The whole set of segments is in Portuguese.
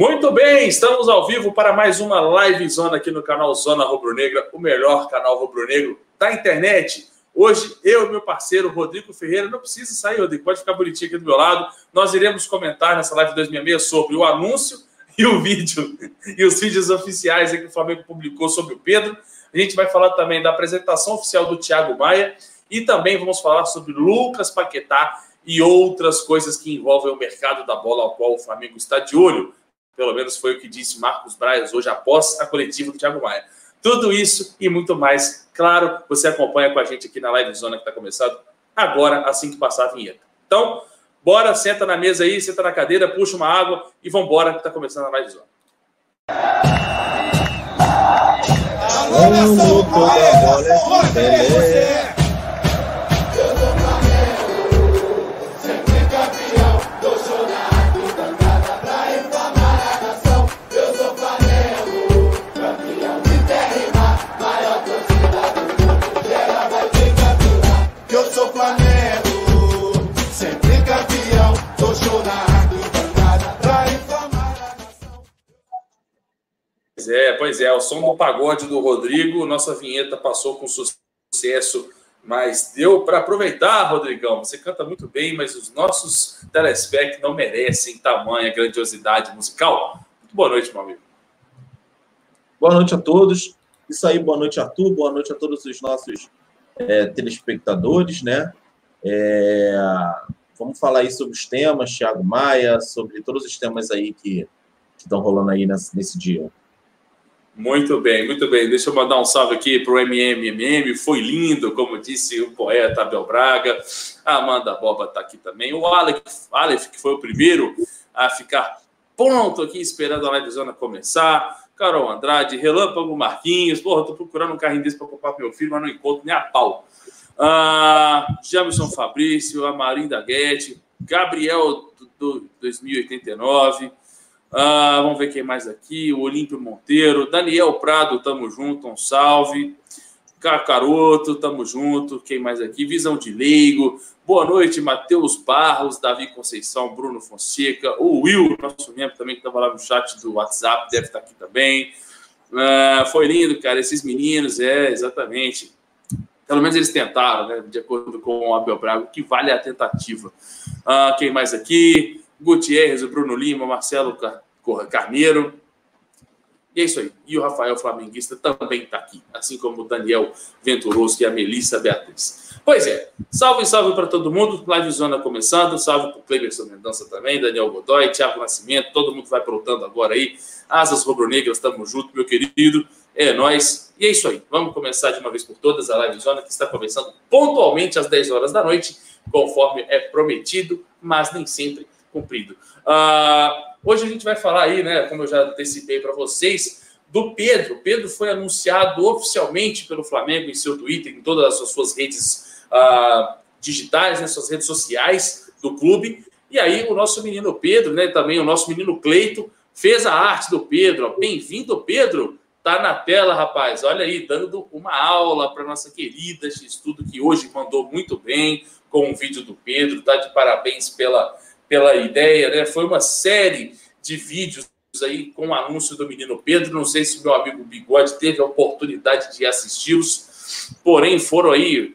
Muito bem, estamos ao vivo para mais uma live zona aqui no canal Zona Rubro Negra, o melhor canal rubro negro da internet. Hoje, eu e meu parceiro Rodrigo Ferreira, não precisa sair, Rodrigo, pode ficar bonitinho aqui do meu lado. Nós iremos comentar nessa live 266 sobre o anúncio e o vídeo, e os vídeos oficiais que o Flamengo publicou sobre o Pedro. A gente vai falar também da apresentação oficial do Thiago Maia e também vamos falar sobre Lucas Paquetá e outras coisas que envolvem o mercado da bola ao qual o Flamengo está de olho. Pelo menos foi o que disse Marcos Braz hoje após a coletiva do Thiago Maia. Tudo isso e muito mais, claro, você acompanha com a gente aqui na Live Zona que está começando agora, assim que passar a vinheta. Então, bora, senta na mesa aí, senta na cadeira, puxa uma água e vambora que está começando a Live Zona. Pois é, pois é, o som do pagode do Rodrigo, nossa vinheta passou com sucesso, mas deu para aproveitar, Rodrigão. Você canta muito bem, mas os nossos telespectadores não merecem tamanha grandiosidade musical. Muito boa noite, meu amigo. Boa noite a todos. Isso aí, boa noite, Arthur. Boa noite a todos os nossos é, telespectadores, né? É, vamos falar aí sobre os temas, Thiago Maia, sobre todos os temas aí que estão rolando aí nesse, nesse dia. Muito bem, muito bem. Deixa eu mandar um salve aqui para o MMMM. Foi lindo, como disse o poeta Abel Braga. A Amanda Boba está aqui também. O Alex, Aleph, que foi o primeiro a ficar pronto aqui, esperando a live zona começar. Carol Andrade, Relâmpago Marquinhos. Porra, tô procurando um carrinho desse para comprar meu filho, mas não encontro nem a pau. Ah, Jamison Fabrício, Amarinda Guedes, Gabriel do, do 2089. Ah, vamos ver quem mais aqui. O Olímpio Monteiro. Daniel Prado, tamo junto, um salve. Cacaroto, tamo junto. Quem mais aqui? Visão de Leigo. Boa noite, Matheus Barros, Davi Conceição, Bruno Fonseca. O Will, nosso membro também, que estava lá no chat do WhatsApp, deve estar aqui também. Ah, foi lindo, cara. Esses meninos, é, exatamente. Pelo menos eles tentaram, né? De acordo com o Abel Braga, que vale a tentativa. Ah, quem mais aqui? Gutierrez, o Bruno Lima, Marcelo Carneiro. E é isso aí. E o Rafael Flamenguista também está aqui, assim como o Daniel Venturoso e a Melissa Beatriz. Pois é, salve, salve para todo mundo. Live Zona começando. Salve para o Cleberson Mendonça também, Daniel Godoy, Thiago Nascimento. Todo mundo vai brotando agora aí. Asas Rubro-Negras, estamos juntos, meu querido. É nós. E é isso aí. Vamos começar de uma vez por todas a Live Zona, que está começando pontualmente às 10 horas da noite, conforme é prometido, mas nem sempre cumprido. Uh, hoje a gente vai falar aí, né, como eu já antecipei para vocês, do Pedro. Pedro foi anunciado oficialmente pelo Flamengo em seu Twitter, em todas as suas redes uh, digitais, né, suas redes sociais do clube. E aí o nosso menino Pedro, né, também o nosso menino Cleito, fez a arte do Pedro. Bem-vindo, Pedro. Tá na tela, rapaz. Olha aí, dando uma aula para nossa querida X-Tudo, que hoje mandou muito bem com o vídeo do Pedro. Tá de parabéns pela pela ideia, né? Foi uma série de vídeos aí com o anúncio do menino Pedro. Não sei se meu amigo Bigode teve a oportunidade de assisti-los, porém foram aí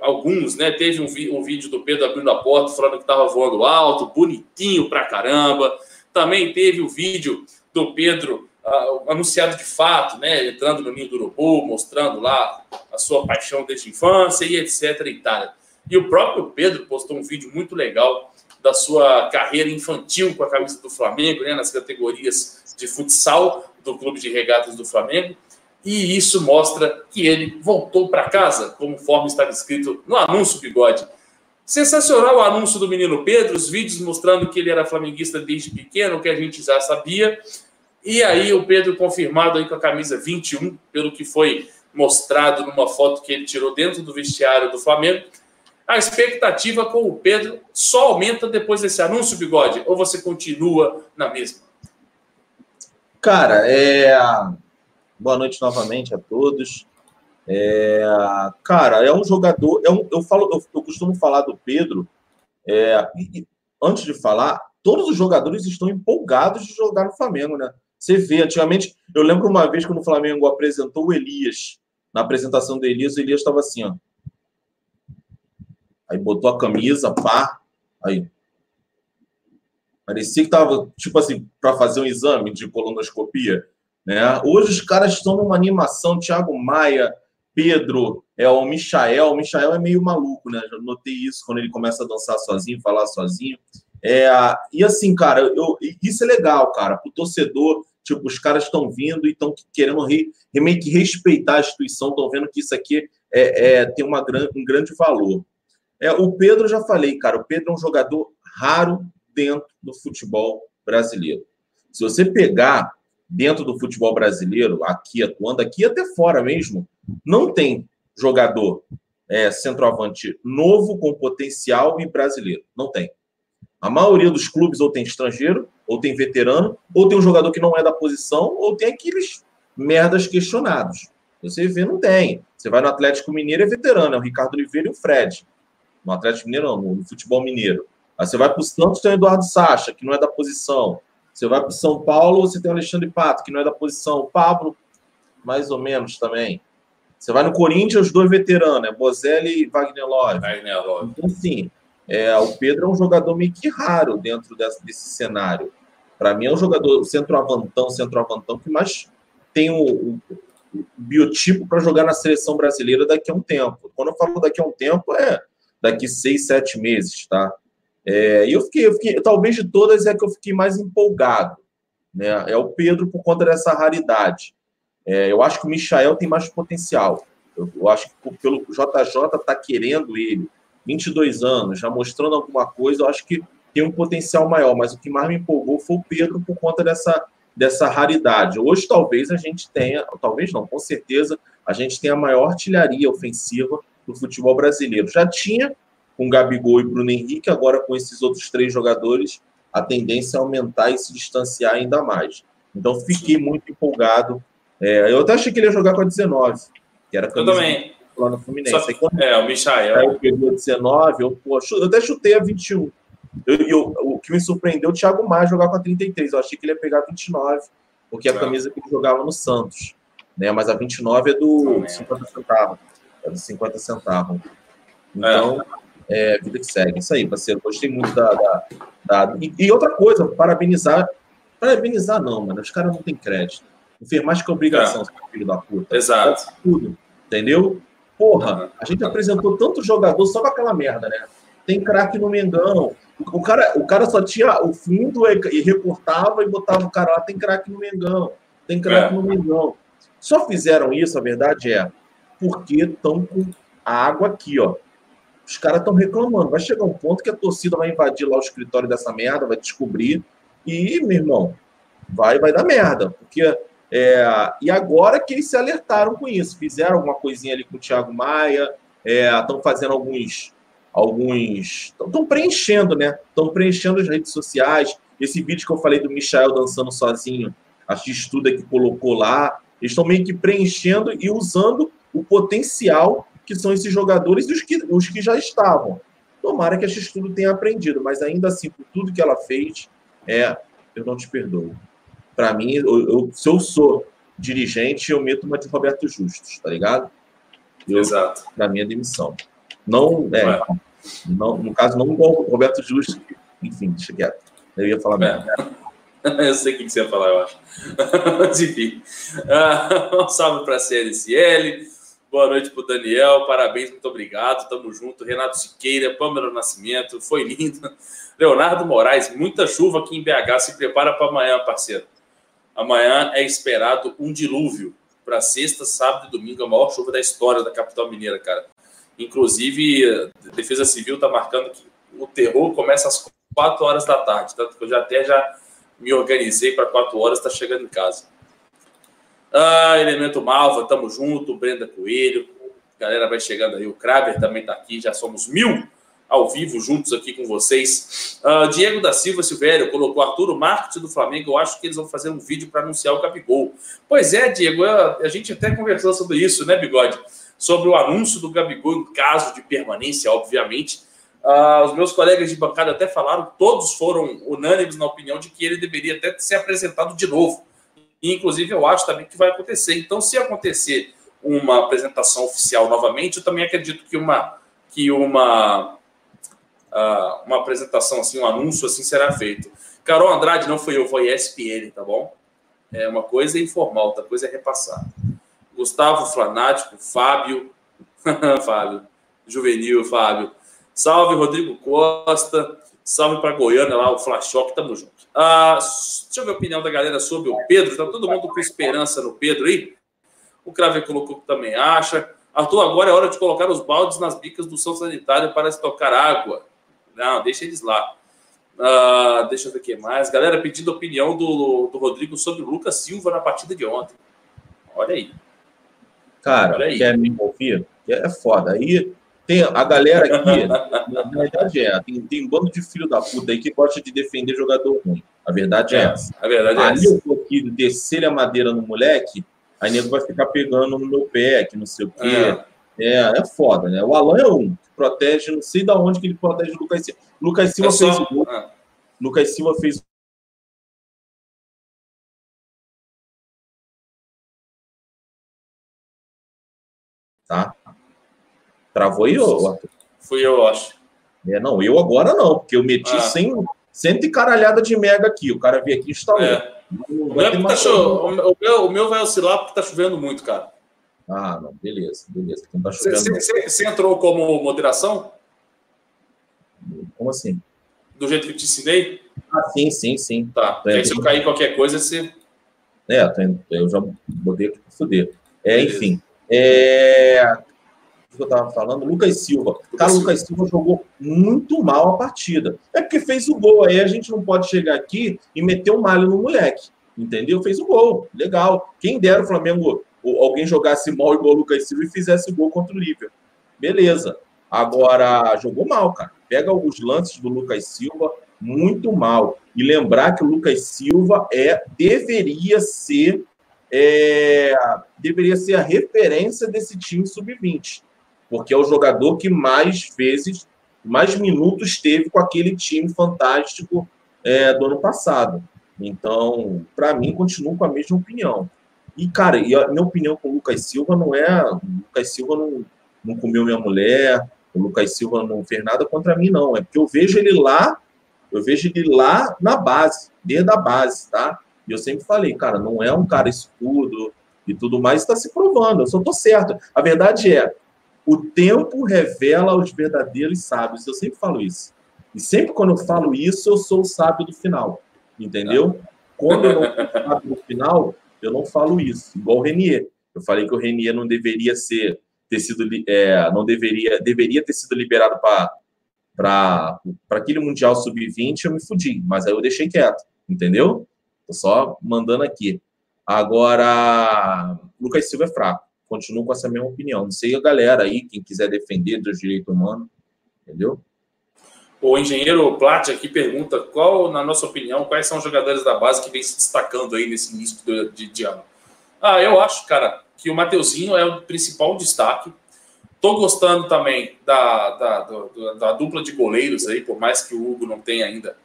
alguns, né? Teve um, um, vídeo do Pedro abrindo a porta falando que estava voando alto, bonitinho pra caramba. Também teve o vídeo do Pedro uh, anunciado de fato, né? Entrando no ninho do urubu, mostrando lá a sua paixão desde a infância e etc. E, tal. e o próprio Pedro postou um vídeo muito legal da sua carreira infantil com a camisa do Flamengo, né, nas categorias de futsal do Clube de Regatas do Flamengo. E isso mostra que ele voltou para casa, conforme estava escrito no anúncio Bigode. Sensacional o anúncio do menino Pedro, os vídeos mostrando que ele era flamenguista desde pequeno, que a gente já sabia. E aí o Pedro confirmado aí com a camisa 21, pelo que foi mostrado numa foto que ele tirou dentro do vestiário do Flamengo a expectativa com o Pedro só aumenta depois desse anúncio, Bigode? Ou você continua na mesma? Cara, é... boa noite novamente a todos. É... Cara, é um jogador. É um... Eu, falo, eu, costumo falar do Pedro. É... antes de falar, todos os jogadores estão empolgados de jogar no Flamengo, né? Você vê, antigamente, eu lembro uma vez quando o Flamengo apresentou o Elias, na apresentação do Elias, o Elias estava assim, ó. Aí botou a camisa, pá, aí. Parecia que tava, tipo assim, para fazer um exame de colonoscopia, né? Hoje os caras estão numa animação, Thiago Maia, Pedro, é o Michael. O Michael é meio maluco, né? Já notei isso quando ele começa a dançar sozinho, falar sozinho. É, e assim, cara, eu, isso é legal, cara, o torcedor. Tipo, os caras estão vindo e estão querendo re, meio que respeitar a instituição, estão vendo que isso aqui é, é, tem uma, um grande valor. É, o Pedro, já falei, cara, o Pedro é um jogador raro dentro do futebol brasileiro. Se você pegar dentro do futebol brasileiro, aqui atuando, aqui até fora mesmo, não tem jogador é, centroavante novo com potencial e brasileiro. Não tem. A maioria dos clubes ou tem estrangeiro, ou tem veterano, ou tem um jogador que não é da posição, ou tem aqueles merdas questionados. Você vê, não tem. Você vai no Atlético Mineiro, é veterano, é o Ricardo Oliveira e o Fred. No Atlético Mineiro, não, no futebol mineiro. Aí você vai para o Santos, tem o Eduardo Sacha, que não é da posição. Você vai para o São Paulo, você tem o Alexandre Pato, que não é da posição. O Pablo, mais ou menos também. Você vai no Corinthians, os dois veteranos, é Bozelli e Wagner Love. Wagner Love. Então, assim, é, o Pedro é um jogador meio que raro dentro desse, desse cenário. Para mim, é um jogador centroavantão, centroavantão que mais tem o, o, o biotipo para jogar na seleção brasileira daqui a um tempo. Quando eu falo daqui a um tempo, é daqui seis, sete meses, tá? É, e eu fiquei, eu fiquei, talvez de todas é que eu fiquei mais empolgado. Né? É o Pedro por conta dessa raridade. É, eu acho que o Michael tem mais potencial. Eu, eu acho que pelo JJ tá querendo ele, 22 anos, já mostrando alguma coisa, eu acho que tem um potencial maior. Mas o que mais me empolgou foi o Pedro por conta dessa, dessa raridade. Hoje talvez a gente tenha, talvez não, com certeza, a gente tenha a maior artilharia ofensiva do futebol brasileiro. Já tinha com Gabigol e Bruno Henrique, agora com esses outros três jogadores, a tendência é aumentar e se distanciar ainda mais. Então fiquei muito empolgado. É, eu até achei que ele ia jogar com a 19, que era eu também. lá no Fluminense. Só, quando, é, o Michael. Aí pegou a 19, eu, pô, eu até chutei a 21. Eu, eu, o que me surpreendeu o Thiago Maia jogar com a 33. Eu achei que ele ia pegar a 29, porque é a camisa que ele jogava no Santos. Né? Mas a 29 é do 50 centavos. É do 50 centavos. Então, é. é, vida que segue. Isso aí, parceiro. Gostei muito da. da, da... E, e, outra coisa, parabenizar. Parabenizar, não, mano. Os caras não têm crédito. Não fez mais que obrigação, é. filho da puta. Exato. Tudo. Entendeu? Porra, a gente apresentou tanto jogador só com aquela merda, né? Tem craque no Mengão. O cara, o cara só tinha o fundo e recortava e botava o cara lá, tem craque no Mengão. Tem craque é. no Mengão. Só fizeram isso, a verdade é, porque estão com a água aqui, ó. Os caras estão reclamando. Vai chegar um ponto que a torcida vai invadir lá o escritório dessa merda, vai descobrir. E, meu irmão, vai, vai dar merda. Porque. É, e agora que eles se alertaram com isso, fizeram alguma coisinha ali com o Thiago Maia, estão é, fazendo alguns. alguns Estão preenchendo, né? Estão preenchendo as redes sociais. Esse vídeo que eu falei do Michel dançando sozinho, a X-Tuda que colocou lá, eles estão meio que preenchendo e usando o potencial que são esses jogadores e os que, os que já estavam. Tomara que a X-Tudo tenha aprendido, mas ainda assim, por tudo que ela fez, é, eu não te perdoo. Para mim, eu, eu, se eu sou dirigente, eu meto uma de Roberto Justus, tá ligado? Eu, Exato. Para mim, é demissão. Não, é, não, no caso, não igual o Roberto Justus, enfim, deixa quieto. Eu ia falar é. merda. eu sei o que você ia falar, eu acho. Mas enfim. Uh, um salve para a CLCL. Boa noite para o Daniel, parabéns, muito obrigado, tamo junto. Renato Siqueira, Pâmela Nascimento, foi lindo. Leonardo Moraes, muita chuva aqui em BH, se prepara para amanhã, parceiro. Amanhã é esperado um dilúvio para sexta, sábado e domingo, a maior chuva da história da capital mineira, cara. Inclusive, a Defesa Civil está marcando que o terror começa às 4 horas da tarde, tanto que eu já até já me organizei para 4 horas, está chegando em casa. Ah, Elemento Malva, tamo junto. Brenda Coelho, galera vai chegando aí. O Kraber também tá aqui, já somos mil ao vivo juntos aqui com vocês. Uh, Diego da Silva Silvério colocou Arturo Marques do Flamengo. Eu acho que eles vão fazer um vídeo para anunciar o Gabigol. Pois é, Diego, a, gente até conversou sobre isso, né, Bigode? Sobre o anúncio do Gabigol em caso de permanência, obviamente. Uh, os meus colegas de bancada até falaram, todos foram unânimes na opinião de que ele deveria até ser apresentado de novo. E, inclusive, eu acho também que vai acontecer. Então, se acontecer uma apresentação oficial novamente, eu também acredito que uma, que uma, uh, uma apresentação, assim, um anúncio assim será feito. Carol Andrade não foi eu, foi ESPN, tá bom? É uma coisa informal, outra coisa é repassar. Gustavo Flanático, Fábio, Fábio, Juvenil, Fábio. Salve, Rodrigo Costa. Salve para Goiânia lá, o Flashock, tamo junto. Ah, deixa eu ver a opinião da galera sobre o Pedro. Tá todo mundo com esperança no Pedro aí? O Crave colocou que também acha. Arthur, agora é hora de colocar os baldes nas bicas do São Sanitário para estocar água. Não, deixa eles lá. Ah, deixa eu ver o que mais. Galera pedindo opinião do, do Rodrigo sobre o Lucas Silva na partida de ontem. Olha aí. Cara, Olha aí. quer me ouvir? É foda. Aí tem a galera aqui, na verdade é, tem, tem um bando de filho da puta aí que gosta de defender jogador ruim. A verdade é, é essa. A verdade é aí essa. eu aqui descer a madeira no moleque, aí nego vai ficar pegando no meu pé, que não sei o quê. É. é, é foda, né? O Alan é um que protege, não sei da onde que ele protege o Lucas Silva. Lucas Silva é só... fez o gol. Ah. Lucas Silva fez tá? Travou aí, Arthur? Fui eu, acho. É, não, eu agora não, porque eu meti ah. sem, cento e caralhada de mega aqui. O cara veio aqui e instalou. É. O, meu tá cho... o, meu, o meu vai oscilar porque tá chovendo muito, cara. Ah, não, beleza, beleza. Então tá você entrou como moderação? Como assim? Do jeito que eu te ensinei? Ah, sim, sim, sim. Tá. Porque se eu cair qualquer coisa, você. É, eu já botei aqui para foder. É, enfim. É, que eu estava falando, Lucas Silva. Cara, o Lucas Silva jogou muito mal a partida. É porque fez o gol. Aí a gente não pode chegar aqui e meter o um malho no moleque. Entendeu? Fez o gol. Legal. Quem dera o Flamengo, alguém jogasse mal igual o Lucas Silva e fizesse o gol contra o Liverpool. Beleza. Agora, jogou mal, cara. Pega os lances do Lucas Silva, muito mal. E lembrar que o Lucas Silva é deveria ser é, deveria ser a referência desse time sub-20 porque é o jogador que mais vezes, mais minutos teve com aquele time fantástico é, do ano passado. Então, para mim, continuo com a mesma opinião. E, cara, e a minha opinião com o Lucas Silva não é. O Lucas Silva não, não comeu minha mulher, o Lucas Silva não fez nada contra mim, não. É porque eu vejo ele lá, eu vejo ele lá na base, desde a base, tá? E eu sempre falei, cara, não é um cara escudo e tudo mais, está se provando, eu só tô certo. A verdade é, o tempo revela os verdadeiros sábios. Eu sempre falo isso. E sempre quando eu falo isso, eu sou o sábio do final. Entendeu? Quando eu não sou sábio do final, eu não falo isso. Igual o Renier. Eu falei que o Renier não deveria ser ter sido é, não deveria deveria ter sido liberado para para aquele mundial sub-20 eu me fudi, mas aí eu deixei quieto, entendeu? Tô só mandando aqui. Agora, Lucas Silva é fraco continuo com essa mesma opinião. Não sei a galera aí, quem quiser defender dos direitos humanos, entendeu? O engenheiro Plat aqui pergunta qual, na nossa opinião, quais são os jogadores da base que vem se destacando aí nesse início de, de ano. Ah, eu acho, cara, que o Mateuzinho é o principal destaque. Tô gostando também da, da, da, da dupla de goleiros aí, por mais que o Hugo não tenha ainda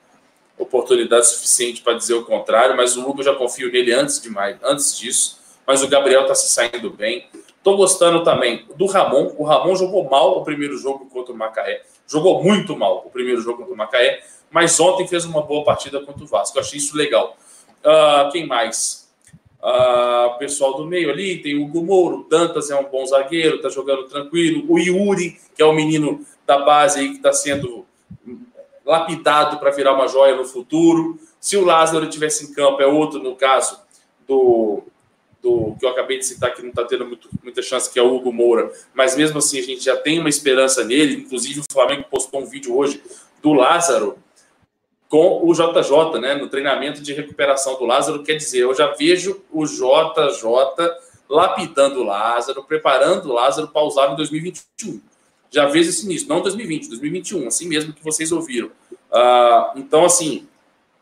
oportunidade suficiente para dizer o contrário, mas o Hugo já confio nele antes de mais, antes disso mas o Gabriel está se saindo bem. Estou gostando também do Ramon. O Ramon jogou mal o primeiro jogo contra o Macaé. Jogou muito mal o primeiro jogo contra o Macaé, mas ontem fez uma boa partida contra o Vasco. Eu achei isso legal. Uh, quem mais? Uh, pessoal do meio ali, tem o Hugo Mouro, o Dantas é um bom zagueiro, está jogando tranquilo. O Yuri, que é o menino da base aí que está sendo lapidado para virar uma joia no futuro. Se o Lázaro tivesse em campo, é outro no caso do do que eu acabei de citar, que não está tendo muito, muita chance, que é o Hugo Moura, mas mesmo assim a gente já tem uma esperança nele. Inclusive, o Flamengo postou um vídeo hoje do Lázaro com o JJ, né, no treinamento de recuperação do Lázaro. Quer dizer, eu já vejo o JJ lapidando o Lázaro, preparando o Lázaro para usar em 2021. Já vejo isso nisso, não 2020, 2021, assim mesmo que vocês ouviram. Uh, então, assim,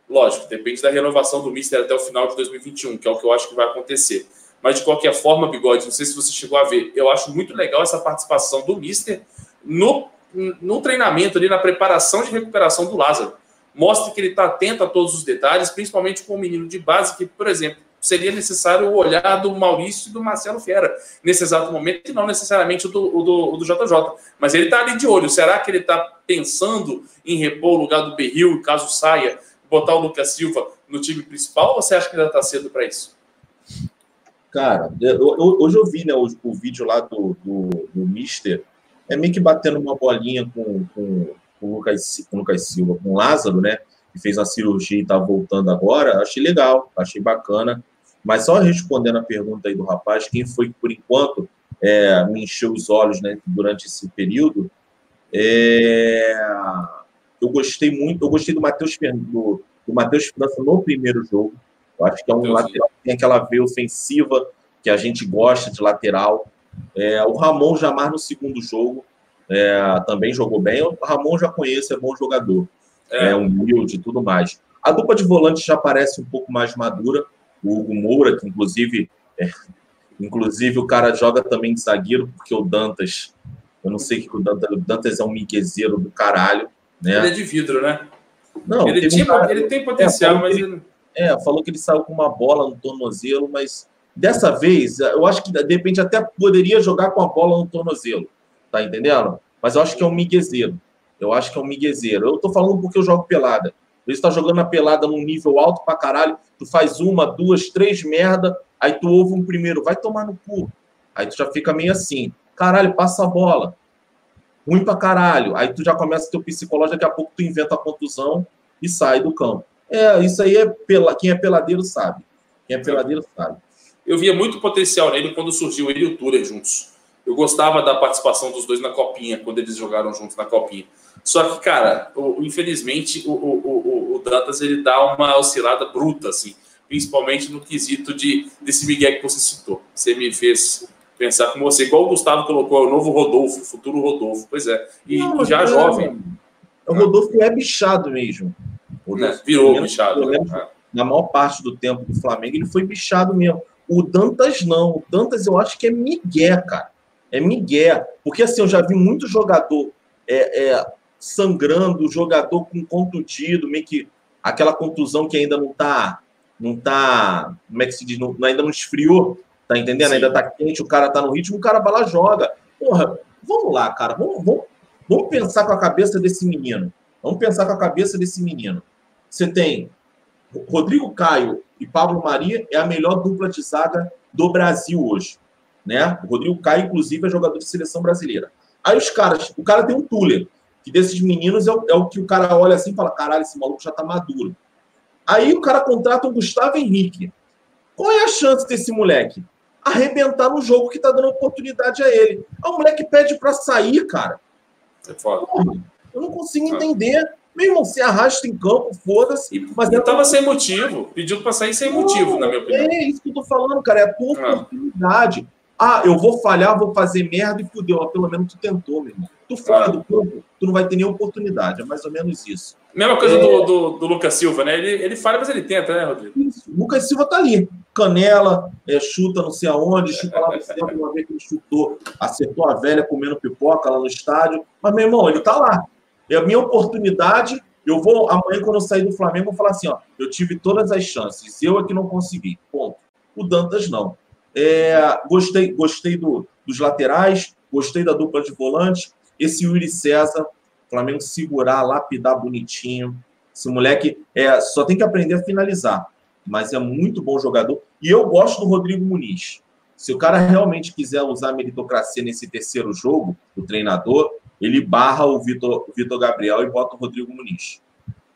Lógico, depende da renovação do Mister até o final de 2021, que é o que eu acho que vai acontecer. Mas, de qualquer forma, Bigode, não sei se você chegou a ver, eu acho muito legal essa participação do Mister no, no treinamento, ali na preparação de recuperação do Lázaro. Mostre que ele está atento a todos os detalhes, principalmente com o menino de base, que, por exemplo, seria necessário o olhar do Maurício e do Marcelo Fiera nesse exato momento, e não necessariamente o do, o do, o do JJ. Mas ele está ali de olho. Será que ele está pensando em repor o lugar do Berril, caso saia, botar o Lucas Silva no time principal, ou você acha que ainda está cedo para isso? Cara, eu, hoje eu vi né, o, o vídeo lá do, do, do Mister, é meio que batendo uma bolinha com, com, com, o Lucas, com o Lucas Silva, com o Lázaro, né? Que fez a cirurgia e está voltando agora. Achei legal, achei bacana. Mas só respondendo a pergunta aí do rapaz, quem foi que, por enquanto, é, me encheu os olhos né, durante esse período, é, eu gostei muito, eu gostei do Matheus do, do Matheus França no primeiro jogo. Eu acho que é um lateral que tem aquela veia ofensiva que a gente gosta de lateral. É, o Ramon Jamar no segundo jogo é, também jogou bem. O Ramon já conheço, é bom jogador. É, é humilde e tudo mais. A dupla de volante já parece um pouco mais madura o Hugo Moura, que inclusive, é, inclusive o cara joga também de zagueiro, porque o Dantas, eu não sei que o Dantas, o Dantas é um miguezeiro do caralho. Né? Ele é de vidro, né? Não, ele, tinha, um cara, ele tem potencial, é, mas ele... É, falou que ele saiu com uma bola no tornozelo, mas dessa vez, eu acho que de repente até poderia jogar com a bola no tornozelo, tá entendendo? Mas eu acho que é um miguezeiro. Eu acho que é um miguezeiro. Eu tô falando porque eu jogo pelada. Ele está jogando a pelada num nível alto pra caralho. Tu faz uma, duas, três merda, aí tu ouve um primeiro, vai tomar no cu. Aí tu já fica meio assim, caralho, passa a bola. Ruim pra caralho. Aí tu já começa teu psicológico, daqui a pouco tu inventa a contusão e sai do campo. É, isso aí é pela... quem é peladeiro sabe. Quem é peladeiro sabe. Eu via muito potencial nele quando surgiu ele e o Tuller juntos. Eu gostava da participação dos dois na copinha, quando eles jogaram juntos na copinha. Só que, cara, o, infelizmente, o, o, o, o Dantas ele dá uma oscilada bruta, assim, principalmente no quesito de, desse Miguel que você citou. Você me fez pensar com você, igual o Gustavo colocou, é o novo Rodolfo, o futuro Rodolfo. Pois é. E Não, já é, jovem. O Rodolfo é bichado mesmo. Rodolfo, virou bichado. Né? Na maior parte do tempo do Flamengo, ele foi bichado mesmo. O Dantas não. O Dantas eu acho que é Miguel, cara. É Miguel. Porque assim, eu já vi muito jogador é, é, sangrando, jogador com contundido, meio que aquela contusão que ainda não tá, não tá, como é que se diz, não, ainda não esfriou, tá entendendo? Sim. Ainda tá quente, o cara tá no ritmo, o cara vai lá joga. Porra, vamos lá, cara, vamos, vamos, vamos pensar com a cabeça desse menino. Vamos pensar com a cabeça desse menino. Você tem Rodrigo Caio e Pablo Maria é a melhor dupla de zaga do Brasil hoje, né? O Rodrigo Caio, inclusive, é jogador de seleção brasileira. Aí os caras, o cara tem um Tuller, que desses meninos é o, é o que o cara olha assim e fala: caralho, esse maluco já tá maduro. Aí o cara contrata o Gustavo Henrique. Qual é a chance desse moleque? Arrebentar no jogo que tá dando oportunidade a ele. Aí o moleque pede para sair, cara. É foda. eu não consigo entender. Meu irmão, se arrasta em campo, foda-se. Mas ele tava sem motivo. Pediu para sair sem não, motivo, na minha opinião. É isso que eu tô falando, cara. É a tua ah. oportunidade. Ah, eu vou falhar, vou fazer merda e fudeu. Mas pelo menos tu tentou, meu irmão. Tu fora ah. do campo, tu não vai ter nenhuma oportunidade. É mais ou menos isso. Mesma coisa é... do, do, do, Lucas Silva, né? Ele, ele falha, mas ele tenta, né, Rodrigo? Isso. O Lucas Silva tá ali. Canela, é, chuta não sei aonde, chuta lá no centro, uma vez que ele chutou, acertou a velha comendo pipoca lá no estádio. Mas, meu irmão, ele tá lá. É a minha oportunidade. Eu vou, amanhã, quando eu sair do Flamengo, vou falar assim: ó, eu tive todas as chances, eu é que não consegui. Ponto. O Dantas não. É, gostei gostei do, dos laterais, gostei da dupla de volante. Esse Yuri César, Flamengo segurar, lapidar bonitinho. Esse moleque é, só tem que aprender a finalizar, mas é muito bom jogador. E eu gosto do Rodrigo Muniz. Se o cara realmente quiser usar a meritocracia nesse terceiro jogo, o treinador, ele barra o Vitor, Vitor Gabriel e bota o Rodrigo Muniz.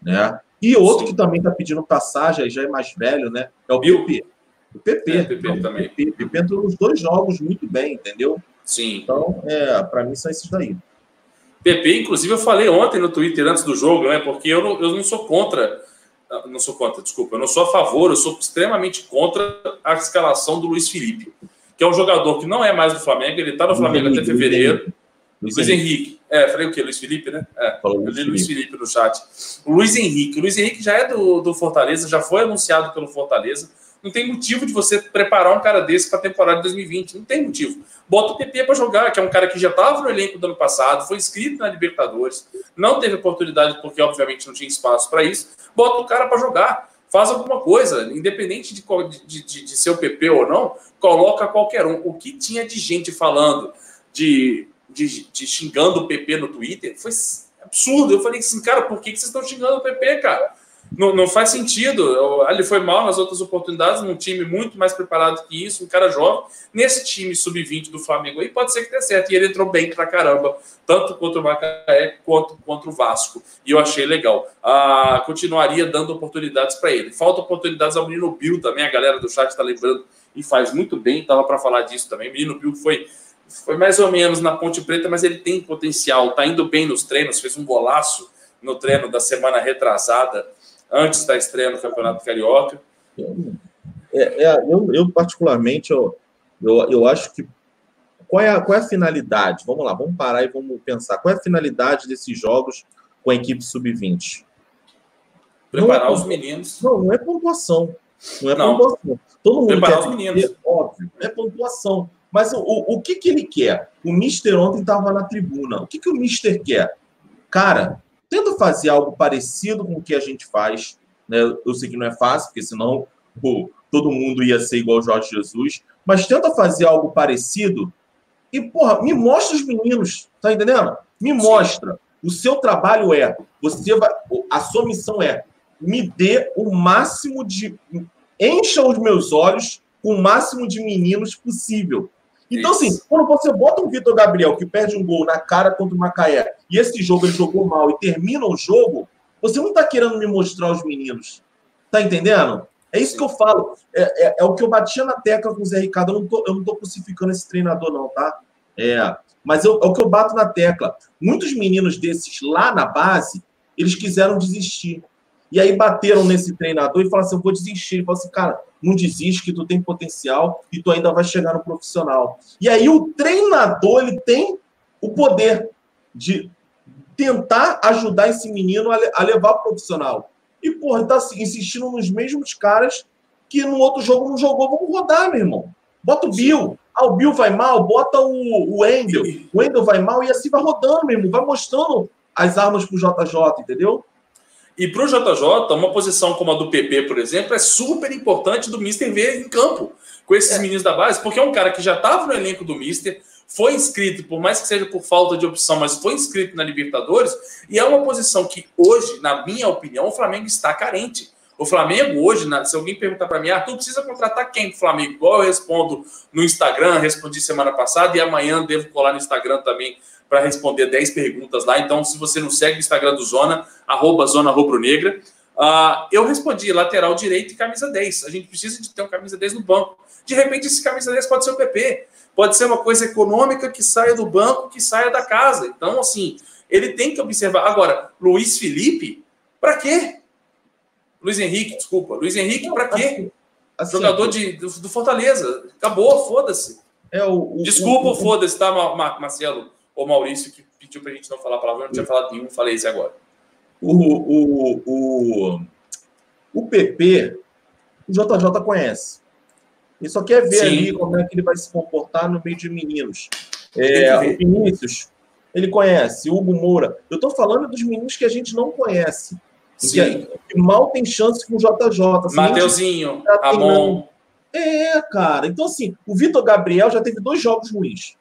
Né? E outro Sim. que também está pedindo passagem, já é mais velho, né? É o PP. O PP. É, PP então, também. O PP, PP entrou nos dois jogos muito bem, entendeu? Sim. Então, é, para mim são esses daí. PP, inclusive, eu falei ontem no Twitter antes do jogo, né? Porque eu não, eu não sou contra. Ah, não sou contra, desculpa. Eu não sou a favor, eu sou extremamente contra a escalação do Luiz Felipe, que é um jogador que não é mais do Flamengo, ele está no Flamengo Luiz até fevereiro. Luiz, Luiz Henrique. Henrique. É, falei o quê? Luiz Felipe, né? É, Falou eu li Luiz Felipe no chat. O Luiz Henrique. O Luiz Henrique já é do, do Fortaleza, já foi anunciado pelo Fortaleza. Não tem motivo de você preparar um cara desse para a temporada de 2020. Não tem motivo. Bota o PP para jogar, que é um cara que já estava no elenco do ano passado, foi inscrito na Libertadores, não teve oportunidade porque, obviamente, não tinha espaço para isso. Bota o cara para jogar. Faz alguma coisa, independente de, de, de, de ser o PP ou não, coloca qualquer um. O que tinha de gente falando de, de, de xingando o PP no Twitter foi absurdo. Eu falei assim, cara, por que, que vocês estão xingando o PP, cara? Não, não faz sentido. Ele foi mal nas outras oportunidades, num time muito mais preparado que isso, um cara jovem. Nesse time sub-20 do Flamengo aí, pode ser que dê certo. E ele entrou bem pra caramba, tanto contra o Macaé quanto contra o Vasco. E eu achei legal. Ah, continuaria dando oportunidades para ele. Falta oportunidades ao menino Bill também, a galera do chat está lembrando e faz muito bem. Tava para falar disso também. O menino Bill foi foi mais ou menos na Ponte Preta, mas ele tem potencial, tá indo bem nos treinos, fez um golaço no treino da semana retrasada, antes da estreia no Campeonato Carioca. É, é, eu, eu, particularmente, eu, eu, eu acho que. Qual é, a, qual é a finalidade? Vamos lá, vamos parar e vamos pensar. Qual é a finalidade desses jogos com a equipe sub-20? Preparar é, os meninos. Não, não é pontuação. Não é não. pontuação. Todo mundo Preparar quer os meninos. óbvio, é pontuação. Mas o, o, que, que ele quer? O Mister ontem estava na tribuna. O que, que o Mister quer? Cara, tenta fazer algo parecido com o que a gente faz. Né? Eu sei que não é fácil, porque senão pô, todo mundo ia ser igual o Jorge Jesus. Mas tenta fazer algo parecido e, porra, me mostra os meninos. Tá entendendo? Me mostra. Sim. O seu trabalho é, você vai, a sua missão é me dê o máximo de encha os meus olhos com o máximo de meninos possível. Então, assim, Isso. assim, quando você bota um Vitor Gabriel que perde um gol na cara contra o Macaé, e esse jogo ele jogou mal e termina o jogo, você não tá querendo me mostrar os meninos. Tá entendendo? É isso que eu falo. É, é, é, o que eu batia na tecla com o Zé Ricardo. Eu não tô, eu não tô crucificando esse treinador, não, tá? É. Mas eu, é o que eu bato na tecla. Muitos meninos desses lá na base, eles quiseram desistir. E aí bateram nesse treinador e falaram assim: eu vou desistir. Ele falou assim, cara, não desiste que tu tem potencial e tu ainda vai chegar no profissional. E aí o treinador ele tem o poder de tentar ajudar esse menino a levar o profissional. E, porra, tá insistindo nos mesmos caras que no outro jogo não jogou. Vamos rodar, meu irmão. Bota o Bill. Ah, o Bill vai mal, bota o, o Wendel. O Wendel vai mal e assim vai rodando, meu irmão. Vai mostrando as armas pro JJ, entendeu? E para o JJ, uma posição como a do PP, por exemplo, é super importante do Mister ver em campo com esses é. meninos da base, porque é um cara que já estava no elenco do Mister, foi inscrito, por mais que seja por falta de opção, mas foi inscrito na Libertadores, e é uma posição que hoje, na minha opinião, o Flamengo está carente. O Flamengo hoje, se alguém perguntar para mim, Arthur, precisa contratar quem pro Flamengo? Igual eu respondo no Instagram, respondi semana passada e amanhã devo colar no Instagram também para responder 10 perguntas lá. Então, se você não segue o Instagram do Zona, arroba Zona Rubro Negra, uh, eu respondi lateral direito e camisa 10. A gente precisa de ter um camisa 10 no banco. De repente, esse camisa 10 pode ser o PP. Pode ser uma coisa econômica que saia do banco, que saia da casa. Então, assim, ele tem que observar. Agora, Luiz Felipe, para quê? Luiz Henrique, desculpa. Luiz Henrique, para quê? Assim, assim, Jogador de, do, do Fortaleza. Acabou, foda-se. É o, o, Desculpa, foda-se, tá, Marcelo? O Maurício que pediu para a gente não falar palavra, eu não tinha falado nenhum, falei isso agora. O, o, o, o PP, o JJ conhece. Ele só quer ver Sim. ali como é que ele vai se comportar no meio de meninos. É, o Vinícius, ele conhece. Hugo Moura. Eu estou falando dos meninos que a gente não conhece. Sim. Que mal tem chance com o JJ. Mateuzinho, Ramon. É, cara. Então, assim, o Vitor Gabriel já teve dois jogos ruins.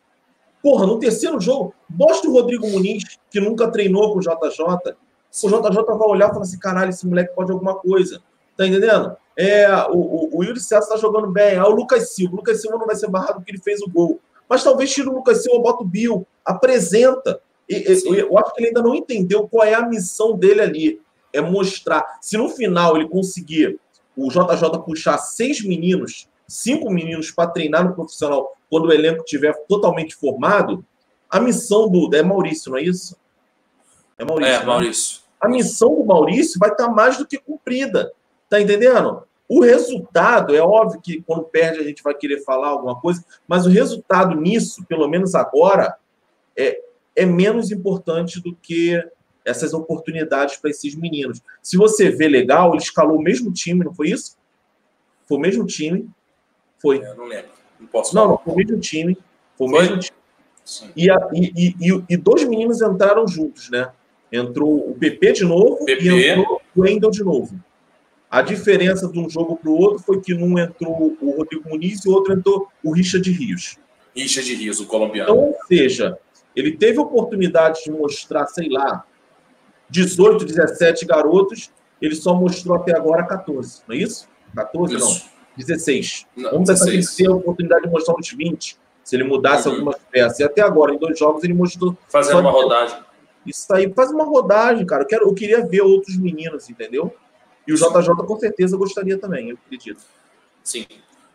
Porra, no terceiro jogo, mostra o Rodrigo Muniz, que nunca treinou com o JJ. O JJ vai olhar e falar assim: caralho, esse moleque pode alguma coisa. Tá entendendo? É, o, o, o Yuri César tá jogando bem. Ah, o Lucas Silva. O Lucas Silva não vai ser barrado porque ele fez o gol. Mas talvez tire o Lucas Silva, bota o Bill, apresenta. E, eu, eu acho que ele ainda não entendeu qual é a missão dele ali. É mostrar. Se no final ele conseguir o JJ puxar seis meninos, cinco meninos para treinar no profissional quando o elenco estiver totalmente formado, a missão do. É Maurício, não é isso? É Maurício. É, né? Maurício. A missão do Maurício vai estar mais do que cumprida. Tá entendendo? O resultado, é óbvio que quando perde a gente vai querer falar alguma coisa, mas o resultado nisso, pelo menos agora, é, é menos importante do que essas oportunidades para esses meninos. Se você vê legal, ele escalou o mesmo time, não foi isso? Foi o mesmo time. Foi. Eu não lembro. Não posso Não, não, foi o mesmo time. Foi o mesmo time. E, a, e, e, e, dois meninos entraram juntos, né? Entrou o PP de novo PP. e entrou o Wendel de novo. A diferença de um jogo para o outro foi que num entrou o Rodrigo Muniz e o outro entrou o Richard Rios. Richard Rios, o colombiano. Então, ou seja, ele teve oportunidade de mostrar, sei lá, 18, 17 garotos, ele só mostrou até agora 14, não é isso? 14, isso. não. 16. Não, Vamos tentar ter a oportunidade de mostrar uns 20, se ele mudasse uhum. algumas peças. E até agora, em dois jogos, ele mostrou. Fazendo uma rodagem. Isso aí, faz uma rodagem, cara. Eu, quero, eu queria ver outros meninos, entendeu? E o JJ com certeza gostaria também, eu acredito. Sim.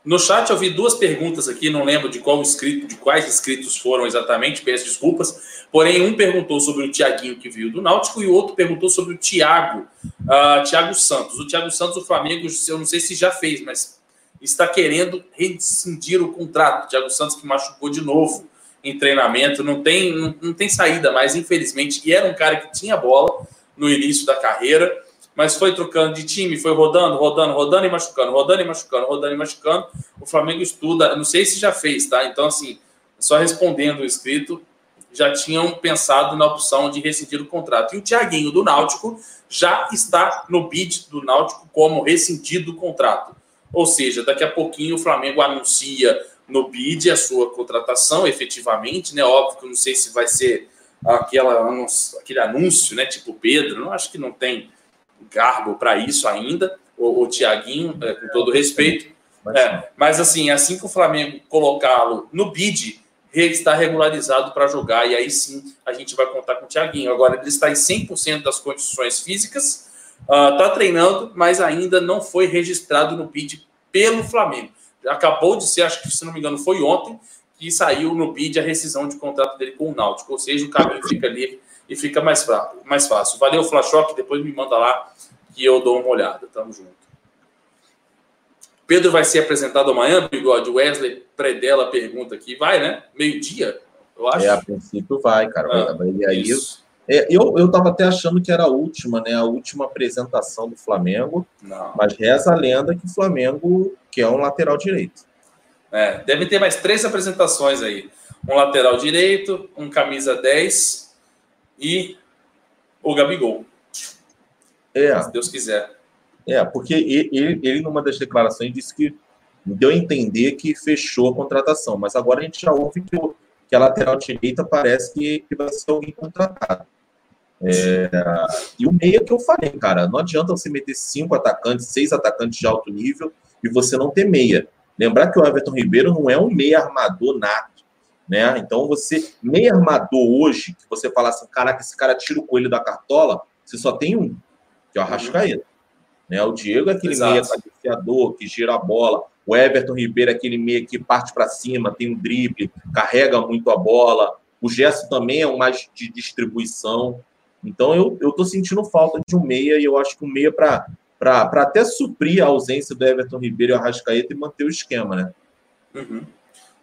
No chat eu vi duas perguntas aqui, não lembro de qual inscrito, de quais inscritos foram exatamente, peço desculpas. Porém, um perguntou sobre o Tiaguinho que viu do Náutico e o outro perguntou sobre o Thiago, uh, Thiago Santos. O Thiago Santos, o Flamengo, eu não sei se já fez, mas está querendo rescindir o contrato. O Thiago Santos que machucou de novo em treinamento, não tem, não, não tem saída mais, infelizmente. E era um cara que tinha bola no início da carreira mas foi trocando de time, foi rodando, rodando, rodando e machucando, rodando e machucando, rodando e machucando. O Flamengo estuda, não sei se já fez, tá? Então, assim, só respondendo o escrito, já tinham pensado na opção de rescindir o contrato. E o Thiaguinho do Náutico já está no bid do Náutico como rescindido o contrato. Ou seja, daqui a pouquinho o Flamengo anuncia no bid a sua contratação, efetivamente, né? Óbvio que eu não sei se vai ser aquela, aquele anúncio, né? Tipo Pedro, não acho que não tem garbo para isso ainda, o, o Tiaguinho, é, com todo respeito. É, mas assim, assim que o Flamengo colocá-lo no bid, ele está regularizado para jogar, e aí sim a gente vai contar com o Tiaguinho. Agora, ele está em 100% das condições físicas, está uh, treinando, mas ainda não foi registrado no bid pelo Flamengo. Acabou de ser, acho que se não me engano, foi ontem, que saiu no bid a rescisão de contrato dele com o Náutico, ou seja, o caminho fica livre e fica mais, mais fácil. Valeu, Flashock, depois me manda lá que eu dou uma olhada. Tamo junto. Pedro vai ser apresentado amanhã, Bigode. Wesley Predella pergunta aqui. Vai, né? Meio-dia, eu acho. É, a princípio vai, cara. Ah, vai, e aí, isso. É, eu, eu tava até achando que era a última, né? A última apresentação do Flamengo. Não. Mas reza a lenda que o Flamengo quer um lateral direito. É, deve ter mais três apresentações aí. Um lateral direito, um camisa 10 e o Gabigol. É. Se Deus quiser. É, porque ele, ele, numa das declarações, disse que deu a entender que fechou a contratação, mas agora a gente já ouve que, que a lateral direita parece que, que vai ser alguém contratado. É, e o meia que eu falei, cara, não adianta você meter cinco atacantes, seis atacantes de alto nível e você não ter meia. Lembrar que o Everton Ribeiro não é um meia armador nato né? Então você, meio armador hoje, que você fala assim, caraca, esse cara tira o coelho da cartola, você só tem um, que é o Arrascaeta. Né? O Diego é aquele meia cabeceador, que gira a bola. O Everton Ribeiro é aquele meia que parte para cima, tem um drible, carrega muito a bola. O Gerson também é um mais de distribuição. Então eu, tô sentindo falta de um meia e eu acho que um meia para até suprir a ausência do Everton Ribeiro e Arrascaeta e manter o esquema, né? Uhum.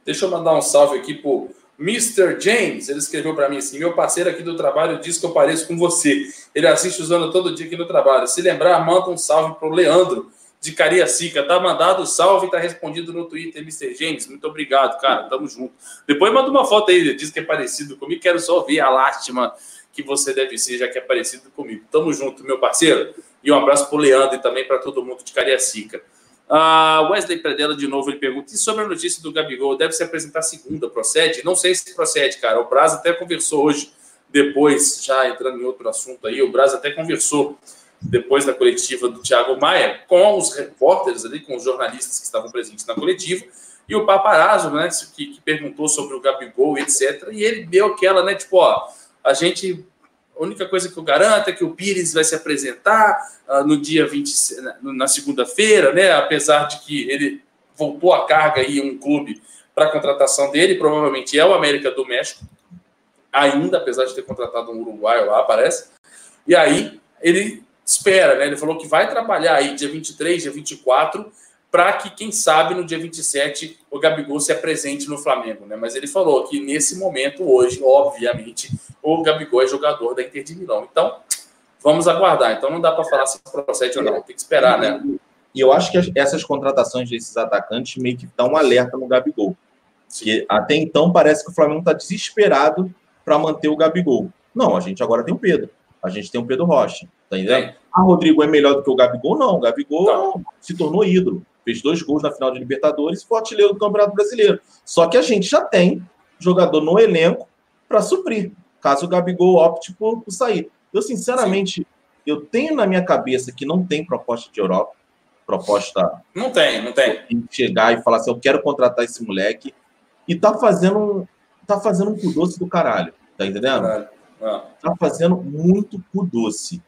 Deixa eu mandar um salve aqui pro Mr. James. Ele escreveu para mim assim: meu parceiro aqui do trabalho diz que eu pareço com você. Ele assiste usando todo dia aqui no trabalho. Se lembrar, manda um salve pro Leandro de Cariacica. Tá mandado salve tá respondido no Twitter, Mr. James. Muito obrigado, cara. Tamo junto. Depois manda uma foto aí, diz que é parecido comigo. Quero só ver a lástima que você deve ser, já que é parecido comigo. Tamo junto, meu parceiro. E um abraço pro Leandro e também para todo mundo de Cariacica. Uh, Wesley Predella, de novo, ele pergunta: e sobre a notícia do Gabigol? Deve se apresentar segunda, procede? Não sei se procede, cara. O Braz até conversou hoje, depois, já entrando em outro assunto aí, o Braz até conversou depois da coletiva do Thiago Maia com os repórteres ali, com os jornalistas que estavam presentes na coletiva, e o paparazzo, né, que, que perguntou sobre o Gabigol, etc. E ele deu aquela, né, tipo, ó, a gente a única coisa que eu garanto é que o Pires vai se apresentar uh, no dia 20, na segunda-feira, né? Apesar de que ele voltou a carga aí um clube para a contratação dele, provavelmente é o América do México, ainda, apesar de ter contratado um uruguaio lá, parece. E aí ele espera, né? Ele falou que vai trabalhar aí dia 23, dia 24 para que, quem sabe, no dia 27 o Gabigol se apresente no Flamengo, né? Mas ele falou que nesse momento, hoje, obviamente, o Gabigol é jogador da Inter de Milão. Então, vamos aguardar. Então não dá para falar se procede ou não, tem que esperar, né? E eu acho que essas contratações desses atacantes meio que dão um alerta no Gabigol. Que até então parece que o Flamengo está desesperado para manter o Gabigol. Não, a gente agora tem o Pedro. A gente tem o Pedro Rocha. Tá entendendo? É. Ah, Rodrigo é melhor do que o Gabigol? Não, o Gabigol não. se tornou ídolo. Fez dois gols na final de Libertadores e foi artilheiro do Campeonato Brasileiro. Só que a gente já tem jogador no elenco para suprir, caso o Gabigol opte por, por sair. Eu, sinceramente, Sim. eu tenho na minha cabeça que não tem proposta de Europa. Proposta. Não tem, não tem. Chegar e falar assim: eu quero contratar esse moleque. E tá fazendo, tá fazendo um cu doce do caralho. Tá entendendo? É. Tá fazendo muito cu doce.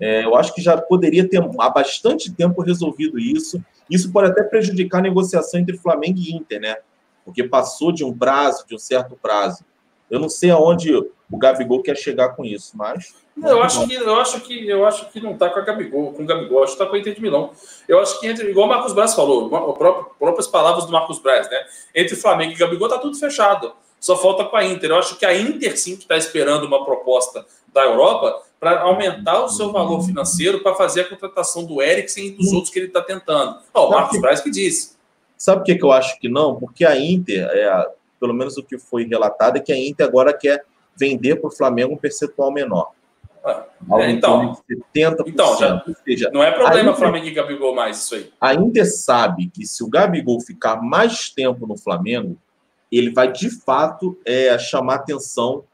É, eu acho que já poderia ter há bastante tempo resolvido isso. Isso pode até prejudicar a negociação entre Flamengo e Inter, né? Porque passou de um prazo, de um certo prazo. Eu não sei aonde o Gabigol quer chegar com isso, mas. eu acho que eu acho que eu acho que não está com a Gabigol, com o Gabigol, acho que está com o Inter de Milão. Eu acho que entre, igual o Marcos Braz falou, próprio, próprias palavras do Marcos Braz, né? Entre Flamengo e Gabigol tá tudo fechado. Só falta com a Inter. Eu acho que a Inter sim que está esperando uma proposta da Europa para aumentar o seu valor financeiro para fazer a contratação do Eriksen e dos outros que ele está tentando. Oh, o Marcos Braz que disse. Sabe por que, que eu acho que não? Porque a Inter, é, pelo menos o que foi relatado, é que a Inter agora quer vender para o Flamengo um percentual menor. Ah, é, então, 70%, então já, seja, não é problema Inter, Flamengo e Gabigol mais isso aí. A Inter sabe que se o Gabigol ficar mais tempo no Flamengo, ele vai de fato é, chamar atenção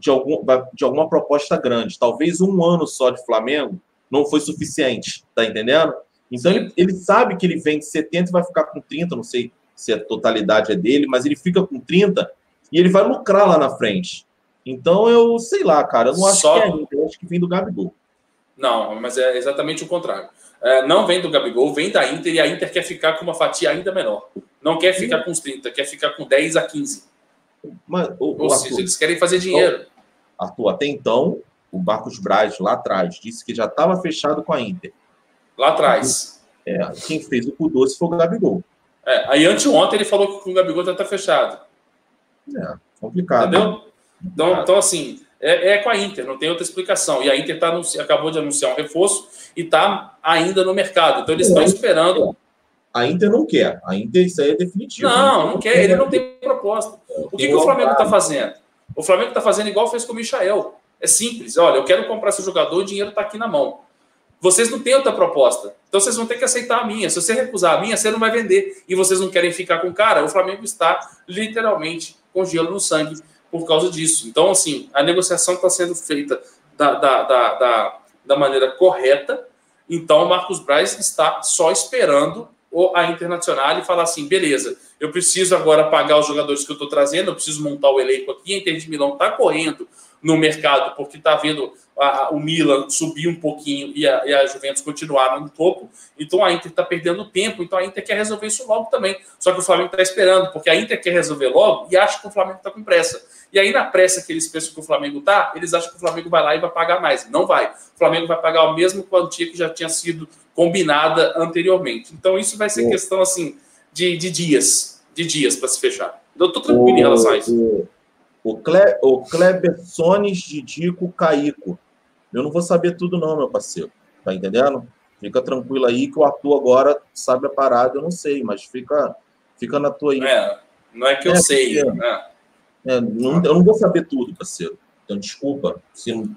de, algum, de alguma proposta grande. Talvez um ano só de Flamengo não foi suficiente, tá entendendo? Então ele, ele sabe que ele vem de 70 e vai ficar com 30, não sei se a totalidade é dele, mas ele fica com 30 e ele vai lucrar lá na frente. Então eu sei lá, cara, eu não acho só... que é ainda, eu acho que vem do Gabigol. Não, mas é exatamente o contrário. É, não vem do Gabigol, vem da Inter e a Inter quer ficar com uma fatia ainda menor. Não quer ficar com os 30, quer ficar com 10 a 15. Mas, o, Ou o seja, Arthur, eles querem fazer dinheiro. Arthur, até então, o Marcos Braz, lá atrás, disse que já estava fechado com a Inter. Lá atrás. É, quem fez o cu doce foi o Gabigol. É, aí anteontem ele falou que o Gabigol já está fechado. É, complicado. Entendeu? Né? Então, então, assim, é, é, com a Inter, não tem outra explicação. E a Inter tá, acabou de anunciar um reforço e está ainda no mercado. Então eles estão esperando a Inter não quer. A Inter, isso aí é definitivo. Não, não quer. Ele não tem proposta. O que, que o Flamengo está fazendo? O Flamengo está fazendo igual fez com o Michael. É simples. Olha, eu quero comprar esse jogador, o dinheiro está aqui na mão. Vocês não têm outra proposta. Então vocês vão ter que aceitar a minha. Se você recusar a minha, você não vai vender. E vocês não querem ficar com o cara, o Flamengo está literalmente com gelo no sangue por causa disso. Então, assim, a negociação está sendo feita da, da, da, da, da maneira correta. Então, o Marcos Braz está só esperando a Internacional e falar assim: beleza, eu preciso agora pagar os jogadores que eu estou trazendo, eu preciso montar o elenco aqui. A Inter de Milão está correndo no mercado porque está vendo a, o Milan subir um pouquinho e a, e a Juventus continuar no topo. Então a Inter está perdendo tempo. Então a Inter quer resolver isso logo também. Só que o Flamengo está esperando, porque a Inter quer resolver logo e acha que o Flamengo está com pressa. E aí, na pressa que eles pensam que o Flamengo está, eles acham que o Flamengo vai lá e vai pagar mais. Não vai. O Flamengo vai pagar a mesma quantia que já tinha sido combinada anteriormente. Então, isso vai ser questão assim de, de dias, de dias para se fechar. Eu estou tranquilo o, em relação a isso. O, Cle, o Kleber Sones Didico Caico. Eu não vou saber tudo, não, meu parceiro. Tá entendendo? Fica tranquilo aí que o Arthur agora sabe a parada, eu não sei, mas fica, fica na tua aí. É, não é que eu é, sei. Né? É, não, eu não vou saber tudo, parceiro. Então, desculpa. Se não...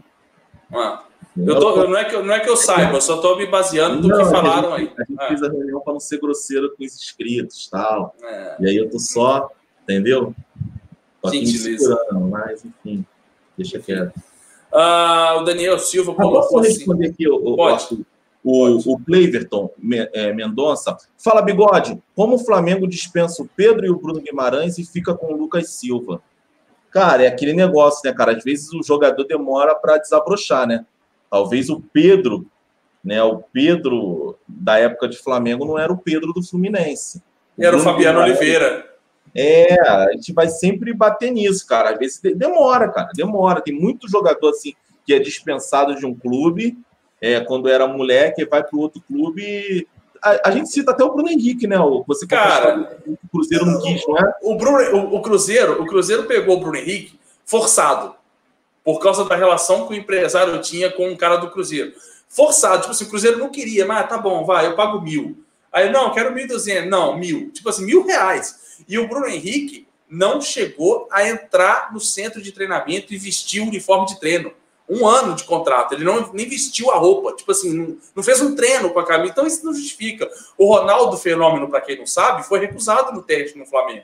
Ah. Eu tô, não, é que, não é que eu saiba, eu só estou me baseando no que falaram a gente, aí. A gente é. fez a reunião para não ser grosseiro com os inscritos tal. É. E aí eu tô só, entendeu? Tô me mas enfim, deixa quieto. Ah, o Daniel Silva ah, colocou posso assim. responder aqui, o, Pode. O, o Cleiverton é, Mendonça. Fala, Bigode, como o Flamengo dispensa o Pedro e o Bruno Guimarães e fica com o Lucas Silva? Cara, é aquele negócio, né, cara? Às vezes o jogador demora para desabrochar, né? Talvez o Pedro, né? O Pedro da época de Flamengo não era o Pedro do Fluminense. O era o Fabiano Oliveira. É, a gente vai sempre bater nisso, cara. Às vezes demora, cara, demora. Tem muito jogador assim que é dispensado de um clube é, quando era moleque, vai para o outro clube. A, a, gente cita até o Bruno Henrique, né? O, você cara, o Cruzeiro não quis, não é? O, Bruno, o, o, Cruzeiro, o Cruzeiro pegou o Bruno Henrique forçado por causa da relação que o empresário tinha com o cara do Cruzeiro. Forçado, tipo assim, o Cruzeiro não queria, mas tá bom, vai, eu pago mil. Aí, não, quero 1.200. Não, mil. Tipo assim, mil reais. E o Bruno Henrique não chegou a entrar no centro de treinamento e vestir o uniforme de treino. Um ano de contrato, ele não nem vestiu a roupa, tipo assim, não, não fez um treino com a camisa, então isso não justifica. O Ronaldo Fenômeno, para quem não sabe, foi recusado no teste no Flamengo.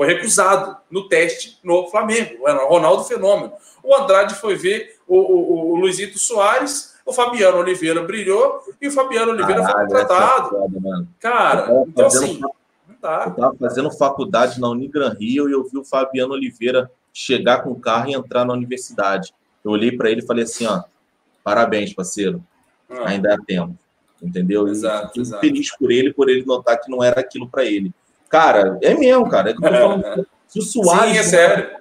Foi recusado no teste no Flamengo, o Ronaldo Fenômeno. O Andrade foi ver o, o, o Luizito Soares, o Fabiano Oliveira brilhou e o Fabiano Oliveira Caralho, foi contratado. É foda, Cara, então assim, Tá. Eu estava fazendo faculdade na Unigran Rio e eu vi o Fabiano Oliveira chegar com o carro e entrar na universidade. Eu olhei para ele e falei assim, ó, parabéns, parceiro. Ah. Ainda há tempo. Entendeu? Exato, exato. feliz por ele, por ele notar que não era aquilo para ele. Cara, é mesmo, cara. É que eu tô falando, se o Soares. Sim, é sério.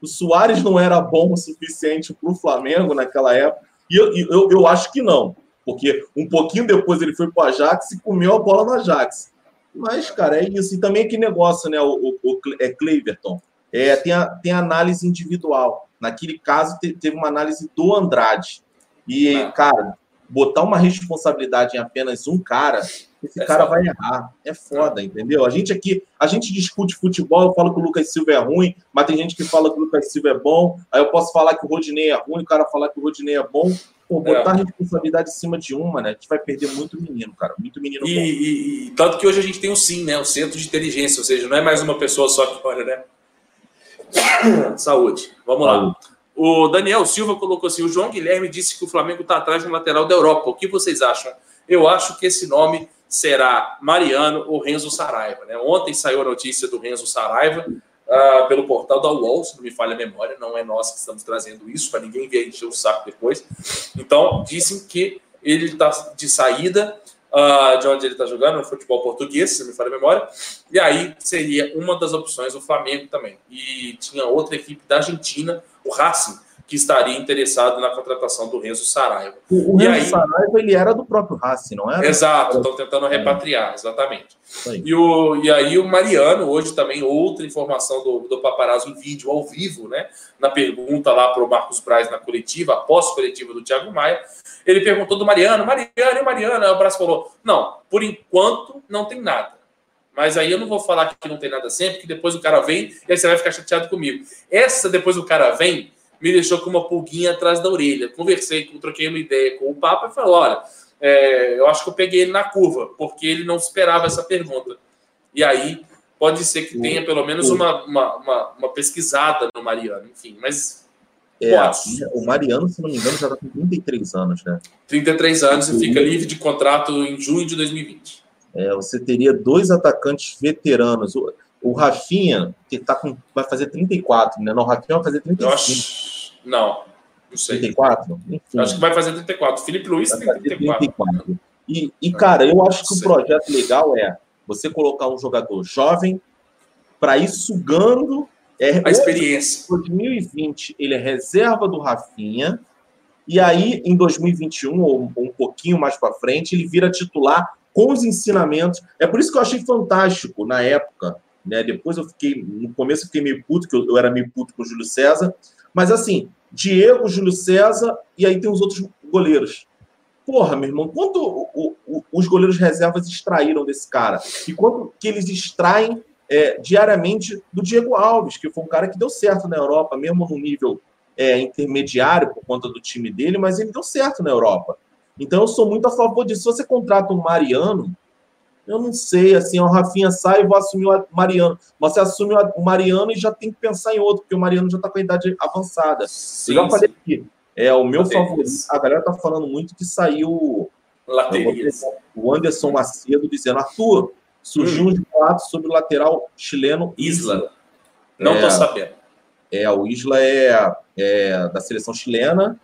o Soares não era bom o suficiente para o Flamengo naquela época. E eu, eu, eu acho que não. Porque um pouquinho depois ele foi para o Ajax e comeu a bola no Ajax. Mas, cara, é isso. E também aquele negócio, né? O, o, o é Cleverton. É, tem, a, tem a análise individual. Naquele caso, te, teve uma análise do Andrade. E, ah. cara, botar uma responsabilidade em apenas um cara, esse é cara foda. vai errar. É foda, entendeu? A gente aqui, a gente discute futebol, eu falo que o Lucas Silva é ruim, mas tem gente que fala que o Lucas Silva é bom. Aí eu posso falar que o Rodinei é ruim, o cara falar que o Rodinei é bom. Pô, botar é. responsabilidade em cima de uma, né? A gente vai perder muito menino, cara. Muito menino. E, e, e, tanto que hoje a gente tem o SIM, né? O Centro de Inteligência, ou seja, não é mais uma pessoa só que olha, né? Saúde. Vamos Saúde. lá. O Daniel Silva colocou assim: o João Guilherme disse que o Flamengo está atrás no lateral da Europa. O que vocês acham? Eu acho que esse nome será Mariano ou Renzo Saraiva. Né? Ontem saiu a notícia do Renzo Saraiva uh, pelo portal da UOL, se não me falha a memória, não é nós que estamos trazendo isso, para ninguém ver encher o saco depois. Então, dizem que ele está de saída uh, de onde ele está jogando, no futebol português, se não me falha a memória, e aí seria uma das opções o Flamengo também. E tinha outra equipe da Argentina, o Racing, que estaria interessado na contratação do Renzo Saraiva. O, o Renzo aí, Saraiva ele era do próprio Racing, não era? Exato, estão tentando repatriar, exatamente. E, o, e aí o Mariano, hoje também, outra informação do, do Paparazzo em vídeo, ao vivo, né? Na pergunta lá para o Marcos Braz na coletiva, após coletiva do Thiago Maia, ele perguntou do Mariano, Mariano, e Mariano? Aí o Braz falou, não, por enquanto não tem nada. Mas aí eu não vou falar que não tem nada sempre, que depois o cara vem e aí você vai ficar chateado comigo. Essa, depois o cara vem, me deixou com uma pulguinha atrás da orelha. Conversei, troquei uma ideia com o Papa e falou: olha, é, eu acho que eu peguei ele na curva, porque ele não esperava essa pergunta. E aí pode ser que tenha pelo menos uma, uma, uma, uma pesquisada no Mariano, enfim, mas. É, o Mariano, se não me engano, já está com 33 anos, né? 33 anos e fica livre de contrato em junho de 2020. É, você teria dois atacantes veteranos. O Rafinha, que tá com, vai fazer 34, né? Não, o Rafinha vai fazer 35. Acho... Não, não sei. 34? Enfim. Acho que vai fazer 34. Felipe Luiz vai tem 34. 34. E, e, cara, eu acho que o projeto legal é você colocar um jogador jovem para ir sugando é, a experiência. Em 2020, ele é reserva do Rafinha. E aí, em 2021, ou um pouquinho mais para frente, ele vira titular com os ensinamentos. É por isso que eu achei fantástico, na época, né? Depois eu fiquei, no começo eu fiquei meio puto, que eu, eu era meio puto com o Júlio César. Mas assim, Diego, Júlio César, e aí tem os outros goleiros. Porra, meu irmão, quanto o, o, os goleiros reservas extraíram desse cara? E quanto que eles extraem é, diariamente do Diego Alves, que foi um cara que deu certo na Europa, mesmo no nível é, intermediário por conta do time dele, mas ele deu certo na Europa. Então eu sou muito a favor disso. Se você contrata um Mariano, eu não sei, assim, o Rafinha sai e vou assumir o Mariano. Você assume o Mariano e já tem que pensar em outro, porque o Mariano já está com a idade avançada. Sim, eu já falei aqui, é o meu favorito. A galera tá falando muito que saiu o Anderson Macedo dizendo: Arthur, surgiu hum. um boato sobre o lateral chileno Isla. Não é, tô sabendo. É, o Isla é, é da seleção chilena.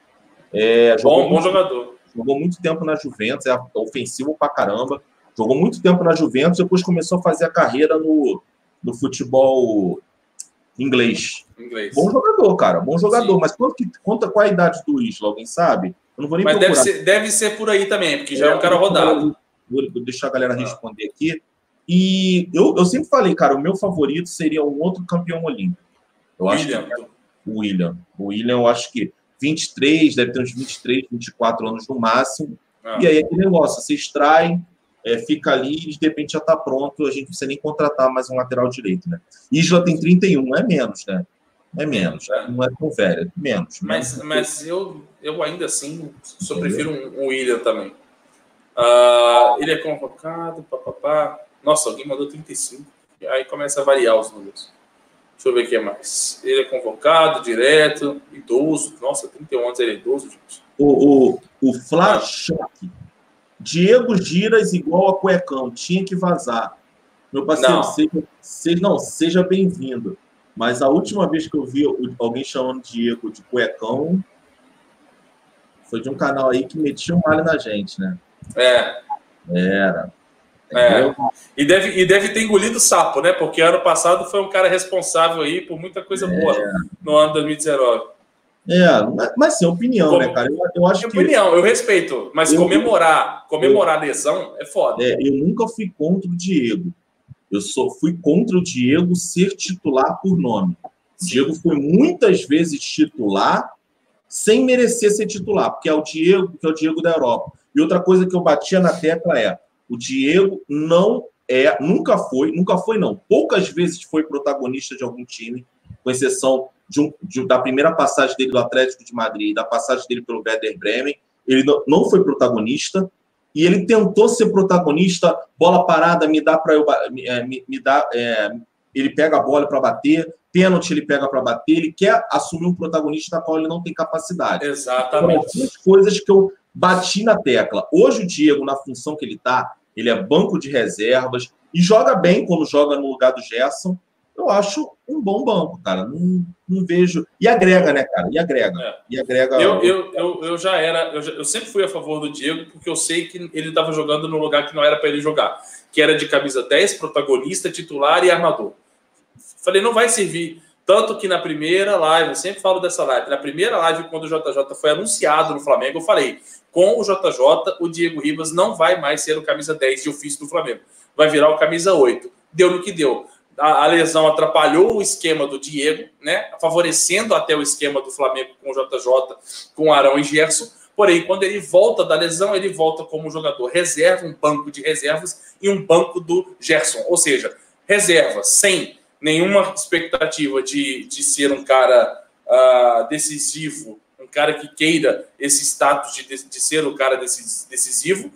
É, bom, bom jogador. Jogou muito tempo na Juventus, é ofensivo pra caramba. Jogou muito tempo na Juventus, depois começou a fazer a carreira no, no futebol inglês. inglês. Bom jogador, cara, bom jogador. Sim. Mas quanto que, conta qual a idade do Isla? Alguém sabe? Eu não vou nem Mas deve ser, deve ser por aí também, porque já é, é um cara rodado. Vou, vou deixar a galera ah. responder aqui. E eu, eu sempre falei, cara, o meu favorito seria um outro campeão olímpico. Eu William. acho que é o William. O William, eu acho que 23, deve ter uns 23, 24 anos no máximo. Ah. E aí aquele negócio, você extrai é, fica ali e de repente já está pronto, a gente não precisa nem contratar mais um lateral direito, né? Isla tem 31, é menos, né? É menos, é. não é tão velho, é menos. Mas, menos. mas eu, eu ainda assim só prefiro um, um William também. Uh, ele é convocado, papapá. Nossa, alguém mandou 35. Aí começa a variar os números. Deixa eu ver o que é mais. Ele é convocado, direto, idoso. Nossa, 31 anos, ele é idoso, gente. O, o, o Flash Diego Giras igual a cuecão, tinha que vazar. Meu parceiro, não. seja, seja, não, seja bem-vindo. Mas a última vez que eu vi alguém chamando Diego de cuecão foi de um canal aí que metia um malho na gente, né? É. Era. É. E, deve, e deve ter engolido sapo, né? Porque ano passado foi um cara responsável aí por muita coisa é. boa no ano 2019. É, mas sim, opinião, Como, né, cara? Eu, eu acho que. Opinião, eu respeito. Mas eu, comemorar, comemorar eu, lesão é foda. É, eu nunca fui contra o Diego. Eu só fui contra o Diego ser titular por nome. O Diego foi muitas vezes titular sem merecer ser titular, porque é o Diego, que é o Diego da Europa. E outra coisa que eu batia na tecla é: o Diego não é, nunca foi, nunca foi não. Poucas vezes foi protagonista de algum time, com exceção de um, de, da primeira passagem dele do Atlético de Madrid e da passagem dele pelo Werder Bremen. Ele não, não foi protagonista e ele tentou ser protagonista, bola parada, me dá para eu é, me, me dá, é, ele pega a bola para bater, pênalti ele pega para bater, ele quer assumir um protagonista da qual ele não tem capacidade. Exatamente. Então, coisas que eu bati na tecla. Hoje o Diego, na função que ele está, ele é banco de reservas e joga bem quando joga no lugar do Gerson. Eu acho um bom banco, cara. Não, não vejo. E agrega, né, cara? E agrega. É. E agrega. Eu, eu, eu, eu já era. Eu, já, eu, sempre fui a favor do Diego, porque eu sei que ele estava jogando no lugar que não era para ele jogar, que era de camisa 10, protagonista, titular e armador. Falei, não vai servir. Tanto que na primeira live, eu sempre falo dessa live, na primeira live, quando o JJ foi anunciado no Flamengo, eu falei: com o JJ, o Diego Ribas não vai mais ser o camisa 10 de ofício do Flamengo. Vai virar o camisa 8. Deu no que deu. A, a lesão atrapalhou o esquema do Diego, né? Favorecendo até o esquema do Flamengo com o JJ, com Arão e Gerson. Porém, quando ele volta da lesão, ele volta como jogador reserva, um banco de reservas e um banco do Gerson. Ou seja, reserva, sem nenhuma expectativa de, de ser um cara uh, decisivo um cara que queira esse status de, de ser o cara decisivo,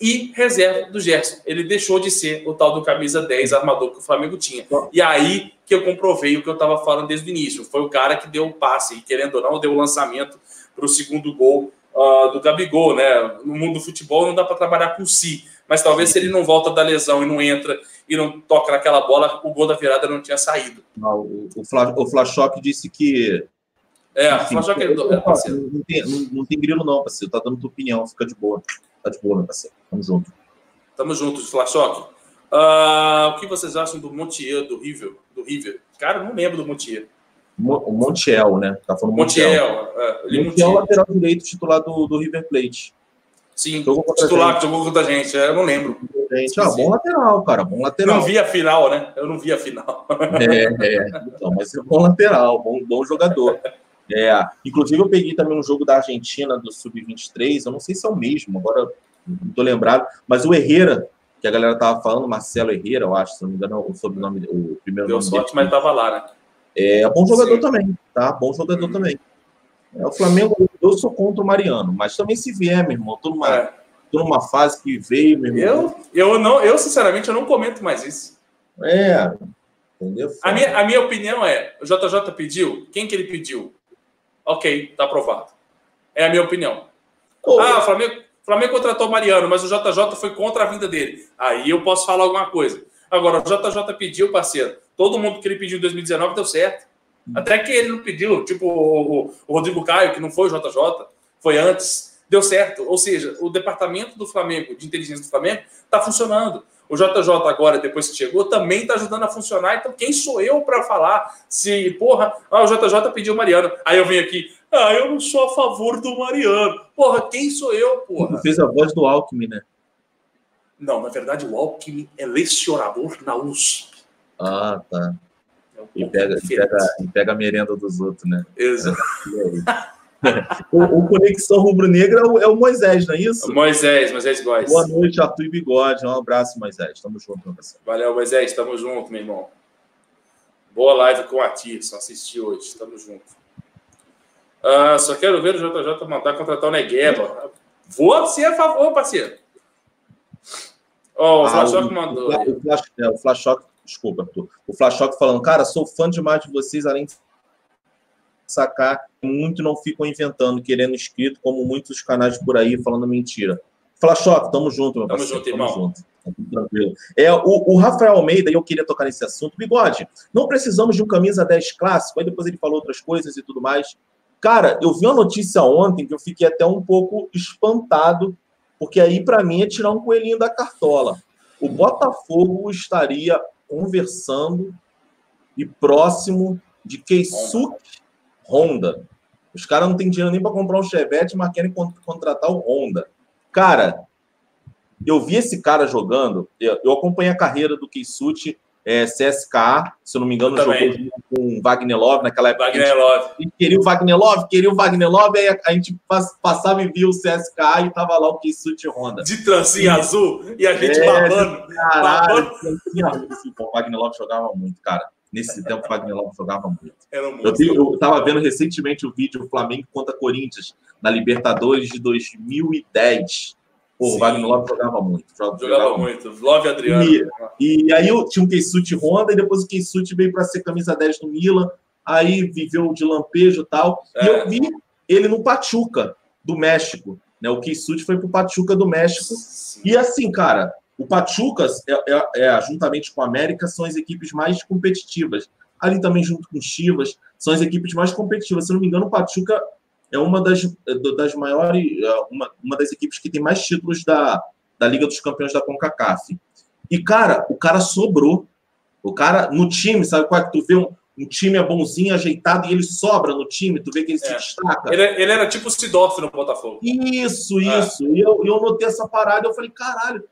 e reserva do Gerson. Ele deixou de ser o tal do camisa 10 armador que o Flamengo tinha. E aí que eu comprovei o que eu estava falando desde o início. Foi o cara que deu o passe, e querendo ou não, deu o lançamento para o segundo gol uh, do Gabigol. Né? No mundo do futebol não dá para trabalhar com si. Mas talvez se ele não volta da lesão e não entra e não toca naquela bola, o gol da virada não tinha saído. Não, o, o, Fla, o Flashok disse que é, Enfim, só que ele, é parceiro. Não tem, não, não tem grilo, não, parceiro. Tá dando tua opinião, fica de boa. Tá de boa, meu parceiro. Tamo junto. Tamo juntos, Flashock. Uh, o que vocês acham do Montiel, do River? Do River? Cara, não lembro do Montiel. O Montiel, né? Tá falando Montiel. Montiel, é, Montiel, Montiel lateral direito titular do, do River Plate. Sim, jogou titular que jogou contra a gente, eu não lembro. Gente, ah, bom lateral, cara, bom lateral. Não vi a final, né? Eu não vi a final. É, é. Então, mas é bom lateral, bom, bom jogador. É, inclusive, eu peguei também um jogo da Argentina do Sub-23, eu não sei se é o mesmo, agora não tô lembrado, mas o Herrera, que a galera tava falando, Marcelo Herrera, eu acho, se não me engano, o sobrenome, o primeiro Deu nome sorte, dele. mas tava lá, né? É, bom jogador Sim. também, tá? Bom jogador hum. também. É, o Flamengo, eu sou contra o Mariano, mas também se vier, meu irmão, tô numa, é. tô numa fase que veio, meu irmão. Eu, eu, não, eu, sinceramente, eu não comento mais isso. É, entendeu? A minha, a minha opinião é, o JJ pediu, quem que ele pediu? Ok, tá aprovado. É a minha opinião. Oh. Ah, o Flamengo, Flamengo contratou Mariano, mas o JJ foi contra a vinda dele. Aí eu posso falar alguma coisa. Agora, o JJ pediu, parceiro. Todo mundo que ele pediu em 2019 deu certo. Até que ele não pediu, tipo o, o Rodrigo Caio, que não foi o JJ, foi antes, deu certo. Ou seja, o departamento do Flamengo, de inteligência do Flamengo, está funcionando. O JJ agora, depois que chegou, também está ajudando a funcionar. Então, quem sou eu para falar se, porra, ah, o JJ pediu o Mariano. Aí eu venho aqui, ah, eu não sou a favor do Mariano. Porra, quem sou eu, porra? Você fez a voz do Alckmin, né? Não, na verdade, o Alckmin é lecionador na USP. Ah, tá. É um e pega, e pega, e pega a merenda dos outros, né? Exato. O, o, Conexão Rubro-Negra é, o, é o Moisés, não é isso? Moisés, Moisés Góes. Boa noite, Arthur e Bigode. Um abraço, Moisés. Tamo junto, meu parceiro. Valeu, Moisés. Tamo junto, meu irmão. Boa live com a Tirson. Assisti hoje. Tamo junto. Uh, só quero ver o JJ mandar contratar o Negueba. Vou ser a favor, parceiro. Ó, oh, o ah, mandou. O, Flash, é, o Flashock, desculpa, Arthur. O Flashock falando, cara, sou fã demais de vocês, além de sacar, muito não ficam inventando, querendo inscrito, como muitos canais por aí falando mentira. Flashock, tamo junto, meu tamo parceiro. Junto, tamo junto, Tranquilo. É, o, o, Rafael Almeida, eu queria tocar nesse assunto. Bigode, não precisamos de um camisa 10 clássico. Aí depois ele falou outras coisas e tudo mais. Cara, eu vi uma notícia ontem que eu fiquei até um pouco espantado porque aí para mim é tirar um coelhinho da cartola. O Botafogo estaria conversando e próximo de Keisuke Honda. Os caras não têm dinheiro nem para comprar um Chevette, mas querem contratar o Honda. Cara, eu vi esse cara jogando, eu acompanhei a carreira do Keisuke é, CSKA, se eu não me engano, jogou com o Wagner Love naquela época. Wagner Love. queria o Wagner Love, queria o Wagner Love, aí a, gente passava e via o CSKA e tava lá o Keisuke Honda. De trancinha e, azul e a gente é, babando. Caralho, babando. o Wagner Love jogava muito, cara. Nesse tempo, o Wagner Love jogava muito. eu, tenho, eu tava vendo recentemente o vídeo Flamengo contra Corinthians na Libertadores de 2010. Pô, o Wagner Love jogava muito. Jogava, jogava muito. Love Adriano. E, e aí eu tinha um Keisuti Honda, e depois o Keisuti veio para ser camisa 10 do Milan, aí viveu de lampejo e tal. É. E eu vi ele no Pachuca, do México. Né? O Keisuti foi pro Pachuca do México. Sim. E assim, cara, o Pachuca, é, é, é, juntamente com o América, são as equipes mais competitivas. Ali também, junto com o Chivas, são as equipes mais competitivas. Se não me engano, o Pachuca é uma das, das maiores, é, uma, uma das equipes que tem mais títulos da, da Liga dos Campeões da CONCACAF. E, cara, o cara sobrou. O cara, no time, sabe qual é que tu vê um, um time é bonzinho, ajeitado, e ele sobra no time, tu vê que ele é. se destaca. Ele, ele, era tipo o Sidorf no Botafogo. Isso, é. isso. E eu, eu notei essa parada, eu falei, caralho,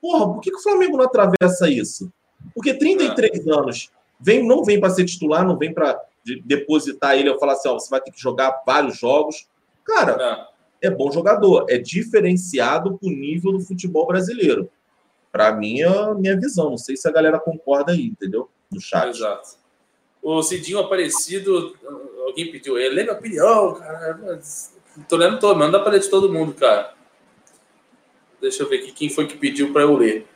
porra, por que, que o Flamengo não atravessa isso? Porque 33 é. anos, vem, não vem para ser titular, não vem para de depositar ele, eu falar assim, ó, você vai ter que jogar vários jogos. Cara, é, é bom jogador, é diferenciado pro nível do futebol brasileiro. Para mim, é a minha visão. Não sei se a galera concorda aí, entendeu? No chat. Exato. O Cidinho Aparecido, alguém pediu, ele é minha opinião, cara. Tô lendo todo, manda para de todo mundo, cara. Deixa eu ver aqui quem foi que pediu para eu ler.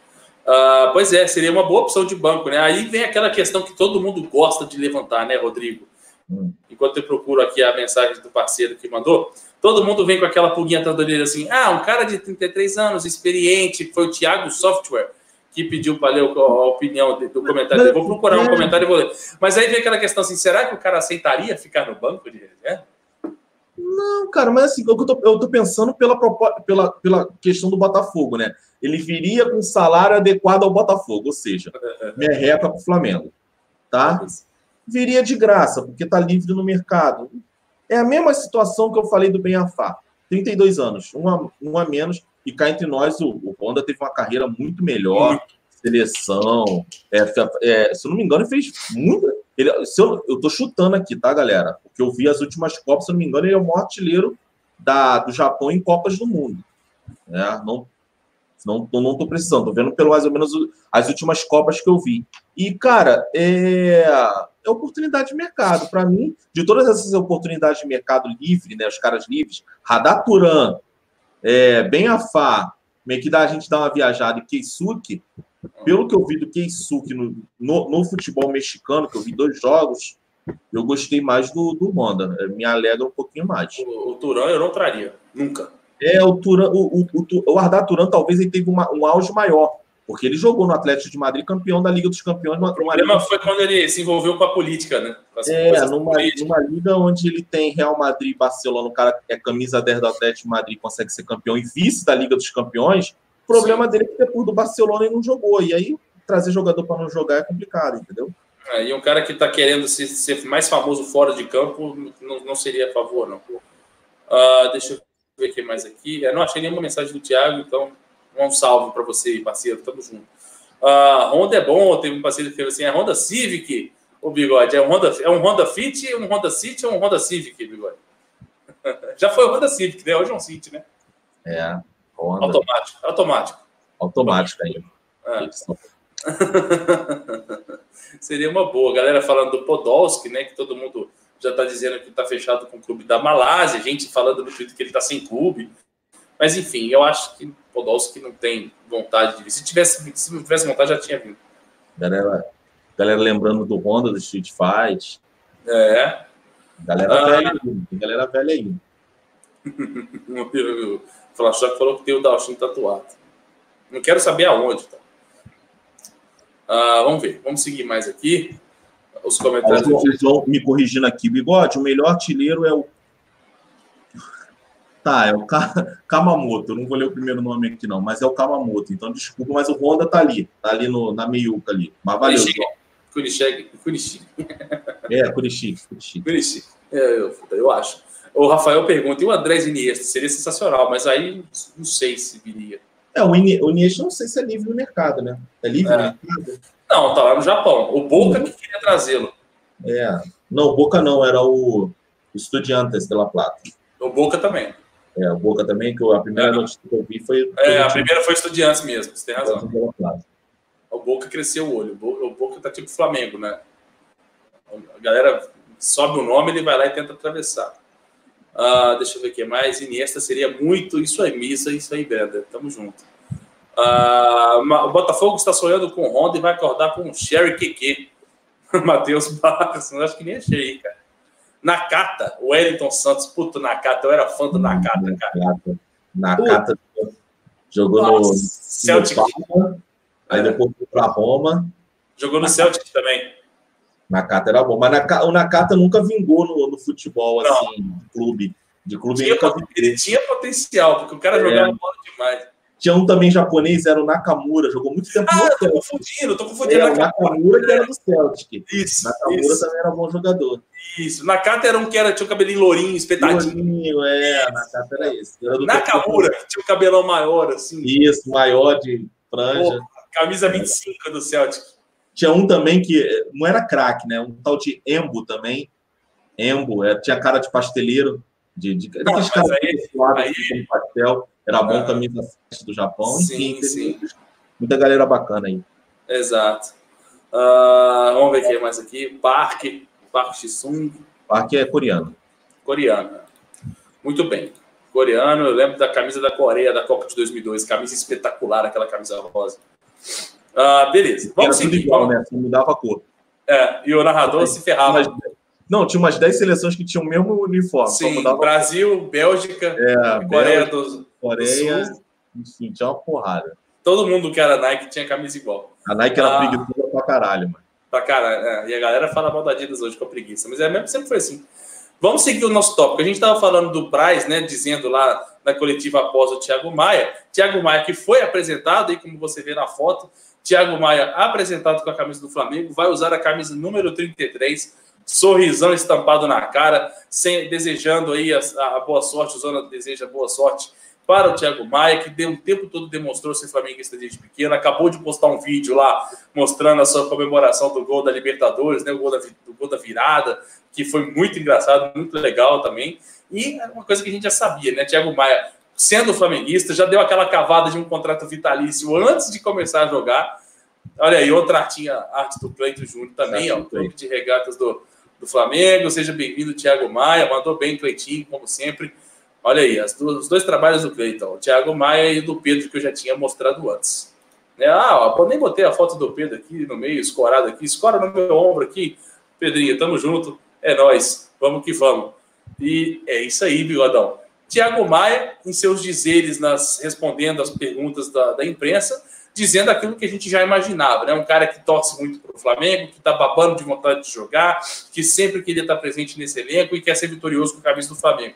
Uh, pois é, seria uma boa opção de banco, né? Aí vem aquela questão que todo mundo gosta de levantar, né, Rodrigo? Hum. Enquanto eu procuro aqui a mensagem do parceiro que mandou, todo mundo vem com aquela pulguinha atrás da assim: ah, um cara de 33 anos, experiente, foi o Thiago Software que pediu para ler a opinião do comentário. Eu vou procurar um comentário e vou ler. Mas aí vem aquela questão assim: será que o cara aceitaria ficar no banco de reserva? Não, cara, mas assim, eu tô, eu tô pensando pela, pela, pela questão do Botafogo, né? Ele viria com salário adequado ao Botafogo, ou seja, merreca para o Flamengo, tá? Viria de graça, porque tá livre no mercado. É a mesma situação que eu falei do Benafá. 32 anos, um a, um a menos, e cá entre nós, o, o Honda teve uma carreira muito melhor, muito. seleção, é, é, se eu não me engano, ele fez muita ele, eu, eu tô chutando aqui, tá, galera? Porque eu vi as últimas Copas, se eu não me engano, ele é o maior artilheiro da, do Japão em Copas do Mundo. Né? Não, não, não tô precisando, tô vendo pelo mais ou menos as últimas Copas que eu vi. E, cara, é, é oportunidade de mercado. Para mim, de todas essas oportunidades de mercado livre, né, os caras livres, Radar Turan, é, Ben Afá, meio que dá a gente dar uma viajada em Keisuke, pelo que eu vi do Keisuke no, no, no, futebol mexicano, que eu vi dois jogos, eu gostei mais do, do Honda. É, me alegra um pouquinho mais. O, o Turan eu não traria, nunca. É, o Turan, o, o, o, o Ardar Turan talvez ele teve uma, um auge maior, porque ele jogou no Atlético de Madrid, campeão da Liga dos Campeões. O problema liga... foi quando ele se envolveu com a política, né? É, numa, numa liga onde ele tem Real Madrid e Barcelona, o cara é camisa 10 do Atlético de Madrid, consegue ser campeão e vice da Liga dos Campeões, problema Sim. dele é que depois do Barcelona ele não jogou. E aí trazer jogador para não jogar é complicado, entendeu? É, e um cara que está querendo ser, ser, mais famoso fora de campo não, não seria a favor, não. Uh, deixa eu ver o que mais aqui. Eu não achei nenhuma mensagem do Thiago, então um salve para você, parceiro. Tamo junto. Uh, Honda é bom, teve um parceiro que falou assim: é Honda Civic, o bigode. É um Honda, é um Honda Fit, um Honda City ou um Honda Civic, bigode? Já foi o Honda Civic, né? Hoje é um City, né? É. Honda. Automático. Automático. Automático aí. É. Seria uma boa. Galera falando do Podolski, né? Que todo mundo já está dizendo que está fechado com o clube da Malásia. Gente falando no Twitter que ele está sem clube. Mas enfim, eu acho que Podolski não tem vontade de vir. Se tivesse, se não tivesse vontade, já tinha vindo. Galera, galera lembrando do Honda, do Street Fight. É. Galera ah. velha ainda. Galera velha ainda. o Flashback falou que tem o Dalshin tatuado. Não quero saber aonde, tá? Ah, vamos ver. Vamos seguir mais aqui. Os comentários. Me corrigindo aqui. Bigode, o melhor artilheiro é o. Tá, é o Kamamoto. Eu não vou ler o primeiro nome aqui, não, mas é o Kamamoto. Então, desculpa, mas o Honda tá ali. Tá ali no, na meiuca ali. Mas valeu. Kurichig. É, Kurichig. Kurichig. É, eu, eu acho. O Rafael pergunta, e o Andrés Iniesta? Seria sensacional, mas aí não sei se viria. É, o, Iniesta não sei se é livre no mercado, né? É livre é. no mercado? Não, tá lá no Japão. O Boca que queria trazê-lo. É. Não, o Boca não, era o Estudiantes de La Plata. O Boca também. É, o Boca também, que a primeira é. notícia que eu vi foi. É, a primeira foi Estudiantes mesmo, você tem razão. O Boca cresceu o olho. O Boca tá tipo Flamengo, né? A galera sobe o nome, ele vai lá e tenta atravessar. Uh, deixa eu ver o que mais. Iniesta seria muito. Isso aí, missa, isso aí, Brenda. Tamo junto. Uh, o Botafogo está sonhando com Honda e vai acordar com o Sherry Keke. Matheus Barros, não acho que nem achei, cara. Nakata, o Wellington Santos, puto Nakata, eu era fã do Nakata, cara. Nakata, jogou Nossa, no Celtic. No aí depois foi para Roma. Jogou no Celtic também. Nakata era bom, mas o Nakata nunca vingou no, no futebol, assim, de clube. De clube tinha, ele tinha potencial, porque o cara é. jogava bola demais. Tinha um também japonês, era o Nakamura, jogou muito tempo ah, tô confundindo, tô confundindo. É, o Nakamura que era do Celtic. Isso, Nakamura isso. também era bom jogador. Isso, Nakata era um que era, tinha o cabelinho lourinho, espetadinho. Lourinho, é, Nakata era esse. Era Nakamura, que tinha o cabelão maior, assim. Isso, maior de franja. Pô, camisa 25 do Celtic. Tinha um também que não era craque, né? Um tal de Embo também. Embo, é, tinha cara de pasteleiro. De, de, não, mas caras aí, aí... pastel. Era bom também da do Japão. Sim, Enfim, sim. Muita galera bacana aí. Exato. Uh, vamos ver o que mais aqui. Parque. Parque Shisung. Parque é coreano. Coreano. Muito bem. Coreano, eu lembro da camisa da Coreia da Copa de 2002. Camisa espetacular, aquela camisa rosa. Uh, beleza, vamos Era seguir. Igual, vamos... né? Só mudava a cor. É, e o narrador se ferrava. Não, tinha umas 10 seleções que tinham o mesmo uniforme. Sim, Brasil, Bélgica, é, Coreia, do, Coreia do enfim, tinha uma porrada. Todo mundo que era Nike tinha camisa igual. A Nike era ah, preguiçosa pra caralho, mano. Pra caralho, é. E a galera fala mal da Adidas hoje com a preguiça, mas é mesmo sempre foi assim. Vamos seguir o nosso tópico. A gente estava falando do Braz, né? Dizendo lá na coletiva após o Thiago Maia. Thiago Maia que foi apresentado, aí como você vê na foto, Thiago Maia, apresentado com a camisa do Flamengo, vai usar a camisa número 33, sorrisão estampado na cara, sem, desejando aí a, a boa sorte, o Zona deseja boa sorte para o Thiago Maia, que deu, o tempo todo demonstrou ser flamenguista desde pequeno, acabou de postar um vídeo lá mostrando a sua comemoração do gol da Libertadores, né, o gol da, do gol da virada, que foi muito engraçado, muito legal também. E é uma coisa que a gente já sabia, né? Thiago Maia sendo flamenguista, já deu aquela cavada de um contrato vitalício antes de começar a jogar. Olha aí, outra artinha, arte do Cleito Júnior também, ó, clube de regatas do, do Flamengo. Seja bem-vindo, Thiago Maia. Mandou bem, Cleitinho, como sempre. Olha aí, as duas, os dois trabalhos do Cleiton, o Thiago Maia e do Pedro, que eu já tinha mostrado antes. É, ah, ó, nem botei a foto do Pedro aqui no meio, escorado aqui, escora no meu ombro aqui. Pedrinho, tamo junto, é nós, vamos que vamos. E é isso aí, bigodão. Tiago Maia, em seus dizeres, nas, respondendo às perguntas da, da, imprensa, dizendo aquilo que a gente já imaginava, né? Um cara que torce muito para o Flamengo, que está babando de vontade de jogar, que sempre queria estar presente nesse elenco e quer ser vitorioso com a camisa do Flamengo.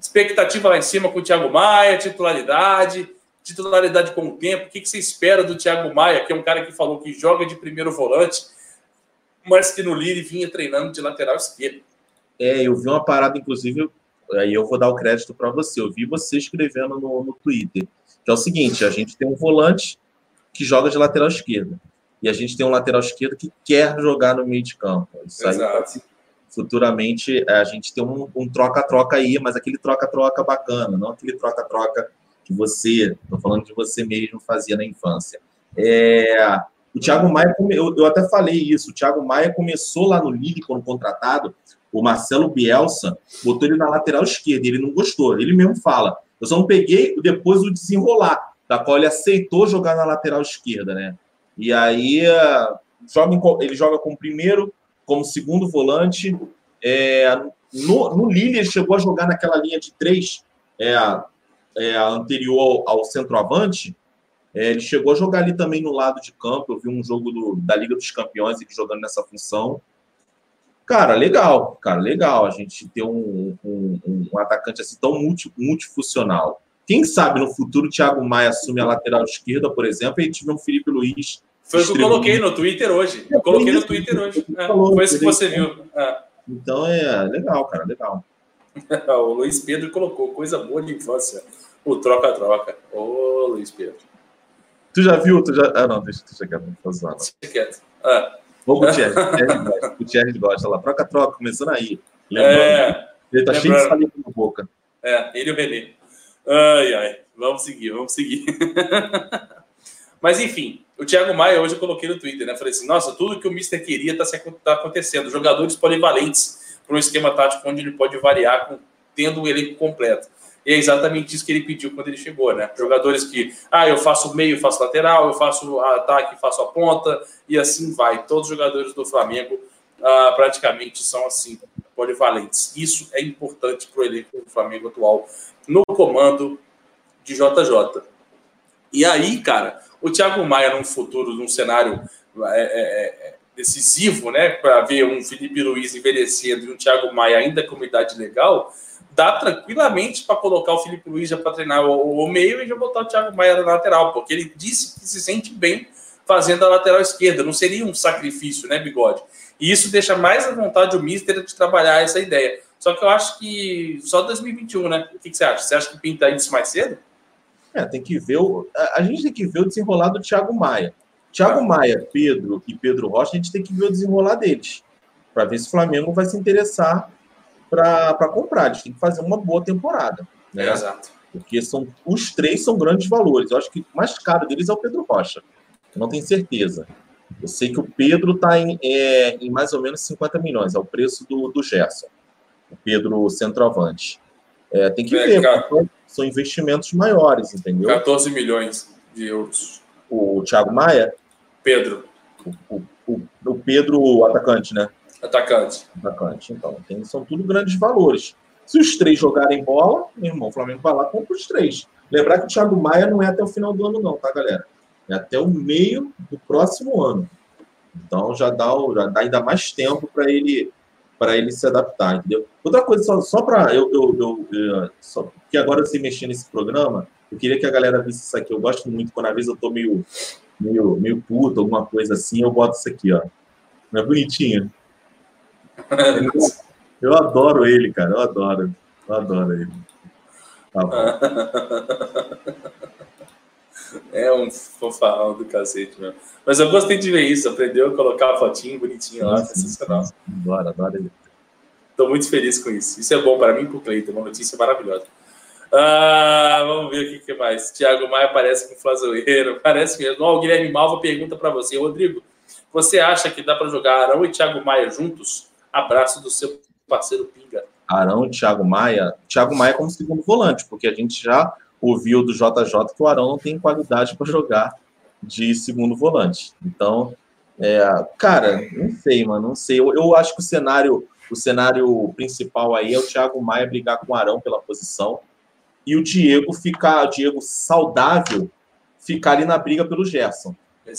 Expectativa lá em cima com o Thiago Maia, titularidade, titularidade com o tempo. O que, que você espera do Thiago Maia, que é um cara que falou que joga de primeiro volante, mas que no Lille vinha treinando de lateral esquerdo? É, eu vi uma parada, inclusive, aí eu vou dar o crédito para você. Eu vi você escrevendo no, no Twitter, que é o seguinte: a gente tem um volante que joga de lateral esquerda. E a gente tem um lateral esquerdo que quer jogar no meio de campo. Isso aí futuramente a gente tem um troca-troca um aí, mas aquele troca-troca bacana, não aquele troca-troca que você, estou falando de você mesmo, fazia na infância. É, o Thiago Maia, eu, eu até falei isso, o Thiago Maia começou lá no Lille, quando contratado, o Marcelo Bielsa botou ele na lateral esquerda, ele não gostou, ele mesmo fala, eu só não peguei depois o desenrolar, da qual ele aceitou jogar na lateral esquerda, né? E aí joga em, ele joga como primeiro, como segundo volante. É, no, no Lille ele chegou a jogar naquela linha de três, é, é, anterior ao, ao centroavante. É, ele chegou a jogar ali também no lado de campo. Eu vi um jogo do, da Liga dos Campeões ele jogando nessa função. Cara, legal, cara, legal a gente ter um, um, um atacante assim tão multi, multifuncional. Quem sabe no futuro o Thiago Maia assume a lateral esquerda, por exemplo, e a gente vê um Felipe Luiz. Foi o que eu coloquei no Twitter hoje. Eu coloquei no Twitter hoje. É, foi isso que você viu. É. Então é legal, cara, legal. o Luiz Pedro colocou coisa boa de infância. O troca-troca. Ô, Luiz Pedro. Tu já viu? Tu já... Ah, não, deixa, deixa quieto, não tô zoando. Deixa quieto. Ah. Ô, Gutierrez, o Gutierrez gosta lá. Troca-troca, começando aí. Lembrando. É, ele tá lembrando. cheio de saliva na boca. É, ele e o Renê. Ai, ai. Vamos seguir, vamos seguir. Mas, enfim, o Thiago Maia, hoje eu coloquei no Twitter, né? Falei assim, nossa, tudo que o Mister queria está tá acontecendo. Jogadores polivalentes para um esquema tático onde ele pode variar com, tendo o elenco completo. E é exatamente isso que ele pediu quando ele chegou, né? Jogadores que, ah, eu faço meio, faço lateral, eu faço ataque, faço a ponta, e assim vai. Todos os jogadores do Flamengo ah, praticamente são assim, polivalentes. Isso é importante para o elenco do Flamengo atual, no comando de JJ. E aí, cara, o Thiago Maia, num futuro, num cenário é, é decisivo, né, para ver um Felipe Luiz envelhecendo e um Thiago Maia ainda com uma idade legal, dá tranquilamente para colocar o Felipe Luiz para treinar o, o, meio e já botar o Thiago Maia na lateral, porque ele disse que se sente bem fazendo a lateral esquerda. Não seria um sacrifício, né, Bigode? E isso deixa mais à vontade o Mister de trabalhar essa ideia. Só que eu acho que só 2021, né? O que, que você acha? Você acha que pinta isso mais cedo? É, tem que ver o. A gente tem que ver o desenrolar do Thiago Maia. Thiago Maia, Pedro e Pedro Rocha, a gente tem que ver o desenrolar deles. Para ver se o Flamengo vai se interessar para comprar. Eles têm que fazer uma boa temporada. Né? É, exato. Porque são, os três são grandes valores. Eu acho que o mais caro deles é o Pedro Rocha. Eu não tenho certeza. Eu sei que o Pedro está em, é, em mais ou menos 50 milhões, é o preço do, do Gerson, o Pedro centroavante. É, tem que é, ver, cara, são investimentos maiores, entendeu? 14 milhões de euros. O Thiago Maia? Pedro. O, o, o Pedro, o atacante, né? Atacante. Atacante, então. Tem, são tudo grandes valores. Se os três jogarem bola, meu irmão, o Flamengo vai lá compra os três. Lembrar que o Thiago Maia não é até o final do ano, não, tá, galera? É até o meio do próximo ano. Então já dá, já dá ainda mais tempo para ele para ele se adaptar, entendeu? Outra coisa, só, só para eu, eu, eu, eu só, que agora eu sei mexer nesse programa, eu queria que a galera visse isso aqui. Eu gosto muito, quando às vezes eu tô meio, meio, meio puto, alguma coisa assim, eu boto isso aqui, ó. Não é bonitinho? Eu adoro ele, cara. Eu adoro. Eu adoro ele. Tá é um fofarrão do cacete mesmo. Mas eu gostei de ver isso. Aprendeu a colocar a fotinho bonitinho lá. Sensacional. Adoro ele. Estou muito feliz com isso. Isso é bom para mim e para o Cleiton. Uma notícia maravilhosa. Ah, vamos ver o que, mais. Tiago Maia aparece com flazoeiro. Parece mesmo. Oh, o Guilherme Malva pergunta para você. Rodrigo, você acha que dá para jogar Arão e Thiago Maia juntos? Abraço do seu parceiro Pinga. Arão e Thiago Maia. Thiago Maia como segundo volante, porque a gente já ouviu do JJ que o Arão não tem qualidade para jogar de segundo volante. Então, é, cara, não sei, mano, não sei. Eu, eu, acho que o cenário, o cenário principal aí é o Thiago Maia brigar com o Arão pela posição e o Diego ficar, o Diego saudável, ficar ali na briga pelo Gerson.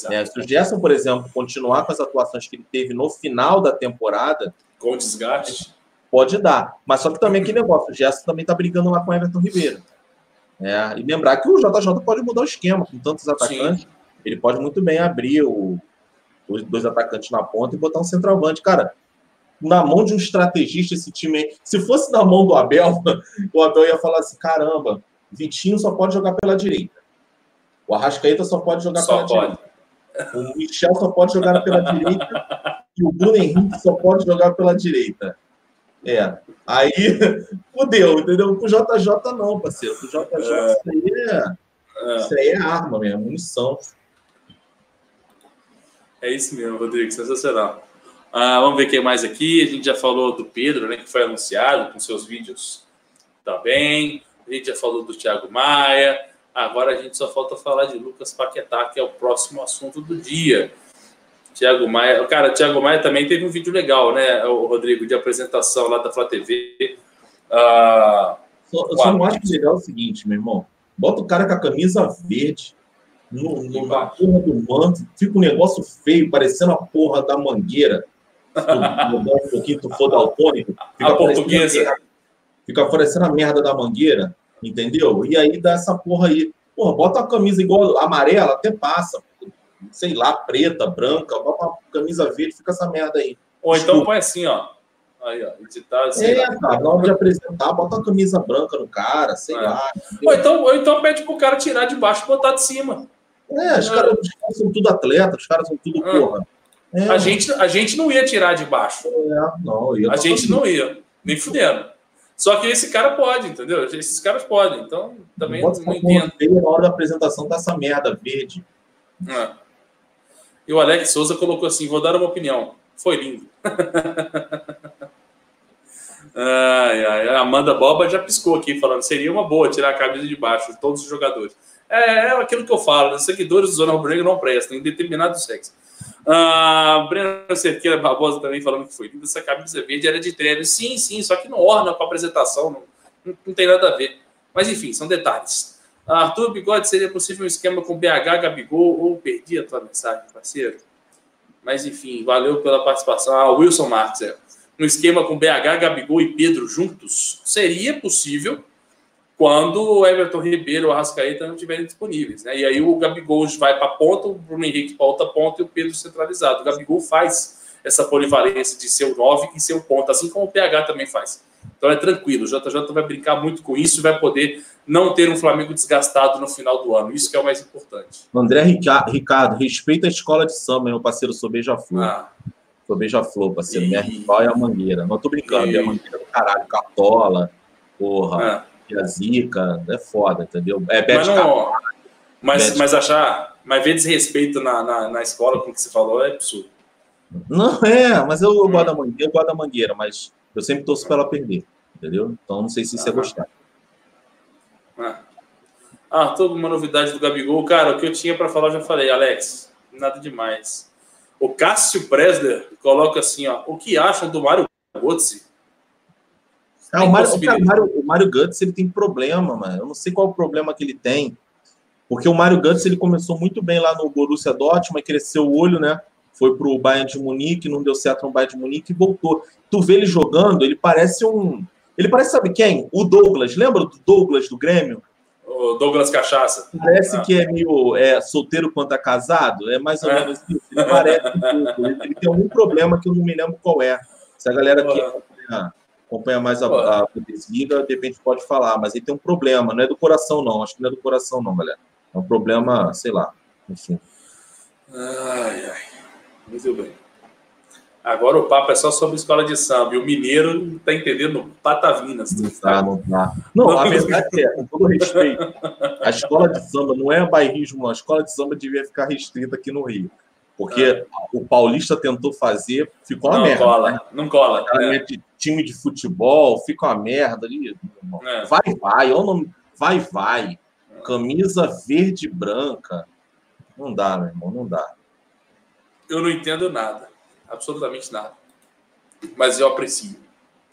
É, se o Gerson, por exemplo, continuar com as atuações que ele teve no final da temporada. Com desgaste. Pode dar. Mas só que também que negócio, o Gerson também está brigando lá com o Everton Ribeiro. É, e lembrar que o JJ pode mudar o esquema com tantos atacantes. Sim. Ele pode muito bem abrir o, os dois atacantes na ponta e botar um centroavante. Cara, na mão de um estrategista esse time aí. Se fosse na mão do Abel, o Abel ia falar assim: caramba, Vitinho só pode jogar pela direita. O Arrascaeta só pode jogar só pela pode. direita. O Michel só pode jogar pela direita e o Bruno Henrique só pode jogar pela direita. É. Aí, fudeu, entendeu? Pro JJ não, parceiro. Pro JJ é. isso aí é, é. Isso aí é arma mesmo, munição. É isso mesmo, Rodrigo, sensacional. Ah, vamos ver quem mais aqui. A gente já falou do Pedro, né, que foi anunciado com seus vídeos também. A gente já falou do Thiago Maia. Agora a gente só falta falar de Lucas Paquetá, que é o próximo assunto do dia. Tiago Maia. Cara, Tiago Maia também teve um vídeo legal, né, o Rodrigo, de apresentação lá da Flá TV. Só, eu só não acho legal o seguinte, meu irmão. Bota o cara com a camisa verde no, no, na porra do manto, fica um negócio feio, parecendo a porra da mangueira. Se tu um pouquinho, tu for daltônico, fica a portuguesa. Fica parecendo a merda da mangueira, entendeu? E aí dá essa porra aí. Porra, bota uma camisa igual amarela, até passa sei lá, preta, branca, bota uma camisa verde, fica essa merda aí. Ou então põe assim, ó. Aí, ó, editar, assim, é, lá. cara, na hora de apresentar, bota uma camisa branca no cara, sei é. lá. Ou então, ou então pede pro cara tirar de baixo e botar de cima. É, os, é. Caras, os caras são tudo atletas, os caras são tudo é. porra. É. A, gente, a gente não ia tirar de baixo. É, não, a gente não ia, nem fudendo. Só que esse cara pode, entendeu? Esses caras podem, então também não, não entendo. Na hora da apresentação tá essa merda verde. É. E o Alex Souza colocou assim: vou dar uma opinião. Foi lindo. ai, ai, a Amanda Boba já piscou aqui, falando: seria uma boa tirar a camisa de baixo de todos os jogadores. É, é aquilo que eu falo: os seguidores do Zona Rubro não prestam, em determinado sexo. Ah, Breno Cerqueira Barbosa também falando que foi lindo. Essa camisa verde era de treino. Sim, sim, só que não orna com a apresentação, não, não, não tem nada a ver. Mas enfim, são detalhes. Arthur Bigode, seria possível um esquema com BH, Gabigol ou perdi a tua mensagem, parceiro? Mas enfim, valeu pela participação. Ah, Wilson Marques, é. Um esquema com BH, Gabigol e Pedro juntos seria possível quando o Everton Ribeiro ou o Arrascaeta não estiverem disponíveis. Né? E aí o Gabigol vai para a ponta, o Bruno Henrique para outra ponta e o Pedro centralizado. O Gabigol faz essa polivalência de ser o 9 e ser o ponta, assim como o PH também faz. Então é tranquilo, o JJ vai brincar muito com isso e vai poder não ter um Flamengo desgastado no final do ano. Isso que é o mais importante. André Ricardo, respeita a escola de samba, meu parceiro, sou beija-flor. Ah. Sou beija-flor, parceiro. E... Minha rival é a Mangueira. Não tô brincando, e... é a Mangueira do caralho. Cartola, porra, é. A Zica, é foda, entendeu? É mas, não... mas, mas achar, mas ver desrespeito na, na, na escola com o que você falou é absurdo. Não, é, mas eu, eu gosto da Mangueira, eu gosto da Mangueira, mas eu sempre torço para ela perder, entendeu? Então não sei se isso é gostar. Ah, ah toda uma novidade do Gabigol. Cara, o que eu tinha para falar eu já falei, Alex. Nada demais. O Cássio Presler coloca assim, ó. O que acham do Mário Götze? Ah, o, Mário, o, Mário, o Mário Götze, ele tem problema, mano. Eu não sei qual o problema que ele tem. Porque o Mário Götze, ele começou muito bem lá no Borussia Dortmund, cresceu o olho, né? Foi pro Bayern de Munique, não deu certo no Bayern de Munique e voltou. Tu vê ele jogando, ele parece um ele parece, sabe quem? O Douglas. Lembra do Douglas do Grêmio? O Douglas Cachaça. Parece ah. que é meio é, solteiro quanto é casado. É mais ou é. menos isso. Ele parece um pouco. Ele tem algum problema que eu não me lembro qual é. Se a galera que acompanha, acompanha mais a, a Bundesliga, de repente pode falar. Mas ele tem um problema. Não é do coração, não. Acho que não é do coração, não, galera. É um problema, sei lá. Enfim. Ai, ai. Muito bem. Agora o papo é só sobre escola de samba. E o mineiro não está entendendo patavinas. Não tá, não tá. Não, a verdade é, com todo respeito, a escola de samba não é bairrismo, A escola de samba devia ficar restrita aqui no Rio. Porque é. o Paulista tentou fazer, ficou uma não merda. Cola, né? Não cola. É. Time de futebol, fica uma merda ali. É. Vai, vai. Olha o nome. Vai, vai. Camisa verde e branca. Não dá, meu irmão, não dá. Eu não entendo nada absolutamente nada. Mas eu aprecio.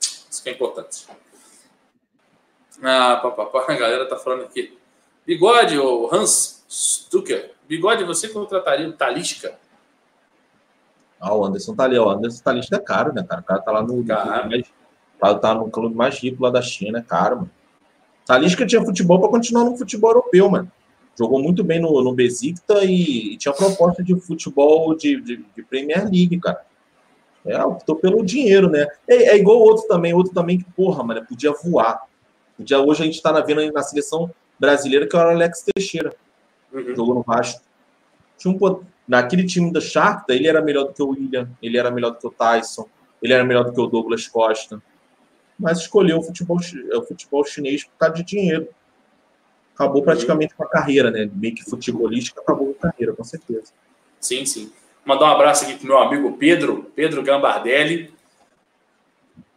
Isso que é importante. Ah, papapá, a galera tá falando aqui. Bigode, o Hans Stucker. Bigode, você contrataria o Talisca? Ah, o Anderson tá ali, ó. O Anderson Talisca é caro, né, cara? O cara tá lá no. Mais, tá, tá no clube mais rico lá da China, é caro, mano. Talisca tinha futebol para continuar no futebol europeu, mano jogou muito bem no, no Besikta e, e tinha proposta de futebol de, de, de, Premier League, cara. É, optou pelo dinheiro, né? É, é, igual outro também, outro também que, porra, mano, podia voar. Podia, hoje a gente tá vendo na seleção brasileira que era o Alex Teixeira. Uhum. Jogou no Vasco. Tinha um, naquele time da Shakhtar, ele era melhor do que o William, ele era melhor do que o Tyson, ele era melhor do que o Douglas Costa. mas escolheu o futebol, o futebol chinês por causa de dinheiro. Acabou praticamente com a carreira, né? Meio que futebolística, acabou com a carreira, com certeza. Sim, sim. Mandar um abraço aqui pro meu amigo Pedro, Pedro Gambardelli.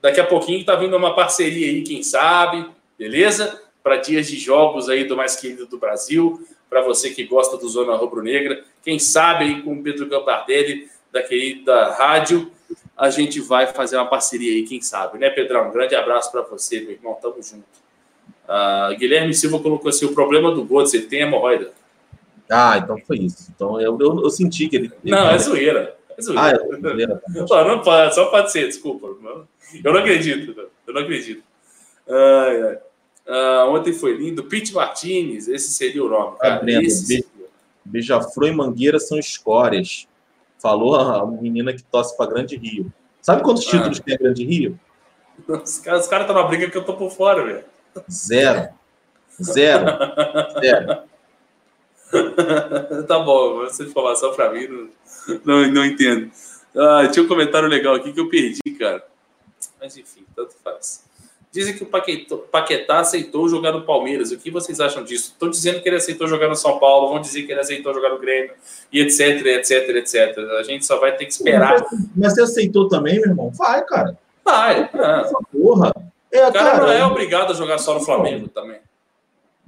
Daqui a pouquinho tá vindo uma parceria aí, quem sabe, beleza? Para dias de jogos aí do mais querido do Brasil, para você que gosta do Zona Rubro-Negra, quem sabe aí com o Pedro Gambardelli, da querida rádio, a gente vai fazer uma parceria aí, quem sabe, né, Pedrão? Um grande abraço para você, meu irmão, tamo junto. Uh, Guilherme Silva colocou assim: o problema do Godes, ele tem hemorroida. Ah, então foi isso. Então eu, eu, eu senti que ele. Não, é zoeira. É zoeira. Ah, é zoeira. Não, pode, só pode ser, desculpa. Eu não acredito. Eu não acredito. Ai, ai. Uh, ontem foi lindo. Pete Martinez, esse seria o nome. Cara. Ah, esse... Beija-flor e Mangueira são escórias. Falou a menina que tosse para Grande Rio. Sabe quantos ah. títulos tem a Grande Rio? Os caras estão na briga que eu tô por fora, velho. Zero. Zero. Zero. tá bom, essa informação para mim não, não, não entendo. Ah, tinha um comentário legal aqui que eu perdi, cara. Mas enfim, tanto faz. Dizem que o Paquetá aceitou jogar no Palmeiras. O que vocês acham disso? Estão dizendo que ele aceitou jogar no São Paulo, vão dizer que ele aceitou jogar no Grêmio, e etc, etc, etc. A gente só vai ter que esperar. Mas você aceitou também, meu irmão? Vai, cara. Vai. Essa porra. É, o cara, cara, não é obrigado a jogar só no Flamengo também.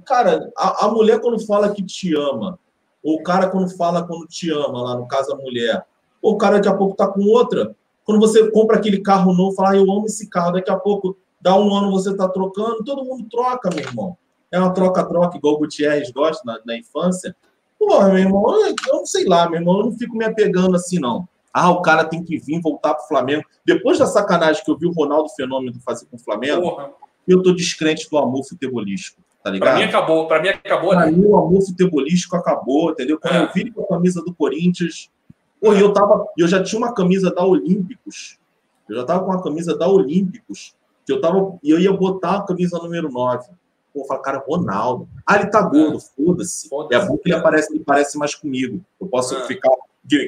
Cara, a, a mulher quando fala que te ama, ou o cara quando fala quando te ama, lá no caso a mulher, ou o cara daqui a pouco tá com outra. Quando você compra aquele carro novo, fala, ah, eu amo esse carro, daqui a pouco dá um ano você está trocando, todo mundo troca, meu irmão. É uma troca-troca, igual o Gutierrez gosta na, na infância. Porra, meu irmão, eu, não sei lá, meu irmão, eu não fico me apegando assim, não. Ah, o cara tem que vir voltar para o Flamengo. Depois da sacanagem que eu vi o Ronaldo Fenômeno fazer com o Flamengo, Porra. eu tô descrente do amor futebolístico, tá ligado? Para mim acabou, para mim acabou. Para mim o amor futebolístico acabou, entendeu? Quando é. eu vi com a camisa do Corinthians, porra, eu tava, eu já tinha uma camisa da Olímpicos. Eu já tava com a camisa da Olímpicos que eu tava. E eu ia botar a camisa número 9. Pô, falar, cara, Ronaldo. Ah, ele tá gordo, foda-se. Foda é bom que ele aparece, ele parece mais comigo. Eu posso ah. ficar,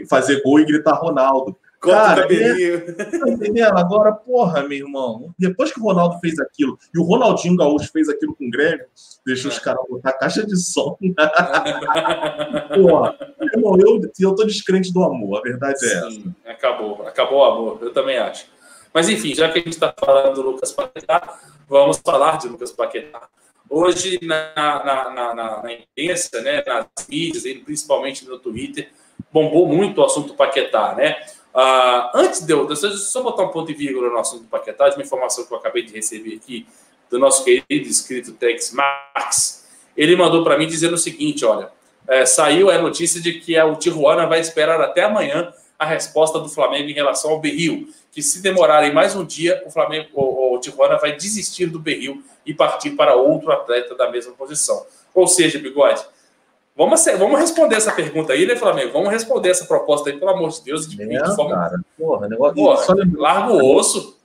fazer gol e gritar Ronaldo. Cara, é, tá? Agora, porra, meu irmão, depois que o Ronaldo fez aquilo, e o Ronaldinho Gaúcho fez aquilo com o Grêmio, deixou os caras botar caixa de som. porra, irmão, eu, eu tô descrente do amor, a verdade é Sim, essa. Acabou, acabou o amor, eu também acho. Mas, enfim, já que a gente está falando do Lucas Paquetá, vamos falar de Lucas Paquetá. Hoje, na, na, na, na imprensa, né, nas mídias, principalmente no Twitter, bombou muito o assunto Paquetá, né? Uh, antes de eu, deixa eu só botar um ponto e vírgula no assunto Paquetá, de uma informação que eu acabei de receber aqui do nosso querido inscrito Tex Max. Ele mandou para mim dizendo o seguinte: olha, é, saiu a notícia de que o Tijuana vai esperar até amanhã a resposta do Flamengo em relação ao Berril, que se demorarem mais um dia, o Flamengo, o, o Tijuana vai desistir do Berril e partir para outro atleta da mesma posição. Ou seja, Bigode, vamos, vamos responder essa pergunta aí, né, Flamengo? Vamos responder essa proposta aí, pelo amor de Deus, de, é, de forma... Cara, porra, negócio... Porra, larga o osso.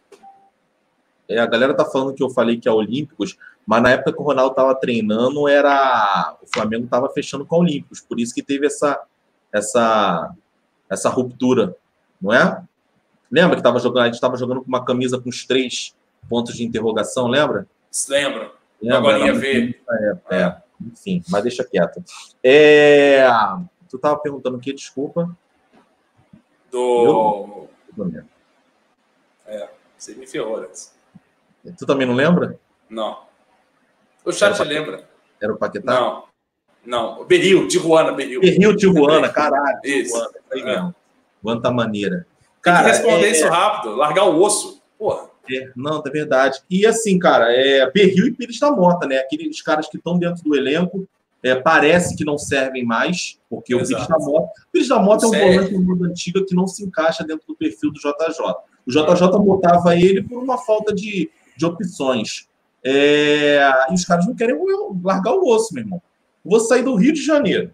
É, a galera tá falando que eu falei que é Olímpicos, mas na época que o Ronaldo tava treinando, era o Flamengo tava fechando com a Olímpicos, por isso que teve essa essa essa ruptura, não é? Lembra que tava jogando, a gente estava jogando com uma camisa com os três pontos de interrogação, lembra? Lembro. Lembra? Agora ver. É, é, enfim, mas deixa quieto. É, tu estava perguntando o que? Desculpa. Do. Eu? É, você me ferrou antes. Tu também não lembra? Não. O chat Era lembra. Era o Paquetá? Não. Não. Berril, Tijuana, Berril. Berril, Tijuana, caralho. Isso. Tijuana, mesmo. Quanta maneira. Cara, Tem que responder é, isso rápido, largar o osso. Porra. É, não, é verdade. E assim, cara, é Berril e Pires da Mota, né? Aqueles caras que estão dentro do elenco, é, parece que não servem mais, porque Exato. o Pires da Mota. O Pires da Mota é um volante mundo antiga que não se encaixa dentro do perfil do JJ. O JJ botava ele por uma falta de, de opções. É, e os caras não querem largar o osso, meu irmão. Vou sair do Rio de Janeiro,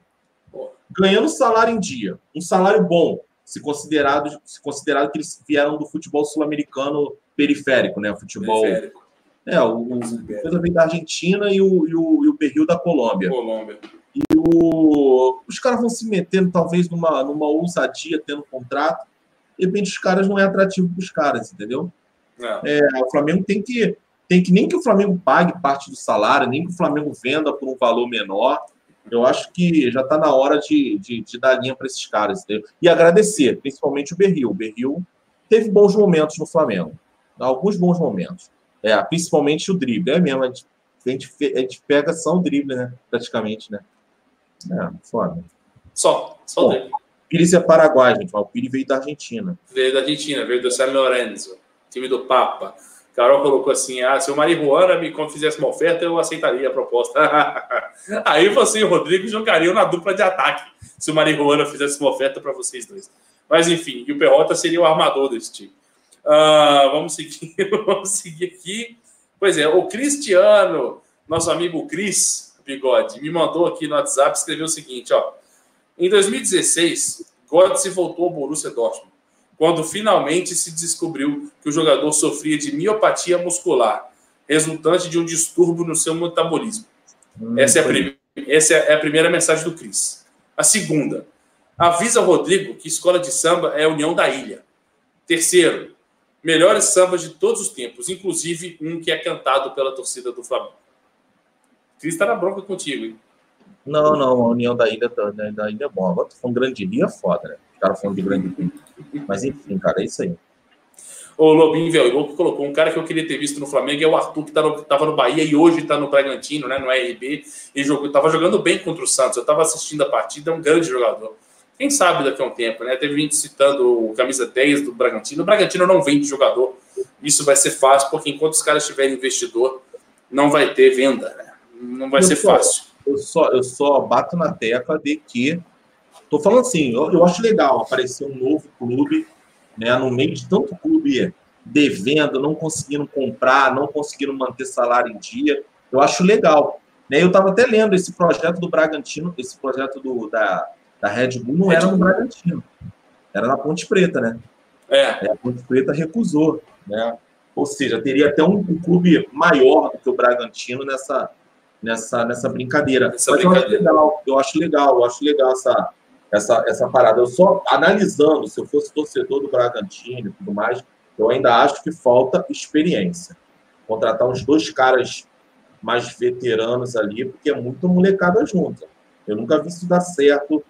ganhando salário em dia, um salário bom, se considerado, se considerado que eles vieram do futebol sul-americano periférico, né? O futebol. Periférico. É, o, o veio da Argentina e o, e o, e o Berril da Colômbia. Colômbia. E o, os caras vão se metendo, talvez, numa, numa ousadia, tendo contrato. De repente, os caras não é atrativo para os caras, entendeu? É. É, o Flamengo tem que, tem que, nem que o Flamengo pague parte do salário, nem que o Flamengo venda por um valor menor. Eu acho que já está na hora de, de, de, dar linha para esses caras. Entendeu? E agradecer, principalmente o Berril. O Berril teve bons momentos no Flamengo. Alguns bons momentos. É, principalmente o drible. É mesmo, a gente, a gente, a gente pega só o drible, né? Praticamente, né? É, foda. Só, só Bom, drible. Pires é Paraguai, gente. O Pires veio da Argentina. Veio da Argentina, veio do San Lorenzo, time do Papa. Carol colocou assim: ah, se o Marihuana me fizesse uma oferta, eu aceitaria a proposta. Aí você e o Rodrigo jogariam na dupla de ataque se o Marihuana fizesse uma oferta para vocês dois. Mas enfim, e o Perrota seria o armador desse time. Uh, vamos seguir, vamos seguir aqui. Pois é, o Cristiano, nosso amigo Cris Bigode, me mandou aqui no WhatsApp, escreveu o seguinte: ó. Em 2016, se voltou ao Borussia Dortmund quando finalmente se descobriu que o jogador sofria de miopatia muscular, resultante de um distúrbio no seu metabolismo. Hum, essa, é a essa é a primeira mensagem do Cris. A segunda, avisa Rodrigo que escola de samba é a União da Ilha. Terceiro, melhores sambas de todos os tempos, inclusive um que é cantado pela torcida do Flamengo. Cris está na bronca contigo, hein? Não, não, a União da Ilha, da, da Ilha é bom. Agora tu falando grande Rio é foda, né? Os caras falando de grande Rio. Mas enfim, cara, é isso aí. O Lobinho Velho colocou um cara que eu queria ter visto no Flamengo é o Arthur, que estava tá no, no Bahia e hoje está no Bragantino, né, no RB, e estava jogando bem contra o Santos. Eu estava assistindo a partida, é um grande jogador. Quem sabe daqui a um tempo, né? Teve gente citando o camisa 10 do Bragantino. O Bragantino não vende jogador. Isso vai ser fácil, porque enquanto os caras tiverem investidor, não vai ter venda, né? Não vai eu ser só, fácil. Eu só, eu só bato na tecla de que Tô falando assim, eu, eu, acho legal aparecer um novo clube, né, no meio de tanto clube devendo, não conseguindo comprar, não conseguindo manter salário em dia. Eu acho legal. Né? Eu estava até lendo esse projeto do Bragantino, esse projeto do, da, da Red Bull não Red era no Bragantino, era na Ponte Preta, né? É. A Ponte Preta recusou, né? Ou seja, teria até um, um clube maior do que o Bragantino nessa, nessa, nessa brincadeira. Essa Mas brincadeira. eu acho legal, eu acho legal, eu acho legal essa, essa, essa parada. Eu só analisando, se eu fosse torcedor do Bragantino e tudo mais, eu ainda acho que falta experiência. Contratar uns dois caras mais veteranos ali, porque é muito molecada junta. Eu nunca vi isso dar certo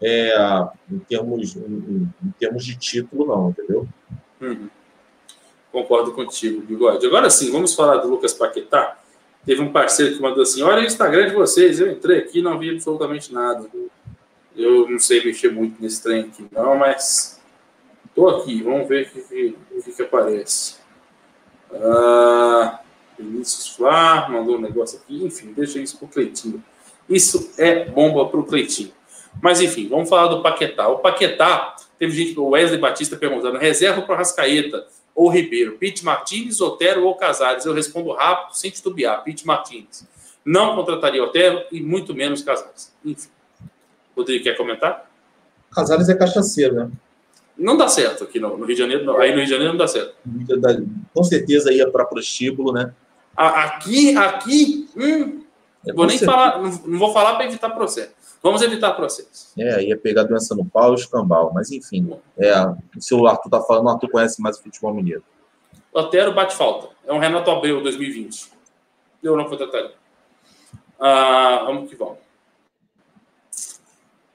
é, em, termos, em, em, termos de título, não, entendeu? Uhum. Concordo contigo, Bigode. Agora sim, vamos falar do Lucas Paquetá. Teve um parceiro que mandou assim: olha o Instagram de vocês. Eu entrei aqui não vi absolutamente nada. Eu não sei mexer muito nesse trem aqui, não, mas tô aqui. Vamos ver o que, que, que, aparece. Ah, Vinícius Flá mandou um negócio aqui. Enfim, deixa isso pro Cleitinho. Isso é bomba pro Cleitinho. Mas enfim, vamos falar do Paquetá. O Paquetá, teve gente, o Wesley Batista perguntando: reserva para Rascaeta ou Ribeiro? Pete Martins, Otero ou Casares? Eu respondo rápido, sem titubear: Pete Martins. Não contrataria Otero e muito menos Casares. Enfim. Rodrigo, quer comentar? Casares é cachaceiro, né? Não dá certo aqui no, no Rio de Janeiro. Não. Aí no Rio de Janeiro não dá certo. Com certeza ia para prostíbulo, né? Aqui, aqui, hum, é vou nem falar, não, vou falar para evitar processo. Vamos evitar processo. É, ia pegar doença no pau e escambau, mas enfim. É, o Arthur tá falando, o Arthur conhece mais o futebol mineiro. Otero bate falta. É um Renato Abreu 2020. Eu não contrataria. Ah, vamos que vamos.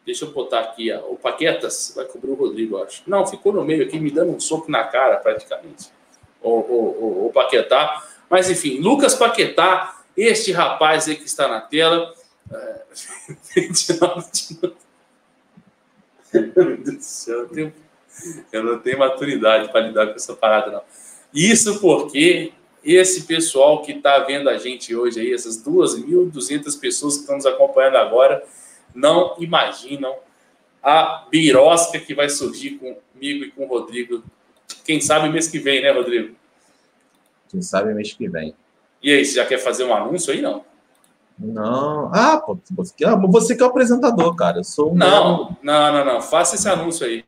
Deixa eu botar aqui, ó, o Paquetas vai cobrir o Rodrigo, acho. Não, ficou no meio aqui, me dando um soco na cara, praticamente. O, o, o, o Paquetá. Mas, enfim, Lucas Paquetá, este rapaz aí que está na tela. É... Meu Deus do céu, tenho... eu não tenho maturidade para lidar com essa parada, não. Isso porque esse pessoal que está vendo a gente hoje aí, essas 2.200 pessoas que estão nos acompanhando agora, não imaginam a birosca que vai surgir comigo e com o Rodrigo. Quem sabe mês que vem, né, Rodrigo? Quem sabe mês que vem. E aí, você já quer fazer um anúncio aí, não? Não. Ah, pô, você que é, que é o apresentador, cara. Eu sou um Não, não, não, não. Faça esse anúncio aí.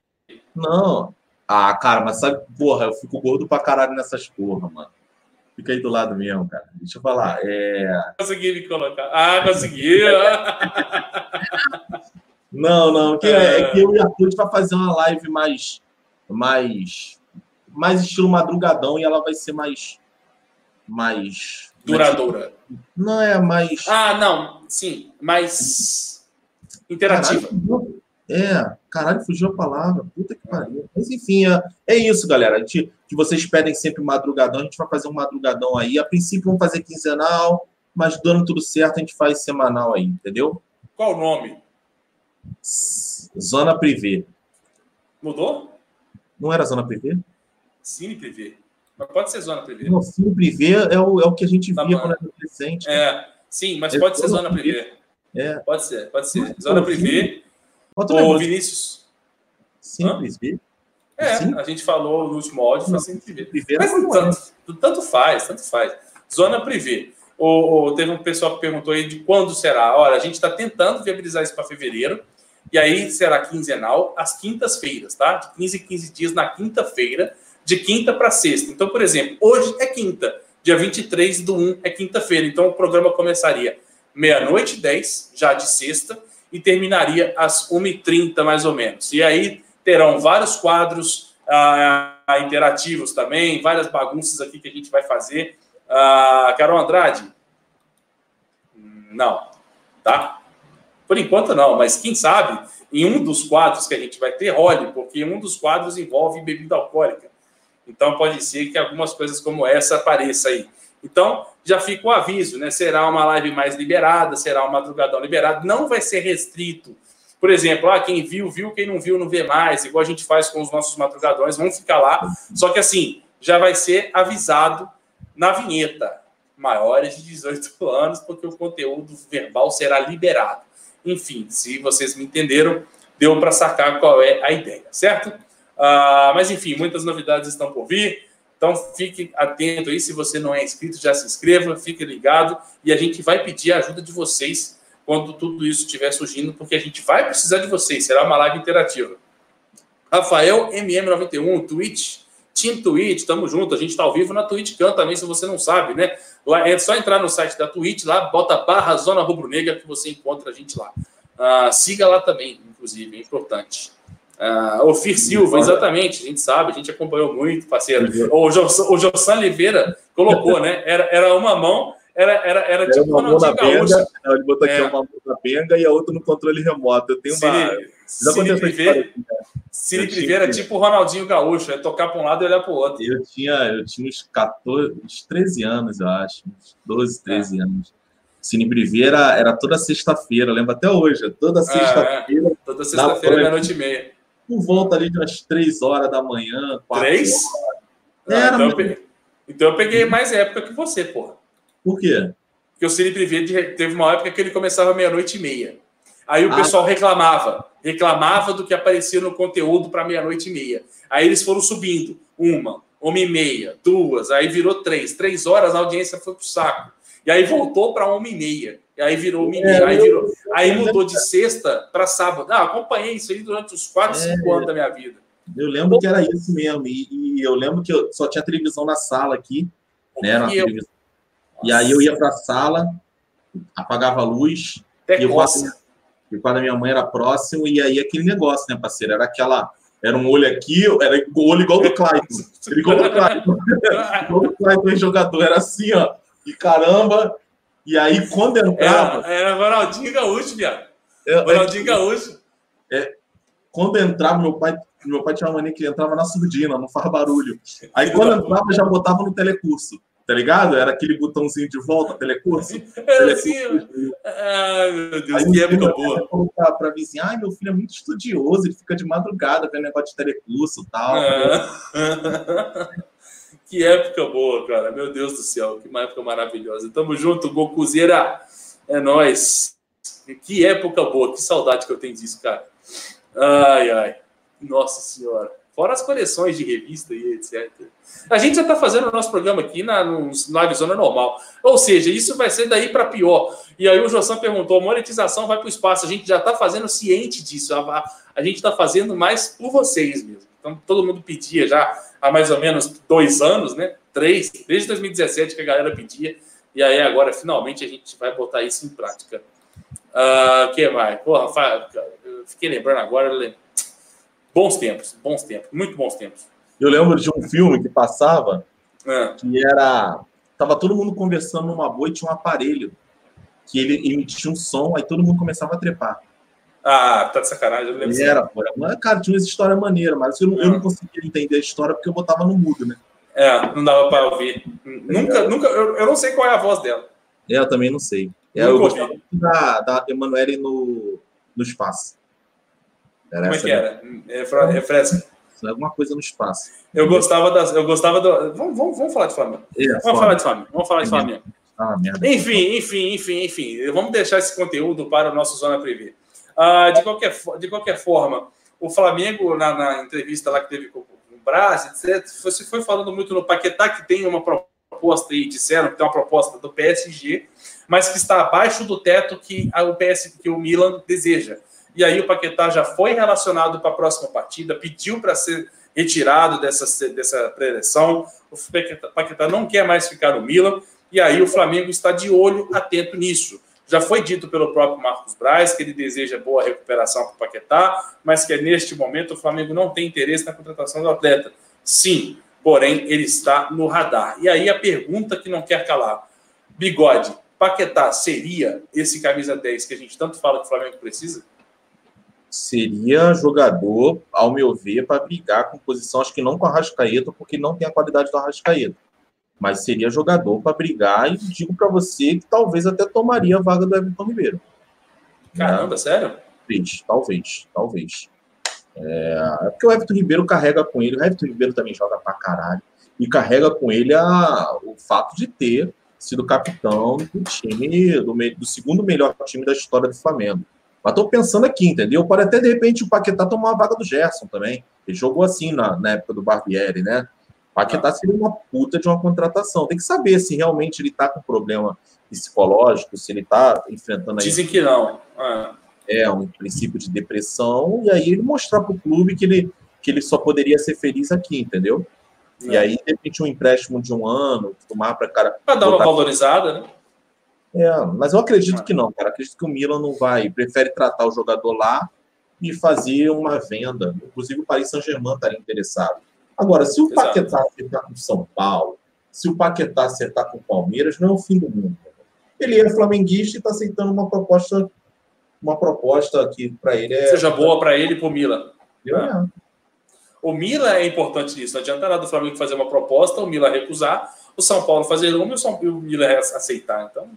Não. Ah, cara, mas sabe, porra, eu fico gordo pra caralho nessas porra, mano. Fica aí do lado mesmo, cara. Deixa eu falar. É... Consegui me colocar. Ah, conseguiu! não, não. Que é, é que eu e a Arthur vai fazer uma live mais. mais mais estilo madrugadão e ela vai ser mais. Mais. Duradoura. Não é mais. Ah, não. Sim. Mais interativa. Caralho, é, caralho, fugiu a palavra. Puta que pariu. Mas enfim, é, é isso, galera. A gente, que vocês pedem sempre madrugadão, a gente vai fazer um madrugadão aí. A princípio vamos fazer quinzenal, mas dando tudo certo, a gente faz semanal aí, entendeu? Qual o nome? Zona Privé. Mudou? Não era Zona Privé? Cine Privé. Mas pode ser Zona Privé. Não, Cine Privé é o, é o que a gente tá via bom. quando era adolescente. É, sim, mas é pode ser Zona Privé. É. Pode ser, pode ser. Zona Privé. Ô, Vinícius. Cine Privé? É, Sim? a gente falou no último áudio, foi Cine Privé. Mas tanto, tanto faz, tanto faz. Zona Privé. Ou, ou, teve um pessoal que perguntou aí de quando será. Olha, a gente está tentando viabilizar isso para fevereiro. E aí será quinzenal, às quintas-feiras, tá? De 15 em 15 dias na quinta-feira, de quinta para sexta. Então, por exemplo, hoje é quinta, dia 23 do 1 é quinta-feira. Então, o programa começaria meia-noite e 10, já de sexta, e terminaria às 1h30, mais ou menos. E aí terão vários quadros ah, interativos também, várias bagunças aqui que a gente vai fazer. Ah, Carol Andrade? Não, tá? Por enquanto não, mas quem sabe em um dos quadros que a gente vai ter, role, porque um dos quadros envolve bebida alcoólica. Então pode ser que algumas coisas como essa apareça aí. Então já fica o aviso, né? Será uma live mais liberada, será um madrugadão liberado, não vai ser restrito. Por exemplo, ah, quem viu, viu, quem não viu, não vê mais, igual a gente faz com os nossos madrugadões, vão ficar lá. Só que assim, já vai ser avisado na vinheta. Maiores de 18 anos, porque o conteúdo verbal será liberado. Enfim, se vocês me entenderam, deu para sacar qual é a ideia, certo? Uh, mas enfim, muitas novidades estão por vir. Então fique atento aí. Se você não é inscrito, já se inscreva, fique ligado e a gente vai pedir a ajuda de vocês quando tudo isso estiver surgindo, porque a gente vai precisar de vocês. Será uma live interativa. Rafael MM91, Twitch, Team Twitch, tamo junto. A gente está ao vivo na TwitchCam também, se você não sabe, né? É só entrar no site da Twitch lá, bota barra Zona Rubro Negra que você encontra a gente lá. Uh, siga lá também, inclusive, é importante. O Fir Silva, exatamente, a gente sabe, a gente acompanhou muito, parceiro. O Jossan, Oliveira colocou, né? Era, era uma mão, era, era, era, era tipo uma mão na benga, ele botou aqui é. uma mão na benga e a outra no controle remoto. Eu tenho uma. Cine, Cine Cine Priveira é tipo o Ronaldinho Gaúcho, é tocar para um lado e olhar para o outro. Eu tinha, eu tinha uns 14, uns 13 anos, eu acho, uns 12, 13 é. anos. Cine Priveira era toda sexta-feira, lembro até hoje, toda sexta-feira. É, toda sexta-feira, meia-noite e meia. Por volta ali de umas 3 horas da manhã, 4 Três? Ah, era, então, eu peguei, então eu peguei mais época que você, porra. Por quê? Porque o Cine Priveira teve uma época que ele começava meia-noite e meia. Aí o ah, pessoal reclamava, reclamava do que aparecia no conteúdo para meia-noite e meia. Aí eles foram subindo, uma, uma e meia, duas, aí virou três. Três horas a audiência foi pro saco. E aí voltou para uma e meia. E aí virou uma e meia. Aí, virou, aí mudou de sexta para sábado. Ah, acompanhei isso aí durante os quatro, é, cinco anos da minha vida. Eu lembro que era isso mesmo. E, e, eu lembro que eu só tinha televisão na sala aqui. Né, na e, e aí eu ia para a sala, apagava a luz. Até e e o pai da minha mãe era próximo, e aí aquele negócio, né, parceiro? Era aquela. Era um olho aqui, era o olho igual do Clayton. Ele igual do Clayton. igual do Clayton jogador. Era assim, ó. E caramba. E aí, quando entrava. Era, era Ronaldinho Gaúcho, viado. É, Ronaldinho é, Gaúcho. É, quando entrava, meu pai, meu pai tinha uma mania que entrava na surdina, não faz barulho. Aí quando entrava, já botava no telecurso tá ligado? Era aquele botãozinho de volta, telecurso. Era assim, ai meu Deus, Aí que época boa. Pra, pra vizinha, ai, meu filho é muito estudioso, ele fica de madrugada vendo negócio de telecurso e tal. Ah. que época boa, cara, meu Deus do céu, que uma época maravilhosa. Tamo junto, Gokuzeira, é nós. Que época boa, que saudade que eu tenho disso, cara. Ai, ai, nossa senhora. Fora as coleções de revista e etc. A gente já está fazendo o nosso programa aqui na Live Zona normal. Ou seja, isso vai ser daí para pior. E aí o Jossan perguntou: a monetização vai para o espaço. A gente já está fazendo ciente disso. A, a gente está fazendo mais por vocês mesmo. Então, todo mundo pedia já há mais ou menos dois anos, né? Três, desde 2017 que a galera pedia. E aí agora, finalmente, a gente vai botar isso em prática. O uh, que mais? Porra, fiquei lembrando agora. Bons tempos, bons tempos, muito bons tempos. Eu lembro de um filme que passava é. que era. Tava todo mundo conversando numa boa e tinha um aparelho que ele emitia um som, aí todo mundo começava a trepar. Ah, tá de sacanagem, eu lembro. Era, pô. Mas, cara, tinha uma história maneira, mas eu não, eu não é. conseguia entender a história porque eu botava no mudo, né? É, não dava para ouvir. Nunca, nunca, eu, eu não sei qual é a voz dela. É, eu também não sei. É, eu gostava muito da, da Emanuele no, no espaço. Era Como é que era? É, refresca. É alguma coisa no espaço. Eu gostava das. Eu gostava do. Vamos, vamos, vamos falar de Flamengo. É, vamos falar de Flamengo. Vamos falar de Flamengo. Ah, enfim, enfim, enfim, enfim. Vamos deixar esse conteúdo para o nosso Zona Privê. Ah, de, qualquer, de qualquer forma, o Flamengo, na, na entrevista lá que teve com o Braz, etc., você foi falando muito no Paquetá, que tem uma proposta aí, disseram que tem uma proposta do PSG, mas que está abaixo do teto que o PS, que o Milan deseja. E aí o Paquetá já foi relacionado para a próxima partida, pediu para ser retirado dessa, dessa preleção. O Paquetá não quer mais ficar no Milan, e aí o Flamengo está de olho atento nisso. Já foi dito pelo próprio Marcos Braz que ele deseja boa recuperação para o Paquetá, mas que neste momento o Flamengo não tem interesse na contratação do atleta. Sim, porém ele está no radar. E aí a pergunta que não quer calar: Bigode, Paquetá seria esse camisa 10 que a gente tanto fala que o Flamengo precisa? Seria jogador, ao meu ver, para brigar com posição, acho que não com a Rascaeta, porque não tem a qualidade do Arrascaeta mas seria jogador para brigar e digo para você que talvez até tomaria a vaga do Everton Ribeiro. Caramba, né? sério? Talvez, talvez, talvez. É, é, porque o Everton Ribeiro carrega com ele, o Everton Ribeiro também joga pra caralho, e carrega com ele a, o fato de ter sido capitão do time, do, do segundo melhor time da história do Flamengo. Mas tô pensando aqui, entendeu? Pode até, de repente, o Paquetá tomar a vaga do Gerson também. Ele jogou assim na, na época do Barbieri, né? Paquetá seria uma puta de uma contratação. Tem que saber se realmente ele está com problema psicológico, se ele está enfrentando... Dizem que não. É. é, um princípio de depressão, e aí ele mostrar para o clube que ele, que ele só poderia ser feliz aqui, entendeu? É. E aí, de repente, um empréstimo de um ano, tomar para cara... Para dar uma valorizada, né? É, mas eu acredito que não, cara. Acredito que o Milan não vai, prefere tratar o jogador lá e fazer uma venda. Inclusive, o Paris Saint-Germain estaria interessado. Agora, se o Exato. Paquetá acertar com São Paulo, se o Paquetá acertar com o Palmeiras, não é o fim do mundo. Ele é flamenguista e está aceitando uma proposta, uma proposta que para ele é. Seja boa para ele e para o Milan. É. O Milan é importante nisso. Não adianta nada o Flamengo fazer uma proposta, o Milan recusar, o São Paulo fazer uma e o, São, o Milan aceitar. Então,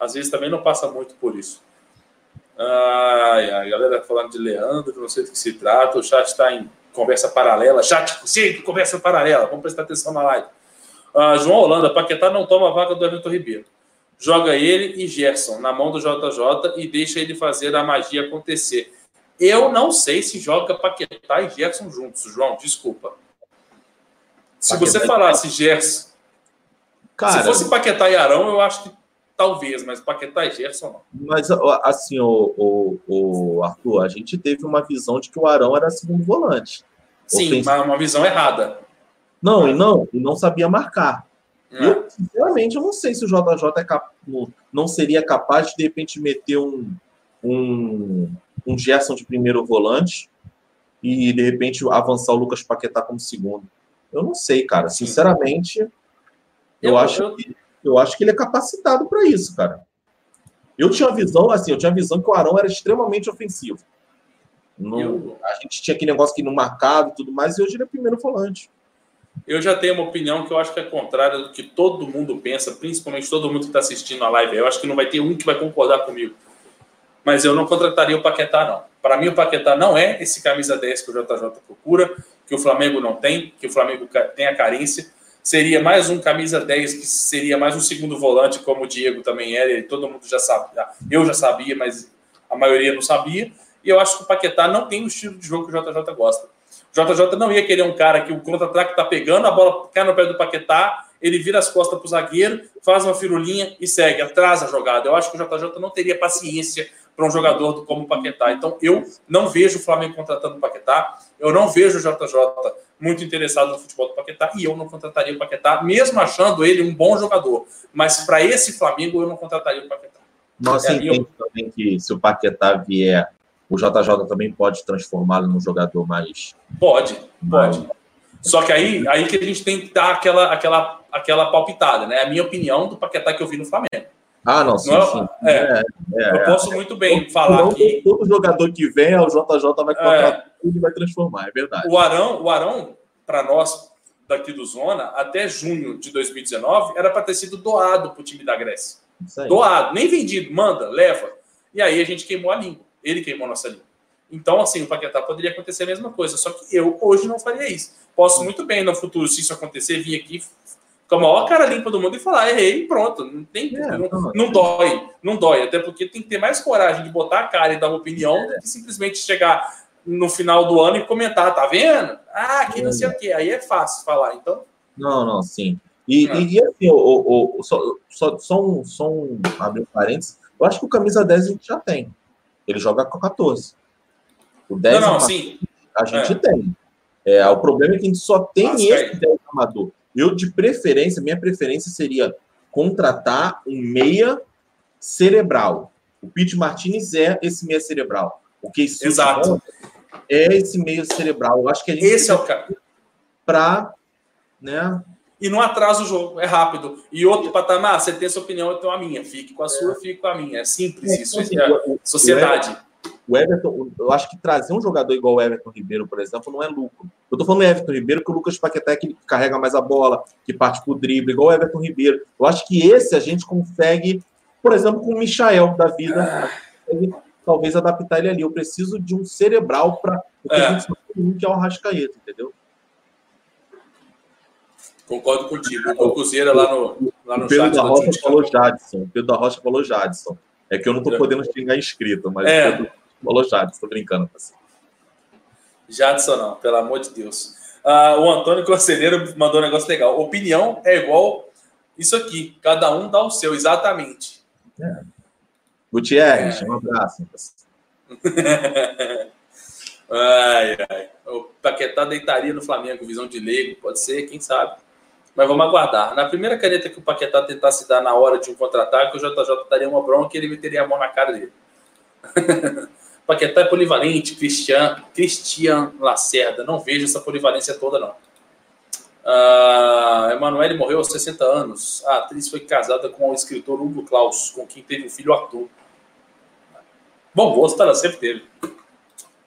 às vezes também não passa muito por isso. Ai, a galera falando de Leandro, não sei do que se trata, o chat está em conversa paralela, chat, sim, conversa paralela, vamos prestar atenção na live. Uh, João Holanda, Paquetá não toma a vaga do Everton Ribeiro. Joga ele e Gerson na mão do JJ e deixa ele fazer a magia acontecer. Eu não sei se joga Paquetá e Gerson juntos, João, desculpa. Se Paquetá você falasse Gerson, Cara, se fosse Paquetá e Arão, eu acho que talvez, mas Paquetá e Gerson não. Mas, assim, o, o, o, Arthur, a gente teve uma visão de que o Arão era segundo volante. Sim, mas uma visão errada. Não, e não, e não sabia marcar. É. Eu, sinceramente, eu não sei se o JJ é cap... não seria capaz de, de repente, meter um, um, um Gerson de primeiro volante e, de repente, avançar o Lucas Paquetá como segundo. Eu não sei, cara. Sinceramente, eu, eu acho eu... que eu acho que ele é capacitado para isso, cara. Eu tinha a visão, assim, eu tinha a visão que o Arão era extremamente ofensivo. eu... A gente tinha aquele negócio que não marcava e tudo mais, e hoje ele é primeiro volante. Eu já tenho uma opinião que eu acho que é contrária do que todo mundo pensa, principalmente todo mundo que está assistindo a live. Eu acho que não vai ter um que vai concordar comigo. Mas eu não contrataria o Paquetá, não. Para mim, o Paquetá não é esse camisa 10 que o JJ procura, que o Flamengo não tem, que o Flamengo tem a carência seria mais um camisa 10, que seria mais um segundo volante, como o Diego também era, e todo mundo já sabia. Eu já sabia, mas a maioria não sabia. E eu acho que o Paquetá não tem o estilo de jogo que o JJ gosta. O JJ não ia querer um cara que o contra-ataque tá pegando, a bola cai no pé do Paquetá, ele vira as costas para o zagueiro, faz uma firulinha e segue, atrasa a jogada. Eu acho que o JJ não teria paciência para um jogador como o Paquetá. Então, eu não vejo o Flamengo contratando o Paquetá, eu não vejo o JJ muito interessado no futebol do Paquetá e eu não contrataria o Paquetá, mesmo achando ele um bom jogador. Mas para esse Flamengo eu não contrataria o Paquetá. Nossa, é, entende eu... também que se o Paquetá vier, o JJ também pode transformá-lo num jogador mais. Pode, pode. Só que aí, aí que a gente tem que dar aquela, aquela, aquela palpitada, né? A minha opinião do Paquetá que eu vi no Flamengo. Ah, não, sim, não, sim. É, é, é, eu posso muito bem falar não, que... Todo jogador que vem, o JJ vai contratar tudo e vai transformar, é verdade. O Arão, o Arão para nós, daqui do Zona, até junho de 2019, era para ter sido doado para o time da Grécia. Doado, nem vendido, manda, leva. E aí a gente queimou a língua. Ele queimou a nossa língua. Então, assim, o Paquetá poderia acontecer a mesma coisa, só que eu hoje não faria isso. Posso muito bem no futuro, se isso acontecer, vir aqui com a maior cara limpa do mundo e falar, errei, pronto. Não tem, é, não, não, não, dói, não dói. Até porque tem que ter mais coragem de botar a cara e dar uma opinião é. do que simplesmente chegar no final do ano e comentar, tá vendo? Ah, que não sei o quê. Aí é fácil falar, então. Não, não, sim. E, é. e, e assim, o, o, só, só, só, um, só um abrir parênteses, eu acho que o camisa 10 a gente já tem. Ele joga com 14. O 10 não, não, sim. a gente é. tem. É, o problema é que a gente só tem Nossa, esse 10 amador. Eu, de preferência, minha preferência seria contratar um meia cerebral. O Pete Martinez é esse meia cerebral. O que Exato. é esse meia cerebral. Eu acho que a gente esse é o cara. Para, né? E não atrasa o jogo, é rápido. E outro patamar, você tem sua opinião, eu tenho a minha. Fique com a sua, é. fique com a minha. É simples é, isso. Assim, é sociedade o Everton, eu acho que trazer um jogador igual o Everton Ribeiro, por exemplo, não é lucro. Eu tô falando do Everton Ribeiro que o Lucas Paquetá é que carrega mais a bola, que parte pro drible, igual o Everton Ribeiro. Eu acho que esse a gente consegue, por exemplo, com o Michael da vida, talvez adaptar ele ali. Eu preciso de um cerebral para o é. a gente sabe que é o Rascaeta, entendeu? Concordo contigo. O Cruzeiro lá no, lá no Pedro chat. Da Rocha falou Jadson. Pedro da Rocha falou Jadson. É que eu não tô podendo xingar inscrito, mas é. Pedro Falou Jadson, tô brincando. Assim. Jadson não, pelo amor de Deus. Uh, o Antônio Conselheiro mandou um negócio legal. Opinião é igual isso aqui. Cada um dá o seu, exatamente. É. Gutierrez, é. um abraço. ai, ai. O Paquetá deitaria no Flamengo, visão de leigo, pode ser, quem sabe. Mas vamos aguardar. Na primeira caneta que o Paquetá tentasse dar na hora de um contra-ataque, o JJ daria uma bronca e ele meteria a mão na cara dele. Paquetá é polivalente, Cristian, Cristian Lacerda. Não vejo essa polivalência toda, não. Uh, Emanuele morreu aos 60 anos. A atriz foi casada com o escritor Hugo Klaus, com quem teve um filho Arthur. Bom gosto ela sempre teve.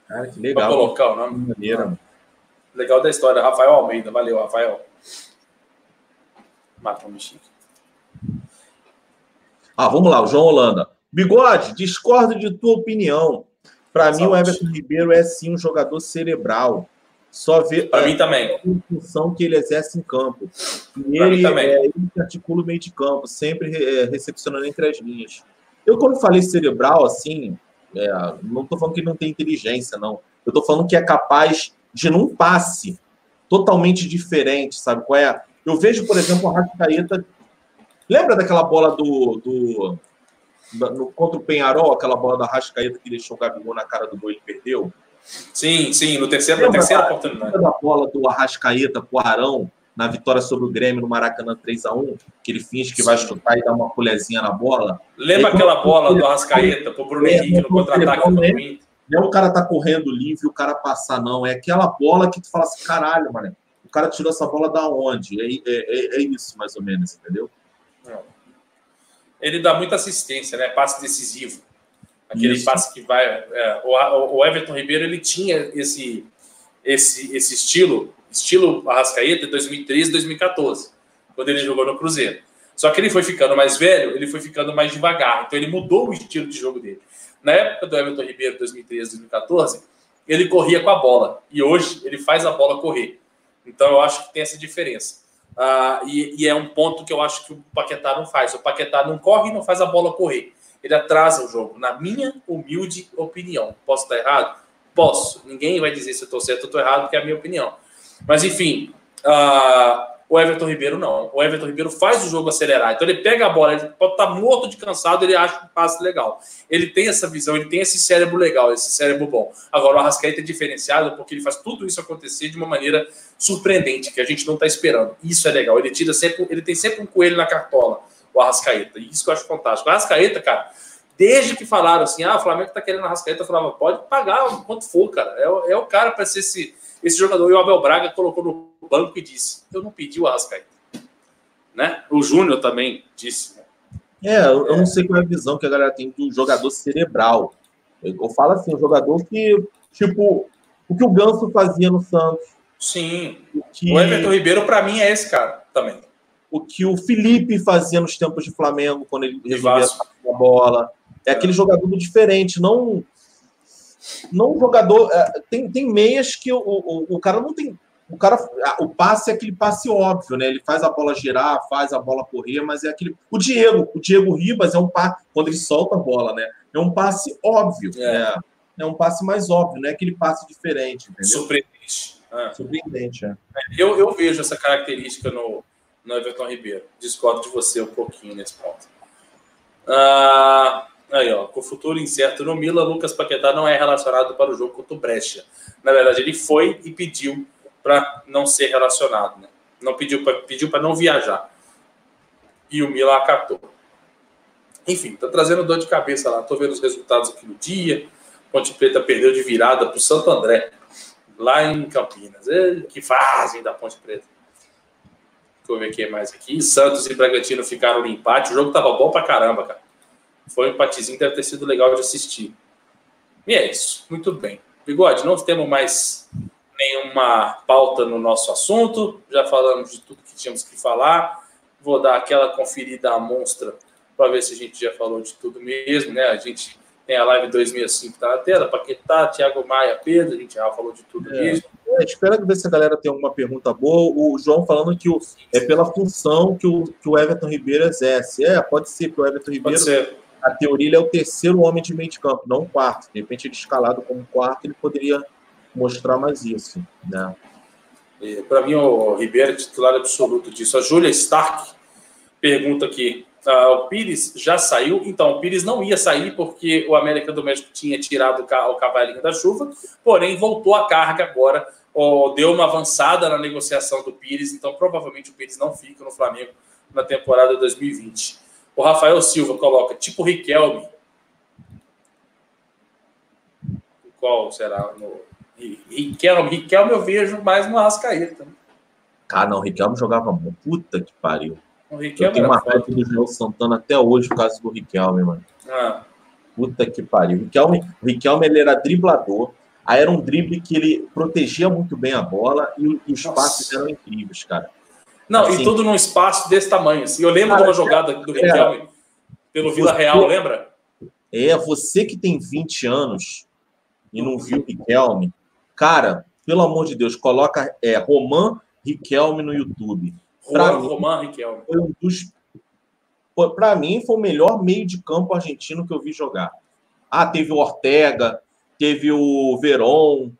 Cara, que legal. Pra colocar o nome. Maneira. Legal da história. Rafael Almeida. Valeu, Rafael. Mata um bichinho. Ah, vamos lá, o João Holanda. Bigode, discordo de tua opinião. Para mim, o Everton Ribeiro é sim um jogador cerebral. Só ver para mim também. a função que ele exerce em campo. E ele, também. É, ele articula o meio de campo, sempre é, recepcionando entre as linhas. Eu, quando falei cerebral, assim, é, não estou falando que não tem inteligência, não. Eu estou falando que é capaz de, num passe totalmente diferente, sabe qual é? Eu vejo, por exemplo, o Rascaeta. Lembra daquela bola do, do no, contra o Penharol, aquela bola da Rascaeta que deixou o Gabigol na cara do gol e perdeu? Sim, sim, no terceiro, na terceira oportunidade. da bola do Arrascaeta pro Arão na vitória sobre o Grêmio no Maracanã 3 a 1 que ele finge que vai chutar e dar uma colherzinha na bola. Lembra aí, aquela bola do Arrascaeta pro Bruno é, Henrique no contra-ataque do Inter? Não é o cara tá correndo livre e o cara passar, não. É aquela bola que tu fala assim, caralho, mano. O cara tirou essa bola da onde? É, é, é, é isso, mais ou menos, entendeu? Ele dá muita assistência, né? Passe decisivo. Aquele Isso. passe que vai. É, o, o, Everton Ribeiro ele tinha esse, esse, esse estilo, estilo Arrascaeta, de 2013, 2014, quando ele jogou no Cruzeiro. Só que ele foi ficando mais velho, ele foi ficando mais devagar. Então ele mudou o estilo de jogo dele. Na época do Everton Ribeiro, 2013, 2014, ele corria com a bola. E hoje ele faz a bola correr. Então eu acho que tem essa diferença. Uh, e, e, é um ponto que eu acho que o Paquetá não faz. O Paquetá não corre e não faz a bola correr. Ele atrasa o jogo, na minha humilde opinião. Posso estar errado? Posso. Ninguém vai dizer se eu estou certo ou estou errado, porque é a minha opinião. Mas, enfim, uh, o Everton Ribeiro não. O Everton Ribeiro faz o jogo acelerar. Então ele pega a bola, ele pode estar morto de cansado, ele acha um passe legal. Ele tem essa visão, ele tem esse cérebro legal, esse cérebro bom. Agora o Arrascaeta é diferenciado porque ele faz tudo isso acontecer de uma maneira surpreendente, que a gente não está esperando. Isso é legal. Ele tira sempre, ele tem sempre um coelho na cartola, o Arrascaeta. E isso que eu acho fantástico. O Arrascaeta, cara, desde que falaram assim, ah, o Flamengo está querendo Arrascaeta, eu falava, pode pagar quanto for, cara. É, é o cara para ser esse esse jogador, e o Abel Braga colocou no banco e disse: Eu não pedi o Arrascaeta. Né? O Júnior também disse. Né? É, eu não sei qual é a visão que a galera tem do jogador cerebral. Eu falo assim, um jogador que, tipo, o que o Ganso fazia no Santos. Sim. O, que... o Everton Ribeiro, para mim, é esse cara também. O que o Felipe fazia nos tempos de Flamengo, quando ele resolvia a bola. É, é aquele jogador diferente, não. Não um jogador. É, tem, tem meias que o, o, o cara não tem o cara, o passe é aquele passe óbvio, né? Ele faz a bola girar, faz a bola correr, mas é aquele. O Diego, o Diego Ribas é um passe, quando ele solta a bola, né? É um passe óbvio, é. né? É um passe mais óbvio, não é aquele passe diferente, entendeu? Surpreendente. Ah. Surpreendente, é. Eu, eu vejo essa característica no, no Everton Ribeiro. Discordo de você um pouquinho nesse ponto. Ah, aí, ó, com o futuro incerto no Milan, Lucas Paquetá não é relacionado para o jogo contra o Brecha. Na verdade, ele foi e pediu para não ser relacionado, né? Não pediu para pediu para não viajar. E o Milan acatou. Enfim, tá trazendo dor de cabeça lá. Tô vendo os resultados aqui no dia. Ponte Preta perdeu de virada para o Santo André, lá em Campinas. E, que fazem da Ponte Preta. Deixa eu ver quem mais aqui. Santos e Bragantino ficaram no empate. O jogo tava bom pra caramba, cara. Foi um empatezinho, deve ter sido legal de assistir. E é isso. Muito bem. Bigode, não temos mais nenhuma pauta no nosso assunto, já falamos de tudo que tínhamos que falar. Vou dar aquela conferida à monstra para ver se a gente já falou de tudo mesmo, né? A gente tem a live 2005 tá na tela, Paquetá, Thiago Maia, Pedro, a gente já falou de tudo é. mesmo. É, espero ver se a galera tem alguma pergunta boa. O João falando que o, é pela função que o, que o Everton Ribeiro exerce. É, pode ser que o Everton Ribeiro. A teoria ele é o terceiro homem de meio de campo, não o quarto. De repente, ele escalado como quarto, ele poderia mostrar mais isso. Né? Para mim, o Ribeiro é titular absoluto disso. A Júlia Stark pergunta aqui: ah, o Pires já saiu? Então, o Pires não ia sair porque o América do México tinha tirado o cavalinho da chuva, porém voltou a carga agora, ou deu uma avançada na negociação do Pires, então provavelmente o Pires não fica no Flamengo na temporada 2020. O Rafael Silva coloca tipo Riquelme. Qual será no, Riquelme, Riquelme eu vejo mais no Arrascaeta. Cara, não, o Riquelme jogava muito. Puta que pariu. O Riquelme eu tenho uma raiva do João Santana até hoje por causa do Riquelme, mano. Ah. Puta que pariu. O Riquelme, o Riquelme ele era driblador. Aí era um drible que ele protegia muito bem a bola e, e os passes eram incríveis, cara. Não, assim, e tudo num espaço desse tamanho. Assim. Eu lembro cara, de uma jogada do é. Riquelme é, pelo Vila Real, lembra? É, você que tem 20 anos e não viu o Riquelme, Cara, pelo amor de Deus, coloca é, Roman Riquelme no YouTube. Para mim, Roman Riquelme. Foi um dos. Para mim, foi o melhor meio de campo argentino que eu vi jogar. Ah, teve o Ortega, teve o Veron.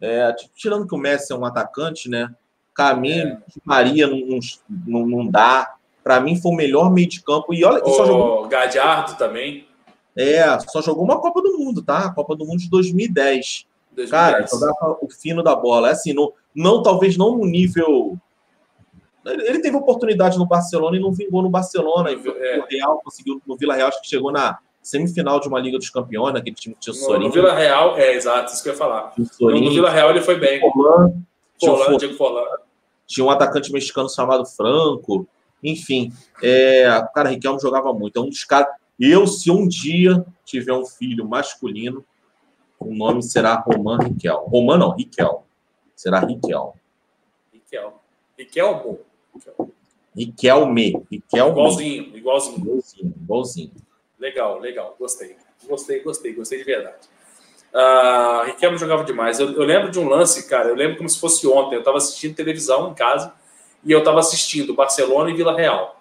É, tirando que o Messi é um atacante, né? Caminho, é. Maria não, não, não dá. Para mim, foi o melhor meio de campo. E olha, o só jogou. Gadiardo também. É, só jogou uma Copa do Mundo, tá? A Copa do Mundo de 2010. 2010. Cara, jogava o fino da bola. É assim, no, não, talvez não no nível. Ele teve oportunidade no Barcelona e não vingou no Barcelona. E é. o Real conseguiu no Vila Real, acho que chegou na semifinal de uma Liga dos Campeões, naquele time que tinha o Sorinho. No Vila Real, é exato, isso que eu ia falar. No, no Vila Real ele foi bem. Forlan, Forlan, Diego Forlan. Tinha um atacante mexicano chamado Franco. Enfim, é, cara, Riquelme jogava muito. É um dos caras. Eu, se um dia tiver um filho masculino, o nome será Roman Riquel. Roman não, Riquel. Será Riquel. Riquel. Riquelmo. Riquelme. Riquelme. Igualzinho, igualzinho. Igualzinho, igualzinho. Legal, legal. Gostei. Gostei, gostei, gostei de verdade. Uh, Riquelme jogava demais. Eu, eu, lembro de um lance, cara. Eu lembro como se fosse ontem. Eu estava assistindo televisão em casa e eu estava assistindo Barcelona e Vila Real.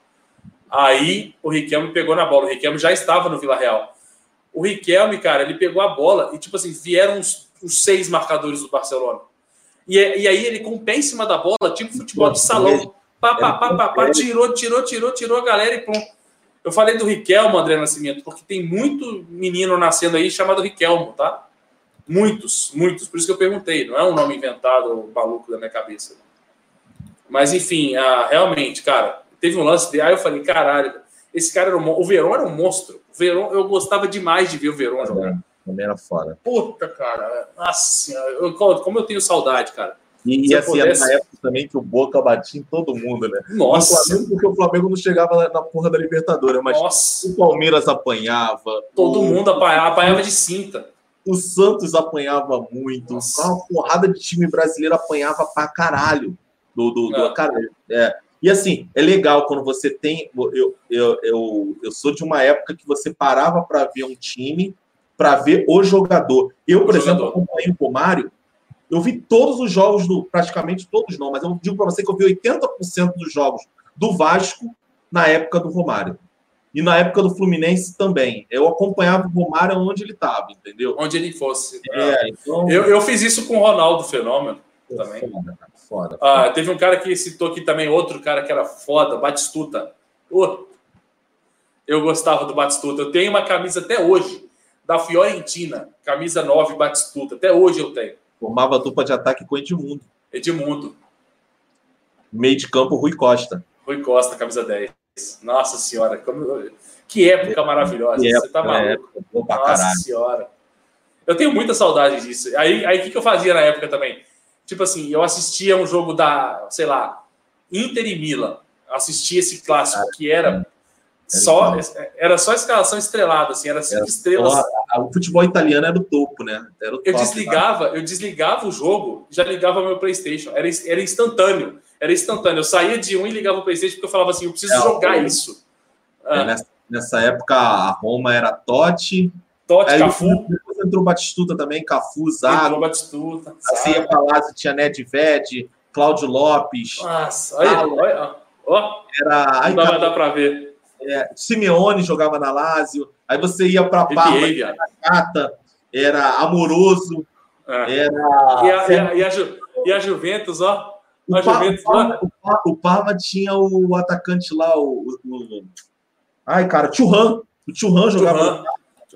Aí o Riquelme pegou na bola. O Riquelme já estava no Vila Real. O Riquelme, cara, ele pegou a bola e, tipo assim, vieram os, seis marcadores do Barcelona. E, e, aí ele com o pé em cima da bola, tipo futebol de salão. Pá, pá, pá, pá, pá, tirou, tirou, tirou, tirou a galera e pronto. Eu falei do Riquelmo, André Nascimento, porque tem muito menino nascendo aí chamado Riquelmo, tá? Muitos, muitos. Por isso que eu perguntei. Não é um nome inventado, maluco da minha cabeça. Mas, enfim, ah, realmente, cara, teve um lance de. Aí eu falei, caralho, esse cara era um, o Verón era um monstro. Verón, eu gostava demais de ver o Verón jogar. Também era fora. Puta, cara. Nossa, eu, como eu tenho saudade, cara. E, e assim, pudesse... era na época também que o Boca batia em todo mundo, né? Nossa! O Flamengo, porque o Flamengo não chegava na, na porra da Libertadores, mas Nossa. o Palmeiras apanhava. Todo o... mundo apanhava, apanhava de cinta. O Santos apanhava muito. Nossa. Uma porrada de time brasileiro apanhava pra caralho. Do, do, do é. cara, é. E assim, é legal quando você tem. Eu, eu, eu, eu sou de uma época que você parava para ver um time, para ver o jogador. Eu, por o exemplo, acompanhei o Romário eu vi todos os jogos do. Praticamente todos não, mas eu digo para você que eu vi 80% dos jogos do Vasco na época do Romário. E na época do Fluminense também. Eu acompanhava o Romário onde ele estava, entendeu? Onde ele fosse. É, então... eu, eu fiz isso com o Ronaldo Fenômeno também. Foda, foda. Ah, teve um cara que citou aqui também, outro cara que era foda, Batistuta. Oh, eu gostava do Batistuta. Eu tenho uma camisa até hoje, da Fiorentina, camisa 9 Batistuta. Até hoje eu tenho. Formava dupla de ataque com Edmundo. Edmundo. Meio de campo, Rui Costa. Rui Costa, camisa 10. Nossa senhora, como... que época maravilhosa. Que Você tá maluco. É, Nossa caralho. senhora. Eu tenho muita saudade disso. Aí, aí o que, que eu fazia na época também? Tipo assim, eu assistia um jogo da, sei lá, Inter e Milan. Assistia esse clássico que era só, era só escalação estrelada, assim, era cinco era estrelas. Só, o futebol italiano era do topo, né? Era eu desligava, eu desligava o jogo, já ligava meu PlayStation. Era, era instantâneo. Era instantâneo. Eu saía de um e ligava o PlayStation porque eu falava assim, eu preciso é, jogar eu, isso. É, ah. nessa, nessa, época a Roma era Totti. Totti, Cafu. Depois entrou Batistuta também, Cafu, Zago. Entrou Batistuta. Assim ia Palazzo, tinha Nedved, Cláudio Lopes. Nossa, olha, olha, ó. Era, aí, não dá, dá para ver. É, Simeone jogava na Lazio, aí você ia para Parma, era Cata, era Amoroso, é. era... E a, e, a, e, a Ju, e a Juventus, ó. O, Juventus, Parma, o, Parma, o, Parma, tinha o atacante lá, o... o ai, cara, Churran. O Churran jogava.